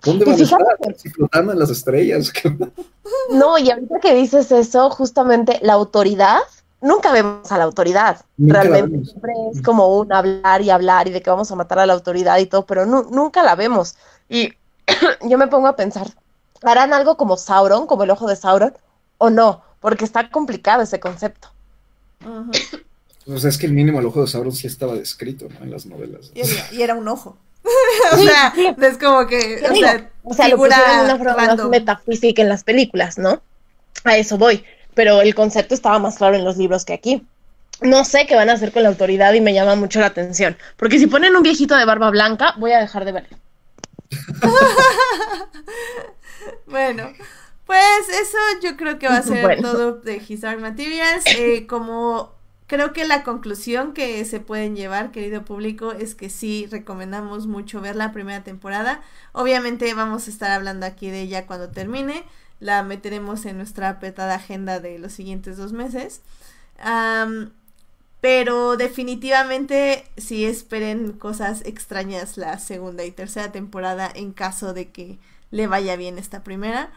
¿Dónde
Y
van a estar? Si las estrellas. [laughs]
No, y ahorita que dices eso, justamente la autoridad, nunca vemos a la autoridad.
Nunca
Realmente siempre es como un hablar y hablar y de que vamos a matar a la autoridad y todo, pero nu- nunca la vemos. Y [clears throat] yo me pongo a pensar, ¿harán algo como Sauron, como el ojo de Sauron, o no? Porque está complicado ese concepto.
O sea, es que el mínimo al ojo de Sauron sí estaba descrito, ¿no? En las novelas.
Y era, y era un ojo. [laughs] o sea, es como que,
¿Qué
o
digo?
sea,
O sea, lo pusieron de una forma más metafísica en las películas, ¿no? A eso voy. Pero el concepto estaba más claro en los libros que aquí. No sé qué van a hacer con la autoridad y me llama mucho la atención. Porque si ponen un viejito de barba blanca, voy a dejar de verlo. [laughs]
Bueno, pues eso yo creo que va a [laughs] ser
Bueno.
todo de His Dark Materials. Eh, [coughs] como creo que la conclusión que se pueden llevar, querido público, es que sí recomendamos mucho ver la primera temporada. Obviamente vamos a estar hablando aquí de ella cuando termine. La meteremos en nuestra apretada agenda de los siguientes dos meses. Am, pero definitivamente sí esperen cosas extrañas la segunda y tercera temporada en caso de que le vaya bien esta primera.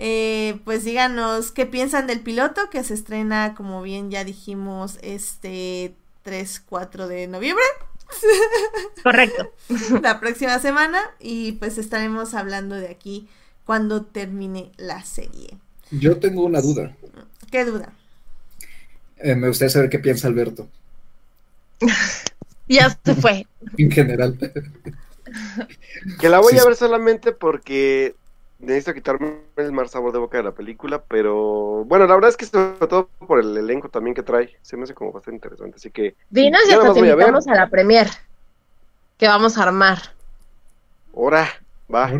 Eh, pues díganos qué piensan del piloto que se estrena, como bien ya dijimos, este 3-4 de noviembre, [laughs]
Correcto. [laughs]
la próxima semana. Y pues estaremos hablando de aquí cuando termine la serie.
Yo tengo una duda.
¿Qué duda?
Eh, me gustaría saber qué piensa Alberto, [laughs]
Ya se fue.
en general.
Que la voy
Sí,
a ver solamente porque necesito quitarme el mal sabor de boca de la película, pero bueno, la verdad es que sobre todo por el elenco también que trae, se me hace como bastante interesante, así que
Dinos y hasta te
a
invitamos a la premier que vamos a armar.
ahora, va.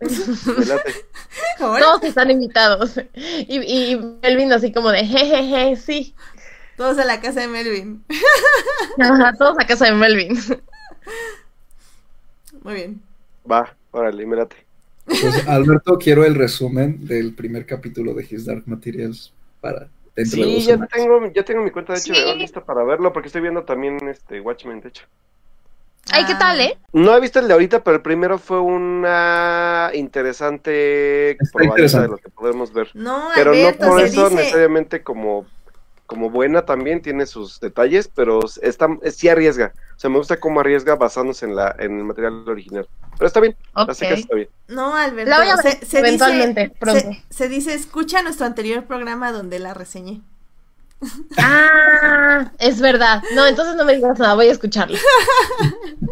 [laughs]
Todos están invitados. Y, y Melvin así como de jejeje, sí.
Todos a la casa de Melvin. [laughs]
Ajá, todos a casa de Melvin.
Muy bien.
va, órale, me late.
Pues, Alberto, quiero el resumen del primer capítulo de His Dark Materials para dentro de
Sí,
dos
ya
semanas.
tengo, ya tengo mi cuenta de
Sí.
HBO lista para verlo, porque estoy viendo también este Watchmen, de hecho.
Ay, ¿qué tal, eh?
No he visto el de ahorita, pero el primero fue una interesante
interesante.
de lo que podemos ver.
No,
Pero
Alberto,
no por eso
dice...
necesariamente como, como buena también tiene sus detalles, pero está, sí arriesga. O sea, me gusta cómo arriesga basándose en la en el material original. Pero está bien, la sé que
Ok.
está bien.
No, Alberto.
La voy a ver
se, se
eventualmente,
dice,
pronto.
Se, se dice, escucha nuestro anterior programa donde la reseñé. [laughs]
Ah, es verdad. No, entonces no me digas nada, voy a escucharlo.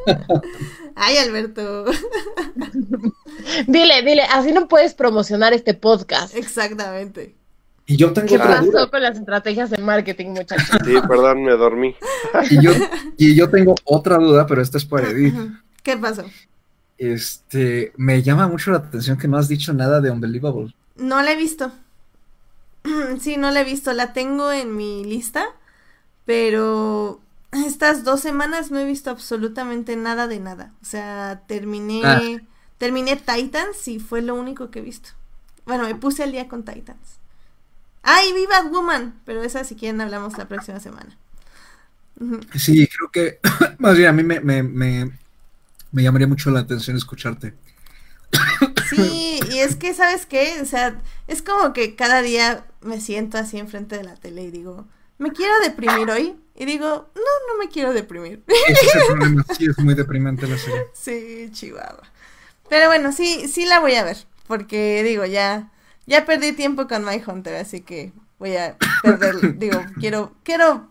[laughs]
Ay, Alberto. [laughs]
Dile, dile, así no puedes promocionar este podcast.
Exactamente.
Y yo tengo
¿Qué
otra duda.
pasó con las estrategias de marketing, muchachos?
Sí, perdón, me dormí.
Y yo, [laughs] y yo tengo otra duda, pero esta es para Edith.
¿Qué pasó?
Este, me llama mucho la atención que no has dicho nada de Unbelievable.
No la he visto. [clears throat] Sí, no la he visto. La tengo en mi lista, pero estas dos semanas no he visto absolutamente nada de nada. O sea, terminé,
Ah.
terminé Titans y fue lo único que he visto. Bueno, me puse al día con Titans. Ah, y vi Woman, pero esa si quieren hablamos la próxima semana.
Sí, creo que, [coughs] más bien a mí me, me, me, me llamaría mucho la atención escucharte.
Sí, y es que, ¿sabes qué? O sea, es como que cada día me siento así enfrente de la tele y digo, ¿me quiero deprimir hoy? Y digo, no, no me quiero deprimir.
Ese es el problema, sí, es muy deprimente la serie. [laughs]
Sí, Chihuahua. Pero bueno, sí, sí la voy a ver, porque digo, ya, ya perdí tiempo con My Hunter, así que voy a perder, [laughs] digo, quiero, quiero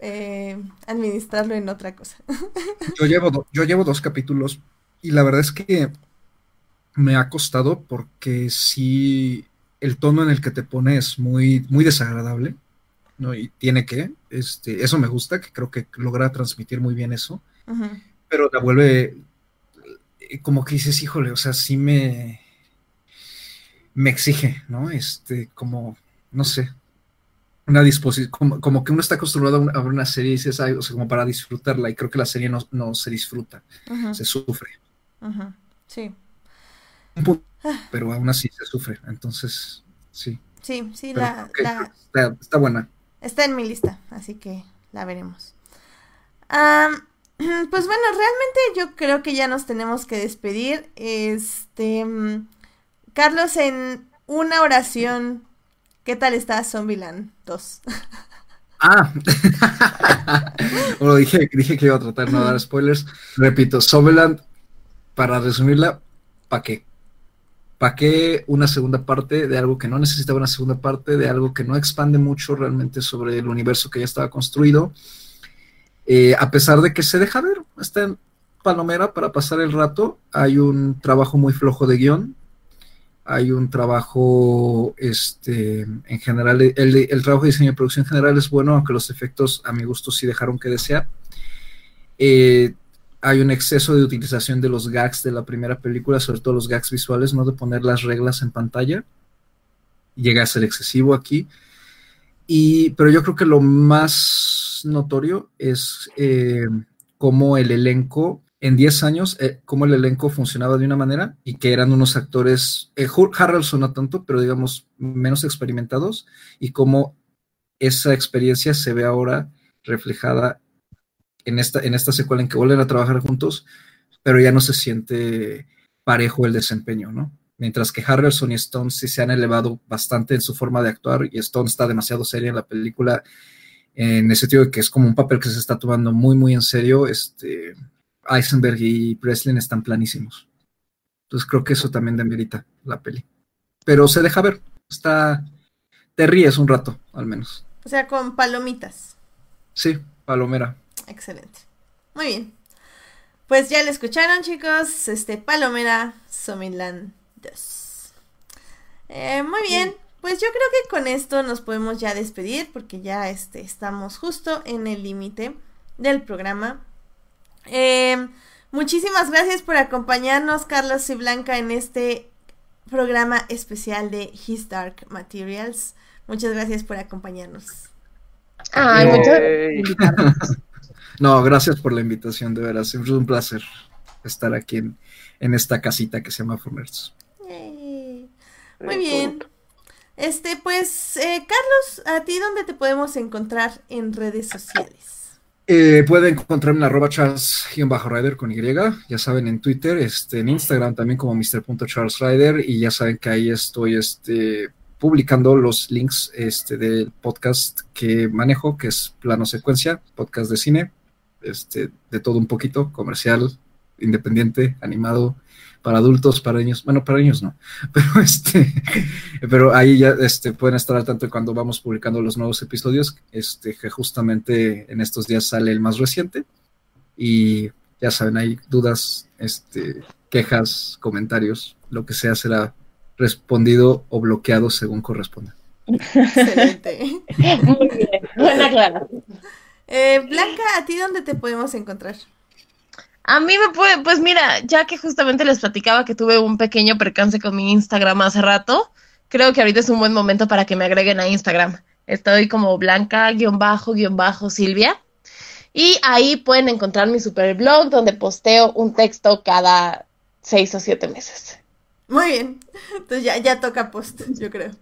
eh, administrarlo en otra cosa. [laughs]
Yo llevo, do- yo llevo dos capítulos y la verdad es que me ha costado porque sí, el tono en el que te pone es muy, muy desagradable, ¿no? Y tiene que, este, eso me gusta, que creo que logra transmitir muy bien eso, pero la vuelve eh, como que dices, híjole, o sea, sí me, me exige, ¿no? Este, como, no sé, una disposición, como, como que uno está acostumbrado a, una- a ver una serie y dices, "Ay", o sea, como para disfrutarla, y creo que la serie no, no se disfruta, se sufre,
ujú, Sí,
Un punto, pero aún así se sufre, entonces, sí,
sí, sí,
pero
la,
está, está buena.
Está en mi lista, así que la veremos. [clears throat] Pues bueno, realmente yo creo que ya nos tenemos que despedir. Este, mm, Carlos, en una oración, ¿qué tal está Zombieland 2?
Ah, dije, dije que iba a tratar de no dar spoilers. Repito, Zombieland, para resumirla, ¿para qué? ¿Para qué una segunda parte de algo que no necesitaba una segunda parte, de algo que no expande mucho realmente sobre el universo que ya estaba construido? Eh, a pesar de que se deja ver, está en Palomera para pasar el rato, hay un trabajo muy flojo de guion, hay un trabajo, este, en general, el, trabajo de diseño y producción en general es bueno, aunque los efectos a mi gusto sí dejaron que desear. Eh, hay un exceso de utilización de los gags de la primera película, sobre todo los gags visuales, no de poner las reglas en pantalla. Llega a ser excesivo aquí. Y, pero yo creo que lo más notorio es eh, cómo el elenco, en 10 años, eh, cómo el elenco funcionaba de una manera y que eran unos actores, eh, Harrelson no tanto, pero digamos menos experimentados, y cómo esa experiencia se ve ahora reflejada en esta, en esta secuela en que vuelven a trabajar juntos, pero ya no se siente parejo el desempeño, ¿no? Mientras que Harrelson y Stone sí se han elevado bastante en su forma de actuar y Stone está demasiado seria en la película en el sentido de que es como un papel que se está tomando muy, muy en serio. Este, Eisenberg y Breslin están planísimos. Entonces creo que eso también demerita la peli. Pero se deja ver, está... Te ríes un rato, al menos.
O sea, con palomitas.
Sí, Palomera.
Excelente. Muy bien. Pues ya lo escucharon, chicos. Este Palomera Zombieland 2. Eh, muy bien. Pues yo creo que con esto nos podemos ya despedir porque ya este, estamos justo en el límite del programa. Eh, muchísimas gracias por acompañarnos, Carlos y Blanca, en este programa especial de His Dark Materials. Muchas gracias por acompañarnos.
Ay,
Yay.
muchas gracias por invitarnos.
No, gracias por la invitación, de veras. Siempre es un placer estar aquí en, en esta casita que se llama Nerds.
Yay. Muy bien. Este, pues, eh, Carlos, ¿a ti dónde te podemos encontrar en redes sociales?
Eh, pueden encontrarme en arroba charles-rider con Y, ya saben, en Twitter, este, en Instagram también como mr.charlesrider y ya saben que ahí estoy este, publicando los links este, del podcast que manejo, que es Plano Secuencia, podcast de cine, este, de todo un poquito, comercial, independiente, animado, para adultos, para niños, bueno, para niños no, [laughs] pero este, pero ahí ya este, pueden estar al tanto cuando vamos publicando los nuevos episodios, este, que justamente en estos días sale el más reciente, y ya saben, hay dudas, este, quejas, comentarios, lo que sea será respondido o bloqueado según corresponda.
Excelente.
Muy bien, buena aclaración.
Eh, Blanca, ¿a ti dónde te podemos encontrar?
A mí me puede, pues mira, ya que justamente les platicaba que tuve un pequeño percance con mi Instagram hace rato, creo que ahorita es un buen momento para que me agreguen a Instagram. Estoy como blanca-silvia. Y ahí pueden encontrar mi super blog donde posteo un texto cada seis o siete meses.
Muy bien. Entonces ya, ya toca post, yo creo.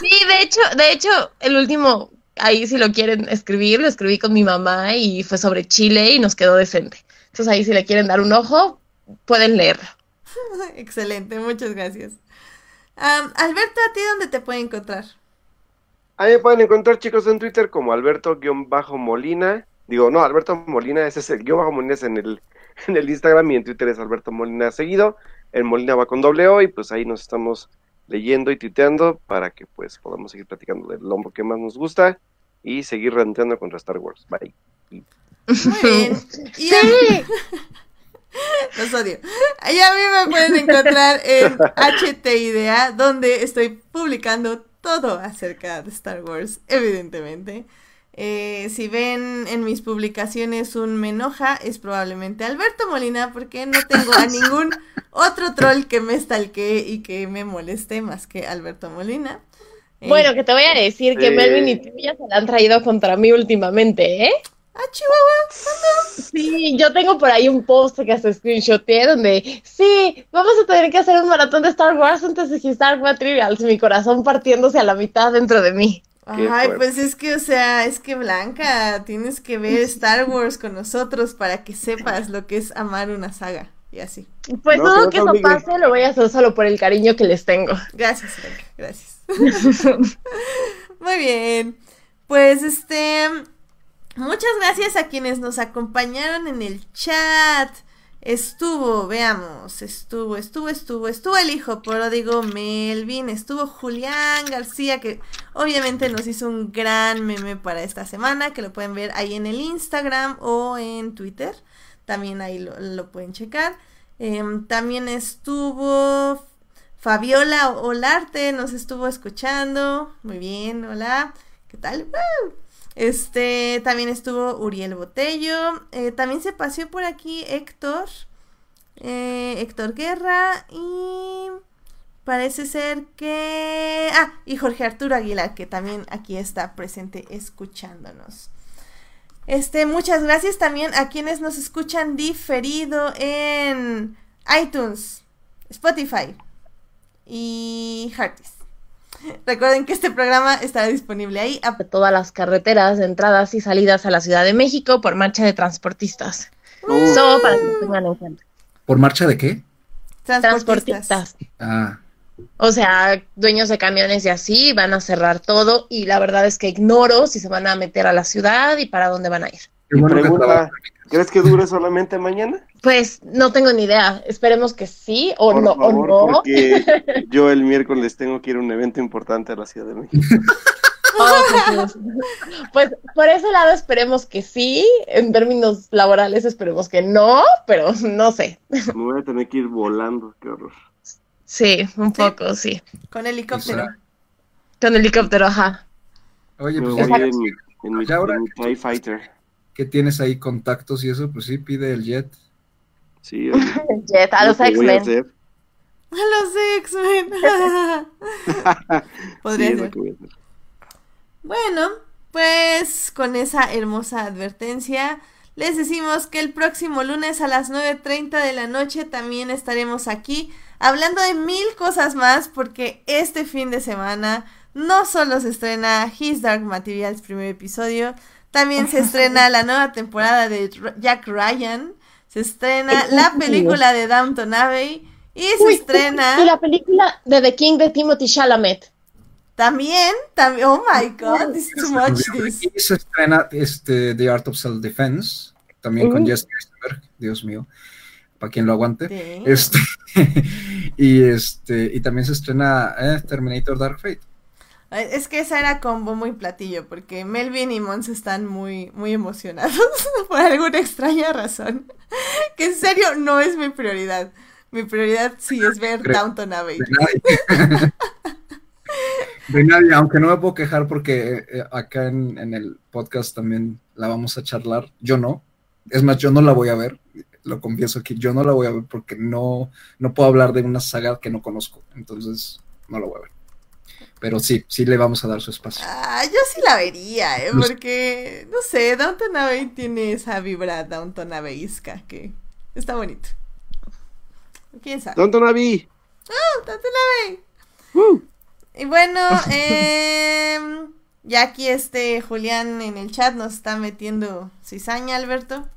Sí, de hecho, de hecho, el último, ahí si lo quieren escribir, lo escribí con mi mamá y fue sobre Chile y nos quedó decente. Entonces ahí si le quieren dar un ojo, pueden leerlo. [laughs]
Excelente, muchas gracias. Alberto, ¿a ti dónde te puede encontrar?
Ahí me pueden encontrar, chicos, en Twitter como Alberto-Molina. Digo, no, Alberto Molina, ese es el guion bajo Molina es en el, [laughs] en el Instagram y en Twitter es Alberto Molina seguido. El Molina va con doble O y pues ahí nos estamos leyendo y tuiteando para que pues podamos seguir platicando del lombo que más nos gusta y seguir renteando contra Star Wars. Bye.
Muy bien. Y a mí, [laughs] los odio. Y a mí me pueden encontrar en HTIDA, donde estoy publicando todo acerca de Star Wars, evidentemente. Eh, si ven en mis publicaciones un me enoja, es probablemente Alberto Molina, porque no tengo a ningún otro troll que me stalkee y que me moleste más que Alberto Molina. Eh,
Bueno, que te voy a decir que
Sí.
Melvin y tú ya se la han traído contra mí últimamente, ¿eh?
Ah, Chihuahua.
Sí, yo tengo por ahí un post que hasta screenshoté donde, sí, vamos a tener que hacer un maratón de Star Wars antes de Star Wars Trivials, mi corazón partiéndose a la mitad dentro de mí.
Ay, pues es que, o sea, es que Blanca, tienes que ver [laughs] Star Wars con nosotros para que sepas lo que es amar una saga. Y así.
Pues
No,
todo
que
que eso
obligue.
pase lo voy a hacer solo por el cariño que les tengo.
Gracias, Blanca, gracias. [laughs] [laughs] Muy bien. Pues este. Muchas gracias a quienes nos acompañaron en el chat. Estuvo, veamos, estuvo, estuvo, estuvo, estuvo el hijo pródigo Melvin, estuvo Julián García, que obviamente nos hizo un gran meme para esta semana, que lo pueden ver ahí en el Instagram o en Twitter. También ahí lo, pueden checar. Em, también estuvo Fabiola Olarte, nos estuvo escuchando. Muy bien, hola. ¿Qué tal? ¡Woo! Este, también estuvo Uriel Botello. eh, también se paseó por aquí Héctor. eh, Héctor Guerra. Y parece ser que... Ah, y Jorge Arturo Aguilar, que también aquí está presente escuchándonos. Este, muchas gracias también a quienes nos escuchan diferido en iTunes, Spotify y Heartis. [laughs] Recuerden que este programa estará disponible ahí. a-
De todas las carreteras de entradas y salidas a la Ciudad de México por marcha de transportistas.
Uh,
Solo para que lo tengan en cuenta.
¿Por marcha de qué?
Transportistas.
Transportistas.
Ah,
O sea, dueños de camiones y así van a cerrar todo y la verdad es que ignoro si se van a meter a la ciudad y para dónde van a ir.
qué bueno que.
¿Crees que dure solamente mañana?
Pues no tengo ni idea. Esperemos que sí o
Por
no
favor,
o no.
porque [laughs] yo el miércoles tengo que ir a un evento importante a la Ciudad de México.
Oh. Pues por ese lado esperemos que sí, en términos laborales esperemos que no, pero no sé.
Me voy a tener que ir volando, qué horror.
Sí, un poco, sí.
Con helicóptero.
Con helicóptero, ajá.
Oye,
Me
pues
voy
ya
en, mi- en mi, en mi TIE Fighter.
Que tienes ahí contactos y eso, pues sí, pide el jet.
Sí, [laughs] oye,
Jet, a
lo
los
a
X-Men. [laughs]
A los X-Men. [laughs] Podría
Sí,
ser. Bueno, pues con esa hermosa advertencia, les decimos que el próximo lunes a las 9.30 de la noche también estaremos aquí hablando de mil cosas más porque este fin de semana no solo se estrena His Dark Materials primer episodio, también se estrena la nueva temporada de Jack Ryan, se estrena la película de Downton Abbey y se
Uy,
estrena
Y la película de The King de Timothy Chalamet.
también, también, oh my god, this is too much this.
Y se estrena este, The Art of Self-Defense, también con. Jesse Eisenberg, Dios mío, para quien lo aguante.
Sí.
Este, [laughs] y este, y también se estrena eh, Terminator Dark Fate.
Es que esa era combo muy platillo, porque Melvin y Mons están muy, muy emocionados [laughs] por alguna extraña razón. [laughs] Que en serio no es mi prioridad. Mi prioridad sí es ver
Creo-
Downton Abbey.
De nadie. [laughs] De nadie, aunque no me puedo quejar porque eh, acá en, en el podcast también la vamos a charlar. Yo no. Es más, yo no la voy a ver. Lo confieso aquí, yo no la voy a ver porque no, no puedo hablar de una saga que no conozco. Entonces, no la voy a ver. Pero sí, sí le vamos a dar su espacio.
Ah, yo sí la vería, ¿eh?
Los-
Porque, no sé, Downton Abbey tiene esa vibra Downton Abbeyisca que está bonito. ¿Quién sabe?
Downton Abbey.
Downton Abbey.
Uh.
Y bueno, [laughs] em, ya aquí este Julián en el chat nos está metiendo cizaña, Alberto,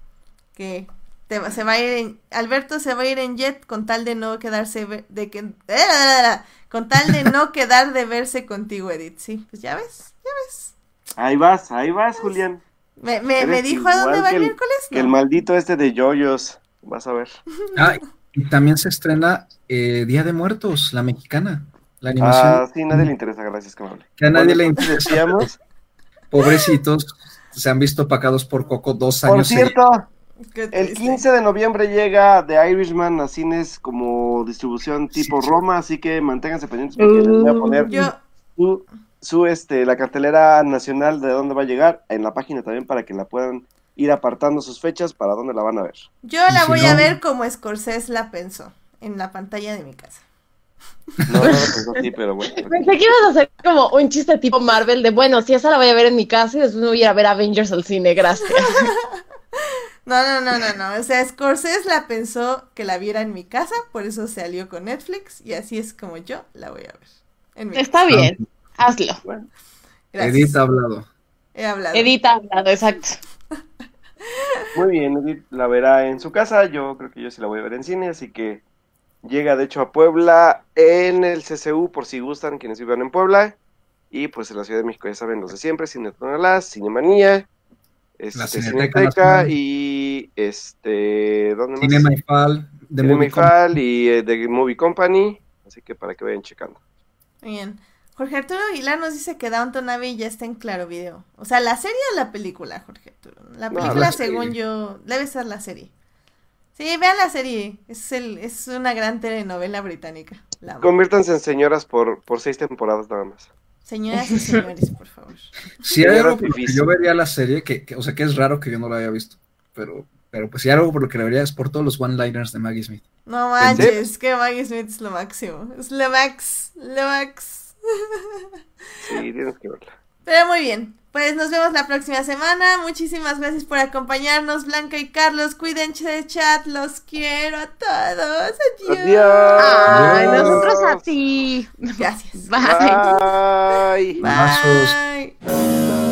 que te va- se va a ir en, Alberto se va a ir en jet con tal de no quedarse, de que, con tal de no quedar de verse contigo, Edith. Sí, pues ya ves, ya ves.
Ahí vas, ahí vas, Julián.
Me, me, me dijo a dónde va el
el-
miércoles,
Que el maldito este de Yoyos. Vas a ver. [laughs]
Ah, y también se estrena eh, Día de Muertos, la mexicana. La animación
Ah, sí, nadie le interesa, gracias, que me hable.
que a nadie le interesa.
decíamos.
Pobrecitos, se han visto opacados por Coco dos
Por
años. seguidos.
cierto, el
triste.
15 de noviembre llega The Irishman a cines como distribución tipo
Sí.
Roma, así que manténganse pendientes porque les voy a poner
Yo,
su, su, este, la cartelera nacional de dónde va a llegar en la página también para que la puedan ir apartando sus fechas para dónde la van a ver.
yo la
si
voy a
no-
ver como Scorsese la pensó, en la pantalla de mi casa.
No, no lo pensó así, pero bueno. [laughs]
Pensé que ibas a hacer como un chiste tipo Marvel de, bueno, si esa la voy a ver en mi casa y después me voy a ir a ver Avengers al cine, gracias. [laughs]
No, no, no, no, no. O sea, Scorsese la pensó que la viera en mi casa, por eso se alió con Netflix y así es como yo la voy a ver. En mi
Está bien, hazlo.
Bueno.
Edith ha hablado.
He hablado.
Edith ha hablado, exacto. [laughs]
Muy bien, Edith la verá en su casa. Yo creo que yo sí la voy a ver en cine, así que llega de hecho a Puebla en el CCU, por si gustan, quienes vivan en Puebla. Y pues en la Ciudad de México ya saben los de siempre, Cine Tonalá, Cinemanía, este,
La Cineteca
Cineteca y este, ¿dónde más?
Cinema Ifal,
Cinema
Movie
Ifal y eh, The Movie Company, así que para que vayan checando.
Muy bien. Jorge Arturo Aguilar nos dice que Downton Abbey ya está en Claro Video. O sea, ¿la serie o la película, Jorge Arturo? La
No,
película,
la
según yo, debe ser la serie. Sí, vean la serie. Es, el, es una gran telenovela británica. La.
Conviértanse en señoras por, por seis temporadas nada más.
Señoras y señores, por favor.
Si hay algo por lo que yo vería la serie, que, que- o sea que es raro que yo no la haya visto, pero, pero pues si hay algo por lo que la vería es por todos los one-liners de Maggie Smith.
No manches, que Maggie Smith es lo máximo. Es lo max, lo max.
Sí, tienes que verla.
Pero muy bien, pues nos vemos la próxima semana. Muchísimas gracias por acompañarnos, Blanca y Carlos. Cuídense de chat, los quiero a todos. Adiós.
Adiós.
Ay,
Adiós.
nosotros a ti.
Gracias.
Bye.
Bye.
Bye.